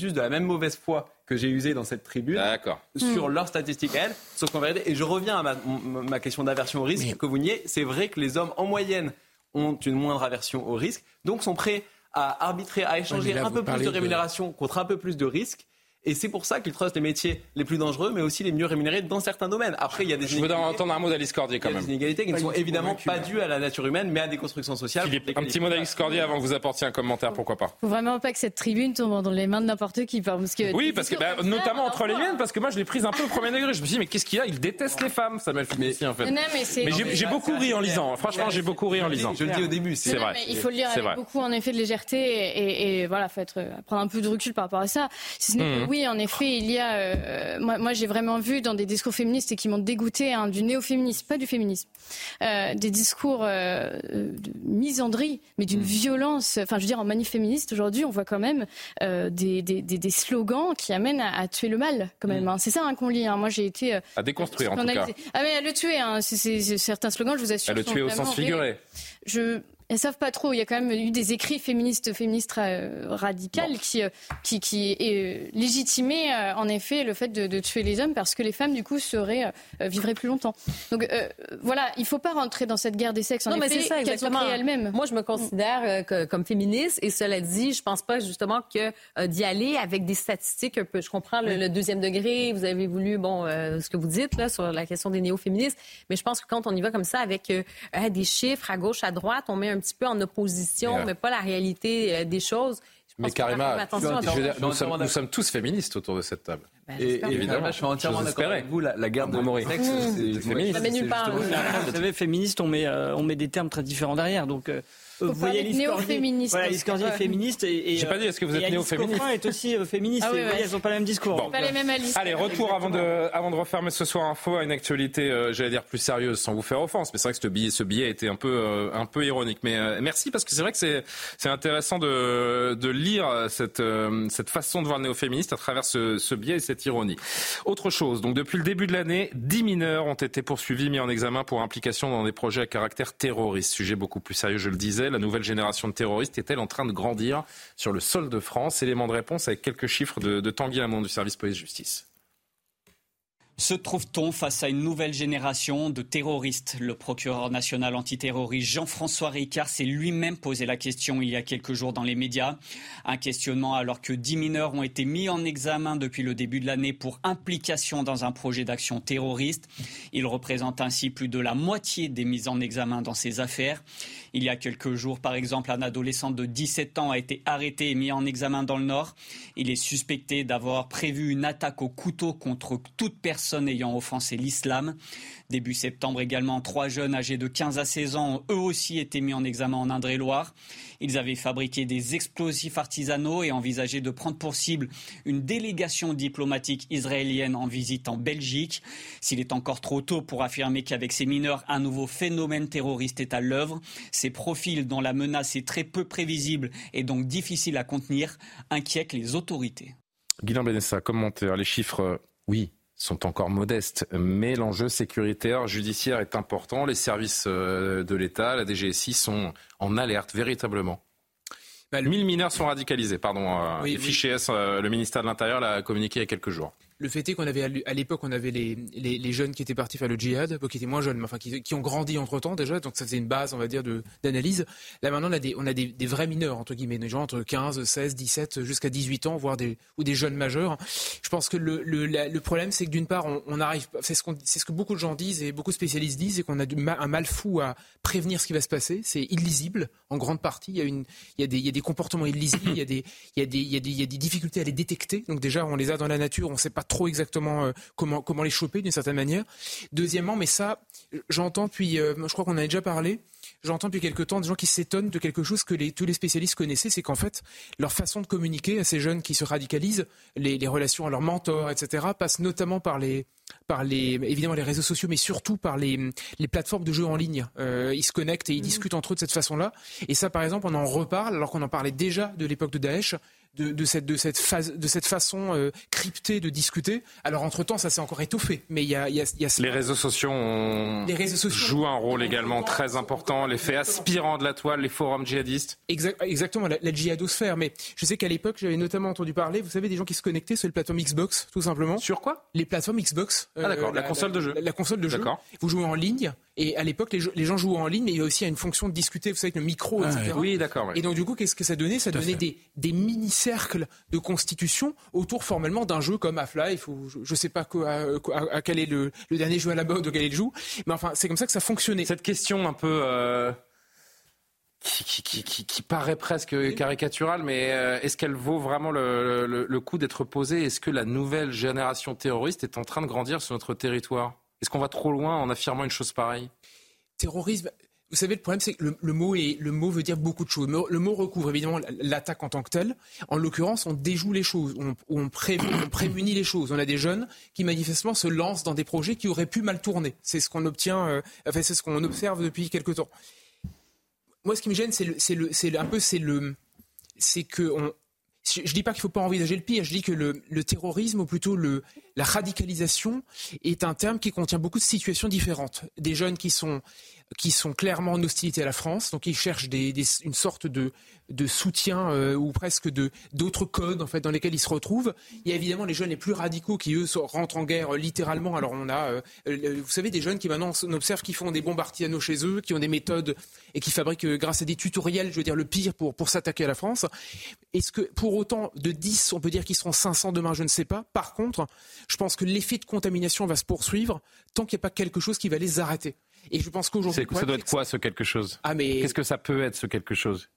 usent de la même mauvaise foi que j'ai usée dans cette tribune sur leurs statistiques, elles, sauf qu'en vérité, et je reviens à ma, question d'aversion au risque que vous niez, c'est vrai que les hommes en moyenne ont une moindre aversion au risque, donc sont prêts à arbitrer, à échanger un peu plus de rémunération contre un peu plus de risque. Et c'est pour ça qu'ils trustent les métiers les plus dangereux, mais aussi les mieux rémunérés dans certains domaines. Après, il y a des Je veux entendre un mot d'Alice Cordier quand même. des inégalités qui ne sont évidemment pas dues à la nature humaine, mais à des constructions sociales. un petit mot d'Alice Cordier avant que vous apportiez un commentaire, pourquoi pas Faut vraiment pas que cette tribune tombe dans les mains de n'importe qui. Parce que oui, parce que bah, notamment entre les miennes, parce que moi je l'ai prise un peu au premier degré. Je me suis dit, mais qu'est-ce qu'il y a? Il déteste les femmes, Samuel Finessi en fait. mais, j'ai beaucoup ri en lisant. Franchement, j'ai beaucoup ri en lisant. Je le dis au début, c'est vrai. Il faut le lire avec beaucoup en effet de légèreté et voilà, faut être prendre un peu de recul par rapport à ça. Si ce n'est que mmh. Oui, en effet, il y a. Euh, moi, moi j'ai vraiment vu dans des discours féministes et qui m'ont dégoûté hein, du néo-féminisme, pas du féminisme, euh, des discours euh, de misandrie, mais d'une mm. violence. Enfin, je veux dire, en manif féministe aujourd'hui, on voit quand même des, des, des, slogans qui amènent à, tuer le mal, quand même. Mm. Hein. C'est ça hein, qu'on lit. Hein. Moi, j'ai été à déconstruire en tout cas. Ah mais à le tuer. C'est certains slogans, je vous assure. À le tuer au sens figuré. Je elles savent pas trop. Il y a quand même eu des écrits féministes, féministes euh, radicales qui, euh, qui, qui euh, légitimaient en effet le fait de, tuer les hommes parce que les femmes du coup seraient vivraient plus longtemps. Donc voilà, il faut pas rentrer dans cette guerre des sexes. En non, effet, mais c'est ça exactement. elles-mêmes. Moi, je me considère comme féministe et cela dit, je pense pas justement que d'y aller avec des statistiques un peu. Je comprends le, deuxième degré. Vous avez voulu bon ce que vous dites là sur la question des néo-féministes, mais je pense que quand on y va comme ça avec des chiffres à gauche, à droite, on met un un petit peu en opposition, mais pas la réalité euh, des choses. mais carrément, nous, sommes, tous féministes autour de cette table. Ben, et, évidemment, je suis entièrement d'accord avec vous. La, garde de sexe, c'est féministe. Vous savez, féministe, on met, euh, on met des termes très différents derrière. Donc, euh, vous voyez néo-féministe. Voilà, Liscordi est féministe et, j'ai pas dit est-ce que vous êtes néo-féministe est aussi euh, féministe. Ah, oui. Elles n'ont pas le même discours. Bon. Pas les mêmes Allez, retour avant de avant de refermer ce soir info à une actualité, euh, j'allais dire plus sérieuse, sans vous faire offense. Mais c'est vrai que ce billet, ce billet était un peu euh, un peu ironique. Mais merci parce que c'est vrai que c'est c'est intéressant de de lire cette cette façon de voir le néo-féministe à travers ce, ce biais et cette ironie. Autre chose. Donc depuis le début de l'année, 10 mineurs ont été poursuivis, mis en examen pour implication dans des projets à caractère terroriste. Sujet beaucoup plus sérieux, je le disais. La nouvelle génération de terroristes est-elle en train de grandir sur le sol de France Élément de réponse avec quelques chiffres de, Tanguy Hamon du service police-justice. Se trouve-t-on face à une nouvelle génération de terroristes? Le procureur national antiterroriste Jean-François Ricard s'est lui-même posé la question il y a quelques jours dans les médias. Un questionnement alors que dix mineurs ont été mis en examen depuis le début de l'année pour implication dans un projet d'action terroriste. Ils représentent ainsi plus de la moitié des mises en examen dans ces affaires. Il y a quelques jours, par exemple, un adolescent de 17 ans a été arrêté et mis en examen dans le Nord. Il est suspecté d'avoir prévu une attaque au couteau contre toute personne ayant offensé l'islam. Début septembre également, trois jeunes âgés de 15 à 16 ans ont eux aussi été mis en examen en Indre-et-Loire. Ils avaient fabriqué des explosifs artisanaux et envisagé de prendre pour cible une délégation diplomatique israélienne en visite en Belgique. S'il est encore trop tôt pour affirmer qu'avec ces mineurs, un nouveau phénomène terroriste est à l'œuvre, ces profils dont la menace est très peu prévisible et donc difficile à contenir inquiètent les autorités. Guillaume Benessa, commentaire, les chiffres, oui, sont encore modestes, mais l'enjeu sécuritaire judiciaire est important. Les services euh, de l'État, la DGSI, sont en alerte véritablement. 1000 bah, mineurs sont radicalisés, pardon. Euh, les fichiers S, euh, le ministère de l'Intérieur l'a communiqué il y a quelques jours. Le fait est qu'on avait à l'époque, on avait les, les, jeunes qui étaient partis faire le djihad, qui étaient moins jeunes, mais enfin qui, ont grandi entre temps déjà, donc ça faisait une base, on va dire, d'analyse. Là maintenant, on a des, on a des, vrais mineurs entre guillemets, des gens entre 15, 16, 17 jusqu'à 18 ans, voire des ou des jeunes majeurs. Je pense que le, le, le problème, c'est que d'une part, on, arrive, c'est ce, ce que beaucoup de gens disent et beaucoup de spécialistes disent, c'est qu'on a un mal fou à prévenir ce qui va se passer. C'est illisible en grande partie. Il y a une, il y a des, il y a des comportements illisibles, il y a des, il y a des difficultés à les détecter. Donc déjà, on les a dans la nature, on ne sait pas trop exactement euh, comment, comment les choper d'une certaine manière. Deuxièmement, mais ça, j'entends puis, euh, je crois qu'on en a déjà parlé, j'entends depuis quelque temps des gens qui s'étonnent de quelque chose que les, tous les spécialistes connaissaient, c'est qu'en fait, leur façon de communiquer à ces jeunes qui se radicalisent, les, les relations à leurs mentors, etc., passent notamment par les, par les, évidemment les réseaux sociaux, mais surtout par les, les plateformes de jeux en ligne. Euh, ils se connectent et ils mmh. discutent entre eux de cette façon-là. Et ça, par exemple, on en reparle alors qu'on en parlait déjà de l'époque de Daesh de, cette, de, cette, phase, de cette façon euh, cryptée de discuter. Alors, entre-temps, ça s'est encore étoffé. Mais il y a, y, a, y a... Les réseaux sociaux, les réseaux sociaux jouent un rôle également très important. L'effet aspirant de la toile, les forums djihadistes. exactement, la, la, djihadosphère. Mais je sais qu'à l'époque, j'avais notamment entendu parler, vous savez, des gens qui se connectaient sur les plateformes Xbox, tout simplement. Sur quoi? Les plateformes Xbox. ah d'accord, la, console de jeu. La, console de jeu. Vous jouez en ligne. Et à l'époque, les, gens jouaient en ligne, mais il y a aussi une fonction de discuter, vous savez, avec le micro, etc. Oui, d'accord. Et donc, du coup, qu'est-ce que ça donnait? Ça donnait des, des mini-cercles de constitution autour formellement d'un jeu comme Half-Life, ou je ne sais pas quoi, à, quel est le, dernier jeu à la mode auquel il joue. Mais enfin, c'est comme ça que ça fonctionnait. Cette question un peu... Euh, qui, paraît presque caricaturale, mais euh, est-ce qu'elle vaut vraiment le coup d'être posée? Est-ce que la nouvelle génération terroriste est en train de grandir sur notre territoire? Est-ce qu'on va trop loin en affirmant une chose pareille? Terrorisme, vous savez, le problème, c'est que le, mot est, le mot veut dire beaucoup de choses. Le mot recouvre évidemment l'attaque en tant que telle. En l'occurrence, on déjoue les choses, <coughs> on, prémunit les choses. On a des jeunes qui manifestement se lancent dans des projets qui auraient pu mal tourner. C'est ce qu'on obtient, euh, enfin, c'est ce qu'on observe depuis quelque temps. Moi, ce qui me gêne, c'est un peu, c'est le, c'est que on, je ne dis pas qu'il ne faut pas envisager le pire, je dis que le, terrorisme, ou plutôt la radicalisation, est un terme qui contient beaucoup de situations différentes. Des jeunes qui sont qui sont clairement en hostilité à la France, donc ils cherchent une sorte de, soutien euh, ou presque d'autres codes en fait dans lesquels ils se retrouvent. Il y a évidemment les jeunes les plus radicaux qui eux rentrent en guerre euh, littéralement. Alors on a, euh, vous savez, des jeunes qui maintenant on observe qui font des bombes artisanaux chez eux, qui ont des méthodes et qui fabriquent grâce à des tutoriels, je veux dire le pire pour pour s'attaquer à la France. Est-ce que pour autant de 10, on peut dire qu'ils seront 500 demain, je ne sais pas. Par contre, je pense que l'effet de contamination va se poursuivre tant qu'il n'y a pas quelque chose qui va les arrêter. Et je pense qu'aujourd'hui. Ça doit être quoi ce quelque chose? Ah mais. Qu'est-ce que ça peut être ce quelque chose?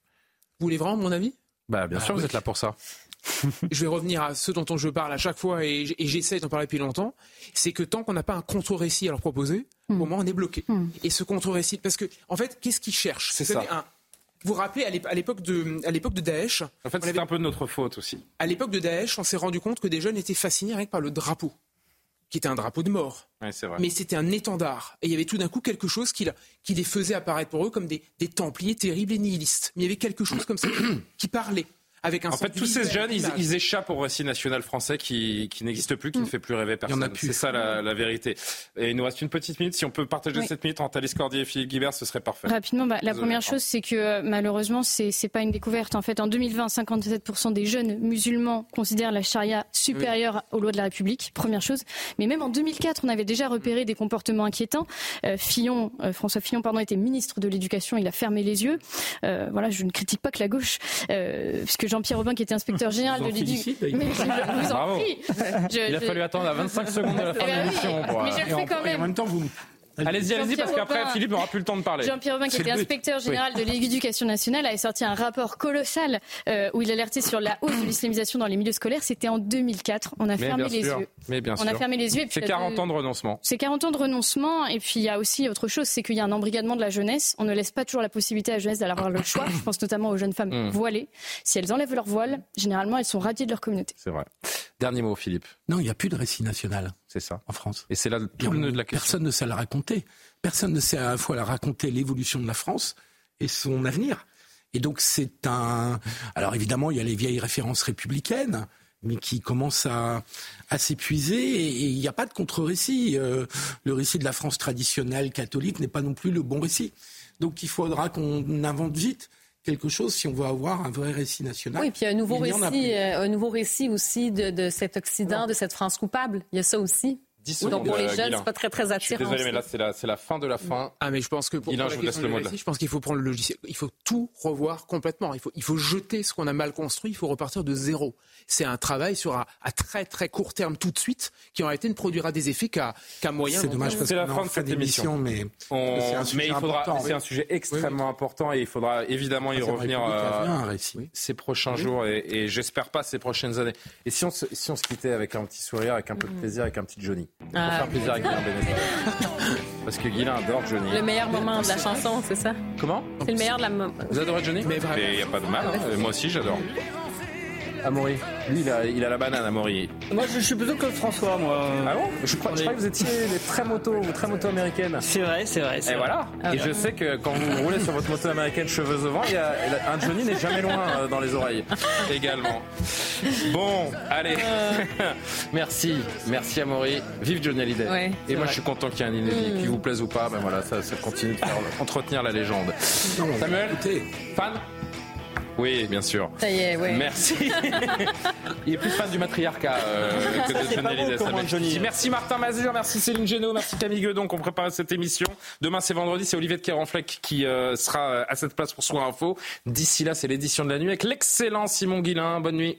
Vous voulez vraiment mon avis? Bah bien Ah sûr, oui. vous êtes là pour ça. <laughs> <laughs> je vais revenir à ce dont je parle à chaque fois et j'essaie d'en parler depuis longtemps, c'est que tant qu'on n'a pas un contre-récit à leur proposer, Hmm. au moins on est bloqué. Et ce contre-récit, parce que en fait, qu'est-ce qu'ils cherchent? C'est ça. un- vous vous rappelez à l'ép- à l'époque de, à l'époque de Daesh, En fait, c'est un peu de notre faute aussi. à l'époque de Daesh, on s'est rendu compte que des jeunes étaient fascinés rien que par le drapeau, qui était un drapeau de mort. Ouais, c'est vrai. Mais c'était un étendard. Et il y avait tout d'un coup quelque chose qui, les faisait apparaître pour eux comme des, des templiers terribles et nihilistes. Mais il y avait quelque chose comme ça qui parlait. Avec un En fait, tous ces jeunes, ils, ils échappent au récit national français qui, qui n'existe plus, qui Mm. ne fait plus rêver personne. C'est ça la, la vérité. Et il nous reste une petite minute. Si on peut partager Oui. cette minute entre Alice Cordier et Philippe Guibert, ce serait parfait. Rapidement, bah, la Désolé, première chose, c'est que euh, malheureusement, c'est c'est pas une découverte. En fait, en 2020, 57% des jeunes musulmans considèrent la charia supérieure aux lois de la République. Première chose. Mais même en 2004, on avait déjà repéré des comportements inquiétants. Euh, Fillon, euh, François Fillon, pardon, était ministre de l'Éducation. Il a fermé les yeux. Euh, voilà, je ne critique pas que la gauche, euh, puisque Jean-Pierre Robin, qui était inspecteur général vous de l'éducation, je vous en prie. <laughs> Je- Il a je- fallu attendre à 25 secondes de la fin Eh de ben oui, l'émission. pour, mais je le fais quand même. en même temps, vous. Allez-y, allez-y, parce Jean-Pierre qu'après, Philippe n'aura plus le temps de parler. Jean-Pierre Robin, qui était inspecteur Oui. général de l'éducation nationale, avait sorti un rapport colossal euh, où il alertait sur la hausse de l'islamisation dans les milieux scolaires. C'était en 2004. On a Mais fermé bien les sûr. yeux. Mais bien On a fermé les yeux. C'est il y a 40 deux- ans de renoncement. C'est 40 ans de renoncement. Et puis il y a aussi autre chose, c'est qu'il y a un embrigadement de la jeunesse. On ne laisse pas toujours la possibilité à la jeunesse d'avoir le choix. Je pense notamment aux jeunes femmes Mm. voilées. Si elles enlèvent leur voile, généralement, elles sont radiées de leur communauté. C'est vrai. Dernier mot, Philippe. Non, il n'y a plus de récit national. C'est ça. En France. Et c'est là tout le nœud de la question. Personne ne sait la raconter. Personne ne sait à la fois la raconter l'évolution de la France et son avenir. Et donc c'est un. Alors évidemment, il y a les vieilles références républicaines, mais qui commencent à, à s'épuiser et et il n'y a pas de contre-récit. Euh, le récit de la France traditionnelle catholique n'est pas non plus le bon récit. Donc il faudra qu'on invente vite quelque chose si on veut avoir un vrai récit national. Oui, puis y a un nouveau récit, euh, un nouveau récit aussi de, de cet Occident, de cette France coupable. Il y a ça aussi. 10 Donc pour les euh, jeunes, c'est pas très très Je suis attirant. désolé, mais là, c'est la, c'est la fin de la fin. Ah mais je pense que pour Guilain, pour je vous laisse le pense qu'il faut prendre le logiciel, il faut tout revoir complètement. Il faut, il faut jeter ce qu'on a mal construit, il faut repartir de zéro. C'est un travail sur un, à très très court terme tout de suite qui en réalité ne produira des effets qu'à qu'à moyen. C'est dommage parce C'est la fin de cette d'émission, émission. mais On- c'est un sujet mais il faudra, oui. un sujet extrêmement important et il faudra évidemment y Ah, revenir euh, avait un récit. ces prochains jours et, et j'espère pas ces prochaines années. Et si on, se, si on se quittait avec un petit sourire, avec un peu de plaisir, avec un petit Johnny? Pour Ah, faire plaisir à Beneteau. <laughs> Parce que Guilain adore Johnny. Le meilleur moment de la chanson, c'est ça? Comment? C'est le meilleur de la... Vous adorez Johnny? Mais il n'y a pas de mal, hein. moi aussi j'adore. Amaury, lui il a, il a la banane Amaury. Moi, je suis plutôt que François, moi. Ah bon? Je crois, je crois que vous étiez des très moto, très moto américaine. C'est vrai, c'est vrai. Et vrai. voilà. Ah et ouais. je sais que quand vous roulez sur votre moto américaine cheveux au vent, il y a, un Johnny n'est jamais loin euh, dans les oreilles également. Bon, allez. <laughs> merci, merci Amaury. Vive Johnny Hallyday. Ouais, et moi vrai. je suis content qu'il y ait un inédit. Mm. Qu'il vous plaise ou pas, ben voilà, ça, ça continue de faire <laughs> entretenir la légende. Samuel, fan? Oui, bien sûr. Ça y est, ouais. Merci. <laughs> Il est plus fan du matriarcat euh, que de. Johnny. Merci Martin Mazur, merci Céline Génaud, merci Camille Guedon qui ont préparé cette émission. Demain c'est vendredi, c'est Olivier de Kerenfleck qui euh, sera à cette place pour Soir Info. D'ici là, c'est l'édition de la nuit avec l'excellent Simon Guillain. Bonne nuit.